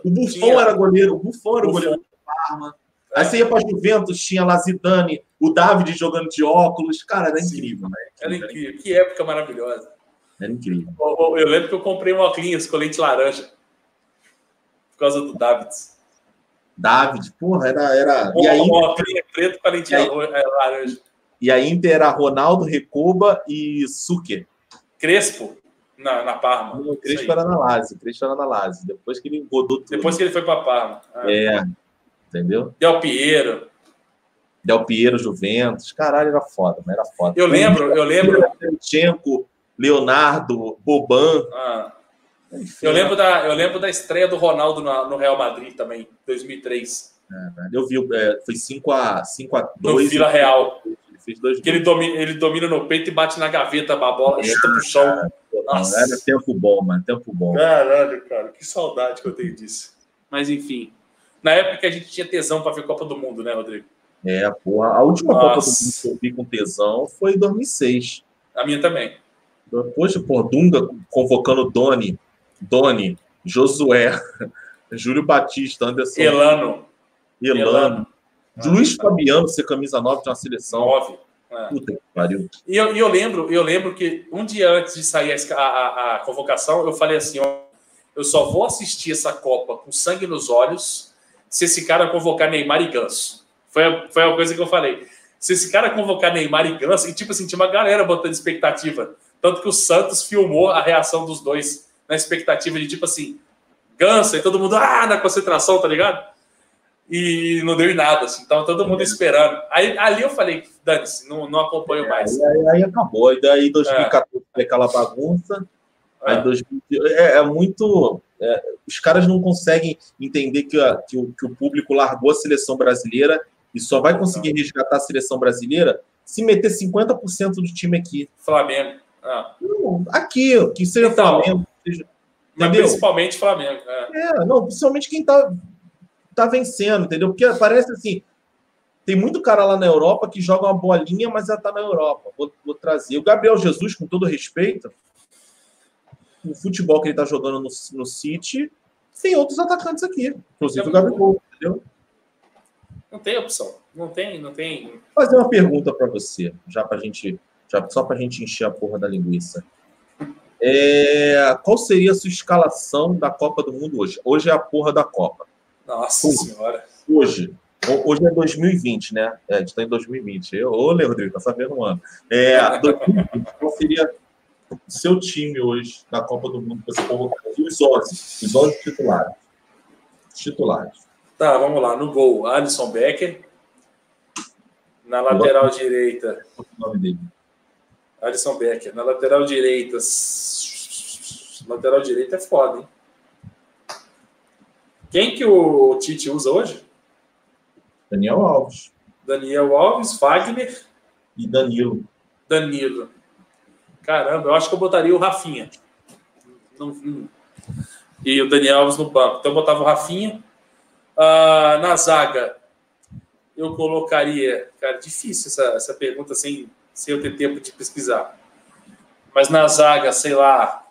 O Buffon tinha. era goleiro, o Buffon era o goleiro do Parma. Aí você ia para Juventus, tinha lá Zidane, o David jogando de óculos. Cara, era incrível, né? Era incrível. Que época maravilhosa. Era incrível. Eu, lembro que eu comprei um óculos com lente laranja. Por causa do David. David, porra, era. era... Um, e aí, um óculos preto com a lente aí, é, laranja. E a Inter era Ronaldo, Recoba e Suker. Crespo, na, na Parma. o Crespo era na Lazio. Crespo era na Lazio. Depois que ele rodou tudo. Depois que ele foi para Parma. Ah. É. Entendeu? Del Piero. Del Piero, Juventus. Caralho, era foda, mas era foda. Eu lembro, eu lembro. Shevchenko, Leonardo, Boban. Ah. Eu lembro, da, eu lembro da estreia do Ronaldo no, Real Madrid também, 2003. É, eu vi, é, foi 5 a 5 a 2 No Vila Real. Dois que ele domina, ele domina no peito e bate na gaveta a bola, é, chuta pro chão. Nossa. Era tempo bom, mano, tempo bom. Caralho, cara, que saudade que eu tenho disso. Mas enfim, na época que a gente tinha tesão para ver Copa do Mundo, né, Rodrigo? É, porra. A última Nossa. Copa do Mundo que eu vi com tesão foi em 2006. A minha também. Poxa, pô, Dunga convocando Doni, Doni, Josué, Júlio Batista, Anderson. Elano. Elano. Elano. Luiz. Fabiano ser camisa 9 de uma seleção. 9. É. Puta que pariu. E eu, eu, lembro, eu lembro que um dia antes de sair a, a, a convocação, eu falei assim: ó, eu só vou assistir essa Copa com sangue nos olhos se esse cara convocar Neymar e Ganso. Foi a, foi a coisa que eu falei. Se esse cara convocar Neymar e Ganso, e tipo assim, tinha uma galera botando expectativa. Tanto que o Santos filmou a reação dos dois na expectativa de tipo assim, gansa e todo mundo ah, na concentração, tá ligado? E não deu em nada, assim, tava todo mundo esperando. Aí ali eu falei, dane-se, não, não acompanho é, mais. Aí, aí, acabou, e daí 2014 é. foi aquela bagunça. É. Aí 2000, é, é muito. É, os caras não conseguem entender que, a, que, o, que o público largou a seleção brasileira e só vai conseguir resgatar a seleção brasileira se meter 50% do time aqui. Flamengo. Ah. aqui, que seja então, Flamengo. Seja, mas principalmente Flamengo. É. é, não, principalmente quem tá, tá vencendo, entendeu? Porque parece assim. Tem muito cara lá na Europa que joga uma bolinha, mas já tá na Europa. Vou, vou trazer. O Gabriel Jesus, com todo respeito, o futebol que ele tá jogando no, no City, tem outros atacantes aqui. Inclusive o Gabriel, entendeu? Não tem opção. Não tem, não tem. Vou fazer uma pergunta para você, já pra gente já, só para a gente encher a porra da linguiça. É, qual seria a sua escalação da Copa do Mundo hoje? Hoje é a porra da Copa. Nossa hoje, Senhora. Hoje. Hoje é 2020, né? É, a gente está em 2020. Eu, ô, Rodrigo, tá sabendo um ano. É, 2020, qual seria o seu time hoje na Copa do Mundo que você convocaria? Os 11, os 11 titulares. Titulares. Tá, vamos lá. No gol, Alisson Becker. Na lateral direita. Qual é o nome dele? Alisson Becker. Na lateral direita. Lateral direita é foda, hein? Quem que o Tite usa hoje? Daniel Alves. Daniel Alves, Wagner. E Danilo. Danilo. Caramba, eu acho que eu botaria o Rafinha. E o Daniel Alves no banco. Então eu botava o Rafinha. Uh, na zaga, eu colocaria. Cara, difícil essa, essa pergunta sem, sem eu ter tempo de pesquisar. Mas na zaga, sei lá,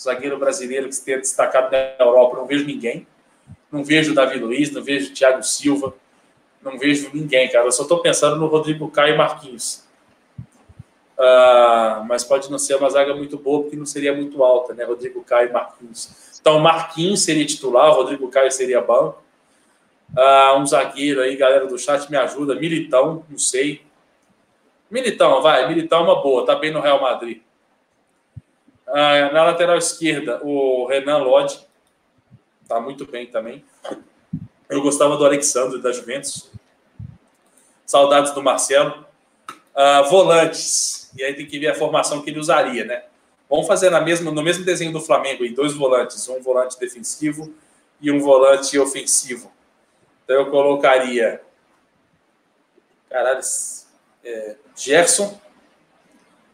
zagueiro brasileiro que se tenha destacado na Europa, não vejo ninguém. Não vejo Davi Luiz, não vejo Thiago Silva, não vejo ninguém, cara. Eu só estou pensando no Rodrigo Caio e Marquinhos. Uh, mas pode não ser uma zaga muito boa, porque não seria muito alta, né? Rodrigo Caio e Marquinhos. Então, Marquinhos seria titular, Rodrigo Caio seria banco. Uh, um zagueiro aí, galera do chat, me ajuda. Militão, não sei. Militão, vai. Militão é uma boa, tá bem no Real Madrid. Uh, na lateral esquerda, o Renan Lodge. Tá muito bem também. Eu gostava do Alexandre da Juventus. Saudades do Marcelo. Uh, volantes. E aí tem que ver a formação que ele usaria, né? Vamos fazer na mesma, no mesmo desenho do Flamengo, aí, dois volantes, um volante defensivo e um volante ofensivo. Então eu colocaria. Caralho, é, Gerson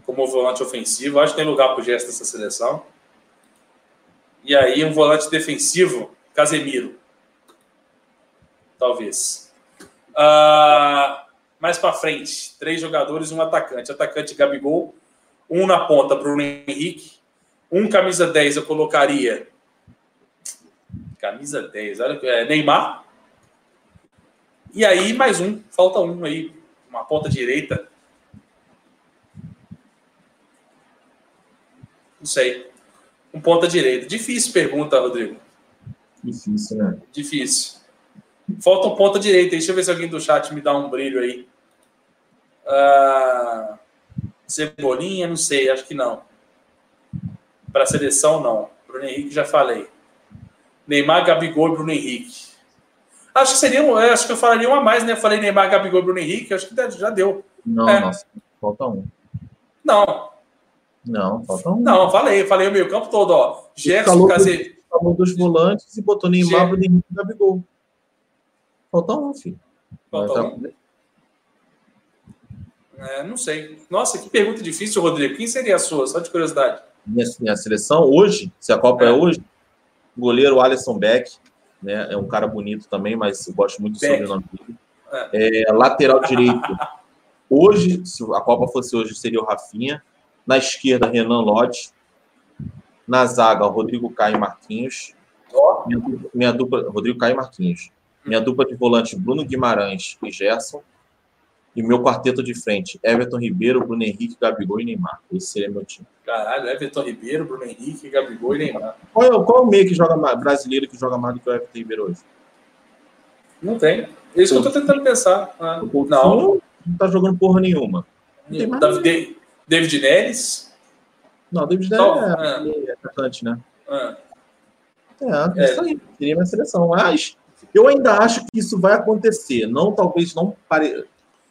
como volante ofensivo. Acho que tem lugar para o Gerson nessa seleção. E aí um volante defensivo, Casemiro. Talvez. Uh, mais para frente, três jogadores e um atacante. Atacante Gabigol, um na ponta, Bruno Henrique. Um camisa 10 eu colocaria. Camisa 10, olha, é, Neymar. E aí, mais um, falta um aí, uma ponta direita. Não sei. Um ponta direita. Difícil pergunta, Rodrigo. Difícil, né? Difícil. Falta um ponta direita. Deixa eu ver se alguém do chat me dá um brilho aí. Uh... Cebolinha, não sei, acho que não. Para seleção, não. Bruno Henrique, já falei. Neymar, Gabigol e Bruno Henrique. Acho que seria, acho que eu falaria um a mais, né? Eu falei Neymar, Gabigol e Bruno Henrique, acho que já deu. Não, é. nossa, falta um. Não. Não, falta um. Não, falei, falei o meio campo todo, ó. Gerson, Casemiro. Falou dos volantes e botou Neymar, Bruno Henrique e Gabigol. Falta um, filho. Falta um. É, não sei. Nossa, que pergunta difícil, Rodrigo. Quem seria a sua? Só de curiosidade. Minha, minha seleção hoje, se a Copa é, é hoje, goleiro Alisson Beck, né? É um cara bonito também, mas eu gosto muito do Beck. sobrenome dele. É. É, lateral direito. Hoje, se a Copa fosse hoje, seria o Rafinha. Na esquerda, Renan Lodge. Na zaga, Rodrigo Caio Marquinhos. Minha, dupla, minha dupla, Rodrigo Caio Marquinhos. Minha dupla de volante, Bruno Guimarães e Gerson. E meu quarteto de frente, Everton Ribeiro, Bruno Henrique, Gabigol e Neymar. Esse seria meu time. Caralho, Everton Ribeiro, Bruno Henrique, Gabigol e Neymar. Qual é, qual é o meio que joga mais, brasileiro que joga mais do que o Everton Ribeiro hoje? Não tem. É isso que eu tô tentando pensar. Ah, não. Não tá jogando porra nenhuma. David, David Neres? Não, David Neres é, é atacante, né? Ah. É, é, isso aí. Seria minha seleção. Mas eu ainda acho que isso vai acontecer. Não, talvez não pare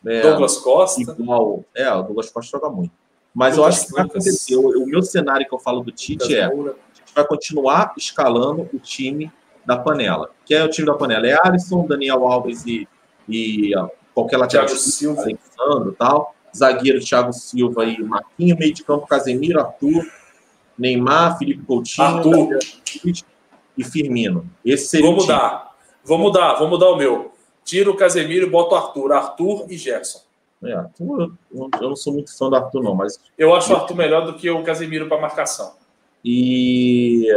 é, Douglas Costa. Igual, é, o Douglas Costa joga muito. Mas Lucas, eu acho que vai acontecer. O, o, meu cenário que eu falo do Tite é: a gente vai continuar escalando o time da panela. Que é o time da panela? É Alisson, Daniel Alves e, e qualquer lateral. Thiago Silva. Alexandre tal. Zagueiro Thiago Silva e Marquinho. Meio de campo Casemiro, Arthur, Neymar, Felipe Coutinho Arthur. e Firmino. Esse seria vou mudar. Vou mudar, vou mudar o meu. Tiro o Casemiro e boto o Arthur. Arthur e Gerson. É, Arthur, eu, eu não sou muito fã do Arthur, não, mas. Eu acho o Arthur melhor do que o Casemiro para marcação. E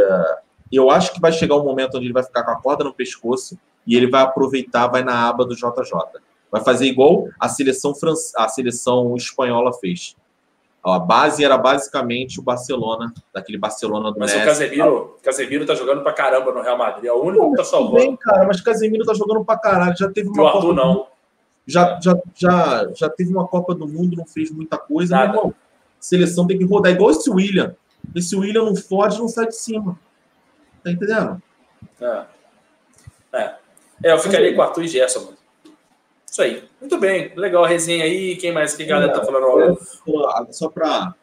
eu acho que vai chegar um momento onde ele vai ficar com a corda no pescoço e ele vai aproveitar, vai na aba do JJ. Vai fazer igual a seleção, a seleção espanhola fez. A base era basicamente o Barcelona, daquele Barcelona do Mas Messi. o Casemiro, Casemiro tá jogando pra caramba no Real Madrid. É o único que tá salvando. Bem, cara, mas Casemiro tá jogando pra caralho. Já teve E uma o Arthur Copa não. Já, já, já, já teve uma Copa do Mundo, não fez muita coisa. Nada. Irmão, seleção tem que rodar. Igual esse William. Esse William não fode, não sai de cima. Tá entendendo? É. É. É, eu ficaria com o Arthur e Gerson, mano. Isso aí. Muito bem. Legal a resenha aí. Quem mais que a galera tá falando? Ó, Só pra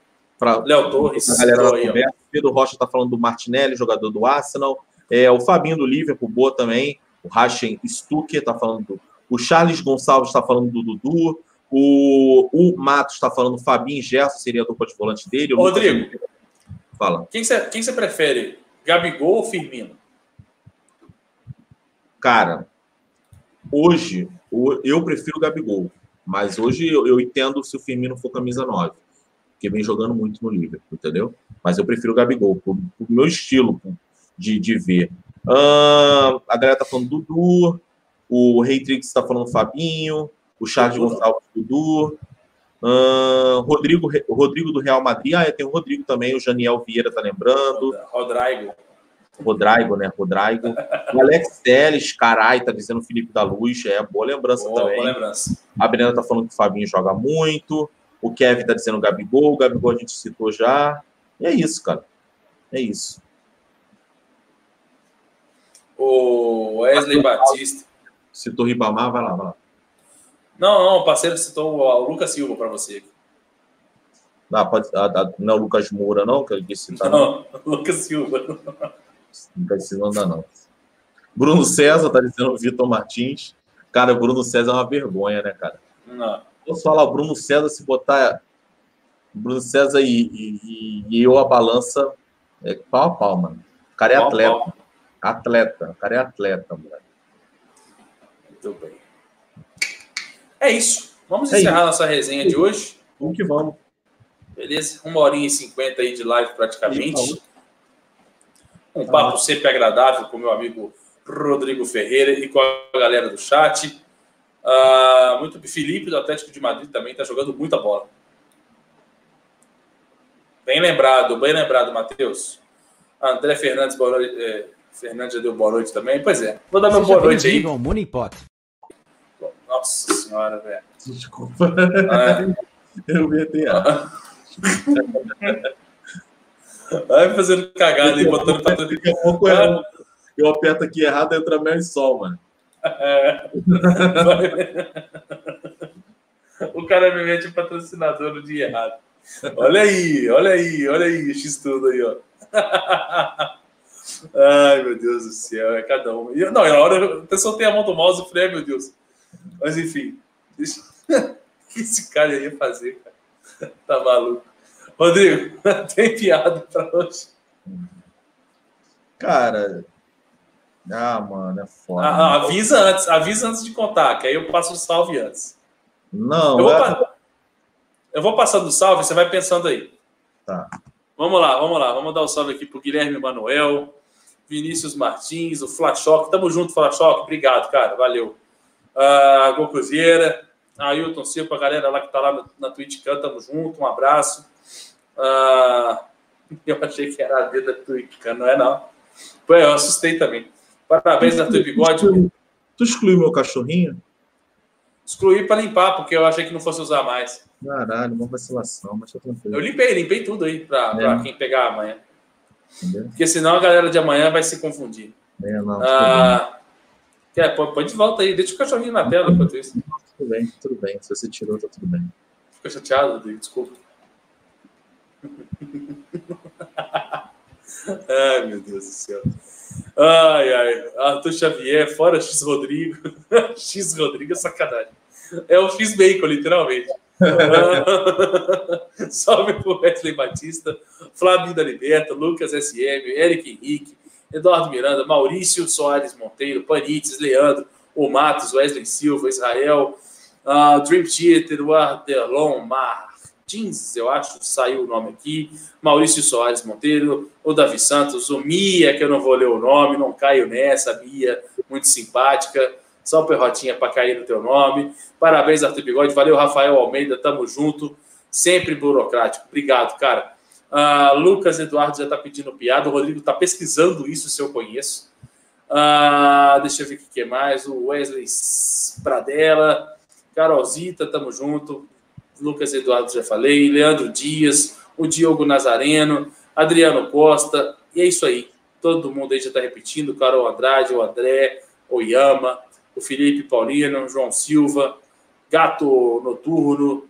Léo Torres. a galera da conversa. Pedro Rocha tá falando do Martinelli, jogador do Arsenal. É, o Fabinho do Liverpool, boa também. O Rachen Stucker tá falando do. O Charles Gonçalves está falando do Dudu. O, o Matos está falando do Fabinho Gerson, seria a dupla de volante dele. O Ô, Lucas- Rodrigo. Fala. Quem você quem prefere? Gabigol ou Firmino? Cara, hoje eu prefiro o Gabigol, mas hoje eu, entendo se o Firmino for camisa 9, porque vem jogando muito no Liverpool, entendeu? Mas eu prefiro o Gabigol, por, meu estilo de, de ver. Ahn, a galera tá falando do Dudu, o Reitrix tá falando do Fabinho, o Charles Dudu. Gonçalves Dudu, ahn, Rodrigo, o Rodrigo do Real Madrid, ah, tem o Rodrigo também, o Janiel Vieira tá lembrando. Rodrigo. Rodrigo, né? Rodrigo. O Alex Teles, carai, tá dizendo o Felipe da Luz, é boa lembrança Boa, também. boa lembrança. A Brena tá falando que o Fabinho joga muito. O Kevin tá dizendo o Gabigol, o Gabigol a gente citou já. E é isso, cara. É isso. O Wesley Batista. Citou Ribamar, vai lá, vai lá. Não, não, o parceiro citou o Lucas Silva para você. Ah, pode, ah, ah, não é o Lucas Moura, não, que ele quis citar, não. Não, Lucas Silva. Não dá, não. Bruno César tá dizendo Vitor Martins. Cara, o Bruno César é uma vergonha, né, cara? Não. Posso falar, o Bruno César, se botar Bruno César e, e- e- eu a balança, é pau a pau, mano. O cara é Pau atleta. pau. Atleta. O cara é atleta. Muito bem. É isso. Vamos É encerrar nossa resenha de hoje. Vamos que vamos. Beleza? Uma horinha e cinquenta aí de live praticamente. Um papo sempre agradável com meu amigo Rodrigo Ferreira e com a galera do chat. Ah, muito Felipe do Atlético de Madrid também está jogando muita bola. Bem lembrado, bem lembrado, Matheus. André Fernandes, boa noite. É, Fernandes já deu boa noite também. Pois é. Vou dar meu boa noite aí. ao Moneypot. Nossa senhora, velho. Desculpa. Ah, Eu meti a. Vai fazendo cagada aí, botando pra todo Daqui a pouco eu, eu aperto aqui errado, entra mel e sol, mano. É. o cara me mete patrocinador no dia errado. Olha aí, olha aí, olha aí, X tudo aí, ó. Ai, meu Deus do céu, é cada um. E eu- Não, na hora eu até soltei a mão do mouse e falei, meu Deus. Mas enfim, deixa... o que esse cara ia fazer, cara? Tá maluco. Rodrigo, tem piada pra hoje? Cara. Ah, mano, é foda. Ah, ah, avisa antes, avisa antes de contar, que aí eu passo o salve antes. Não, Eu vou, é- pa- eu vou passando o salve, você vai pensando aí. Tá. Vamos lá, vamos lá. Vamos dar o salve aqui pro Guilherme Manuel, Vinícius Martins, o Flashock. Tamo junto, Flashock. Obrigado, cara. Valeu. Uh, Gol Cruzeira, Ailton Silva, a galera lá que tá lá na, na Twitch Can, tamo junto. Um abraço. Ah, eu achei que era a D da Can, não é não. Pô, eu assustei também. Parabéns, Arthur Bigode. Tu excluiu meu cachorrinho? Excluí para limpar, porque eu achei que não fosse usar mais. Caralho, uma vacilação, mas tá Eu tranquilo. limpei, limpei tudo aí para É. quem pegar amanhã. Entendeu? Porque senão a galera de amanhã vai se confundir. É, não, Ah, quer, põe, de volta aí, deixa o cachorrinho na tela enquanto isso. tudo bem, tudo bem. Se você tirou, tá tudo bem. Fica chateado, Rodrigo, desculpa. Ai, meu Deus do céu. Ai, ai. Arthur Xavier, fora X Rodrigo. X Rodrigo é sacanagem. É o X Bacon, literalmente. Salve pro Wesley Batista, Flávio da Liberta, Lucas SM, Eric Henrique, Eduardo Miranda, Maurício Soares Monteiro, Panites, Leandro, o Matos, Wesley Silva, Israel, ah, Dream Theater, o Ardelon Martins, eu acho saiu o nome aqui, Maurício Soares Monteiro, o Davi Santos, o Mia, que eu não vou ler o nome, não caio nessa, Mia, muito simpática, só o Perrotinha para cair no teu nome. Parabéns, Arthur Bigode, valeu, Rafael Almeida, tamo junto. sempre burocrático. Obrigado, cara. Uh, Lucas Eduardo já está pedindo piada. O Rodrigo está pesquisando isso, se eu conheço. Uh, deixa eu ver o que mais. O Wesley Pradella, Carolzita, tamo junto. Lucas Eduardo já falei. Leandro Dias, o Diogo Nazareno, Adriano Costa. E é isso aí. Todo mundo aí já está repetindo. Carol Andrade, o André, o Yama, o Felipe Paulino, João Silva, Gato Noturno,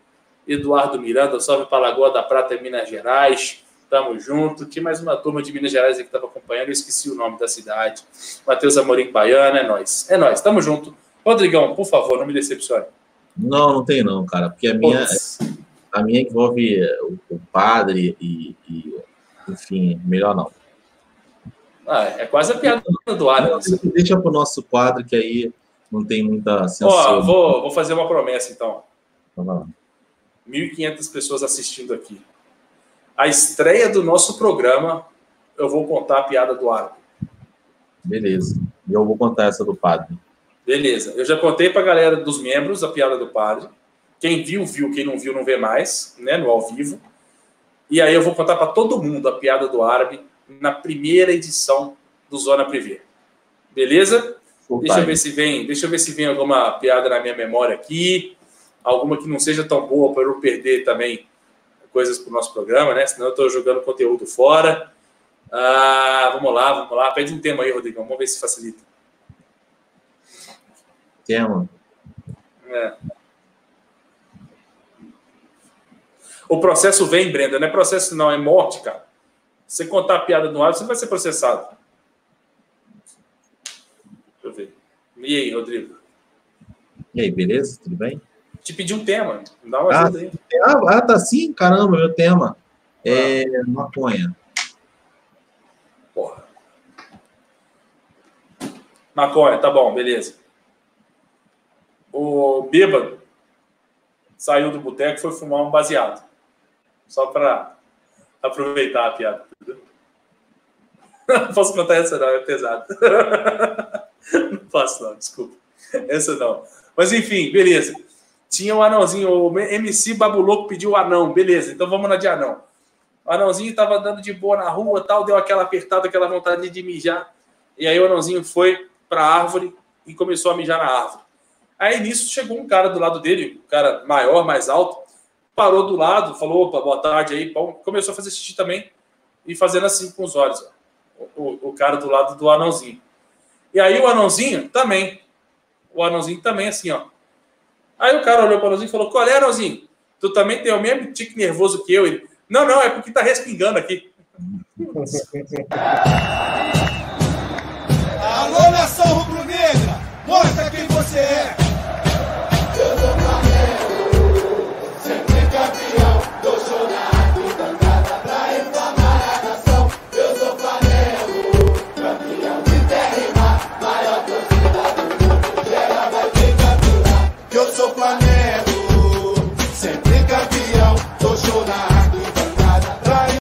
Eduardo Miranda, salve para Lagoa da Prata, Minas Gerais. Tamo junto. Tinha mais uma turma de Minas Gerais que estava acompanhando, eu esqueci o nome da cidade. Matheus Amorim Baiana, é nós. É nós, tamo junto. Rodrigão, por favor, não me decepcione. Não, não tem não, cara, porque a minha, a minha envolve o, o padre e, e, enfim, melhor não. Ah, é quase a piada do ar. Deixa para o nosso quadro, que aí não tem muita sensação. Ó, vou, vou fazer uma promessa, então. Vamos lá. 1.500 pessoas assistindo aqui. A estreia do nosso programa, eu vou contar a piada do árabe. Beleza. E eu vou contar essa do padre. Beleza. Eu já contei para a galera dos membros a piada do padre. Quem viu, viu. Quem não viu, não vê mais, né? No ao vivo. E aí eu vou contar para todo mundo a piada do árabe na primeira edição do Zona Privé. Beleza? deixa eu ver se vem, deixa eu ver se vem alguma piada na minha memória aqui, alguma que não seja tão boa para eu perder também coisas para o nosso programa, né? Senão eu estou jogando conteúdo fora. Ah, vamos lá, vamos lá. Pede um tema aí, Rodrigão. Vamos ver se facilita. Tema. É. O processo vem, Brenda. Não é processo, não, é morte, cara. Você contar a piada no ar, você vai ser processado. Deixa eu ver. E aí, Rodrigo? E aí, beleza? Tudo bem? Te pedi um tema. Dá uma ah, ajuda aí. Ah, tá sim, caramba, meu tema. É ah. maconha. Porra. Maconha, tá bom, beleza. O bêbado saiu do boteco e foi fumar um baseado. Só para aproveitar a piada. Não posso contar essa, não, é pesado. Não posso, não, desculpa. Essa não. Mas enfim, beleza. Tinha um anãozinho, o MC Babuloco pediu o anão, beleza, então vamos na de anão. O anãozinho estava andando de boa na rua, tal, deu aquela apertada, aquela vontade de mijar. E aí o anãozinho foi para a árvore e começou a mijar na árvore. Aí nisso chegou um cara do lado dele, um cara maior, mais alto, parou do lado, falou, opa, boa tarde aí, começou a fazer xixi também e fazendo assim com os olhos, ó, o, o cara do lado do anãozinho. E aí o anãozinho também, o anãozinho também assim, ó, Aí o cara olhou para o Anãozinho e falou: Qual é, Anãozinho? Tu também tem o mesmo tique nervoso que eu? Ele, não, não, é porque tá respingando aqui. Alô, nação sou Flamengo, sempre campeão, tô chorando.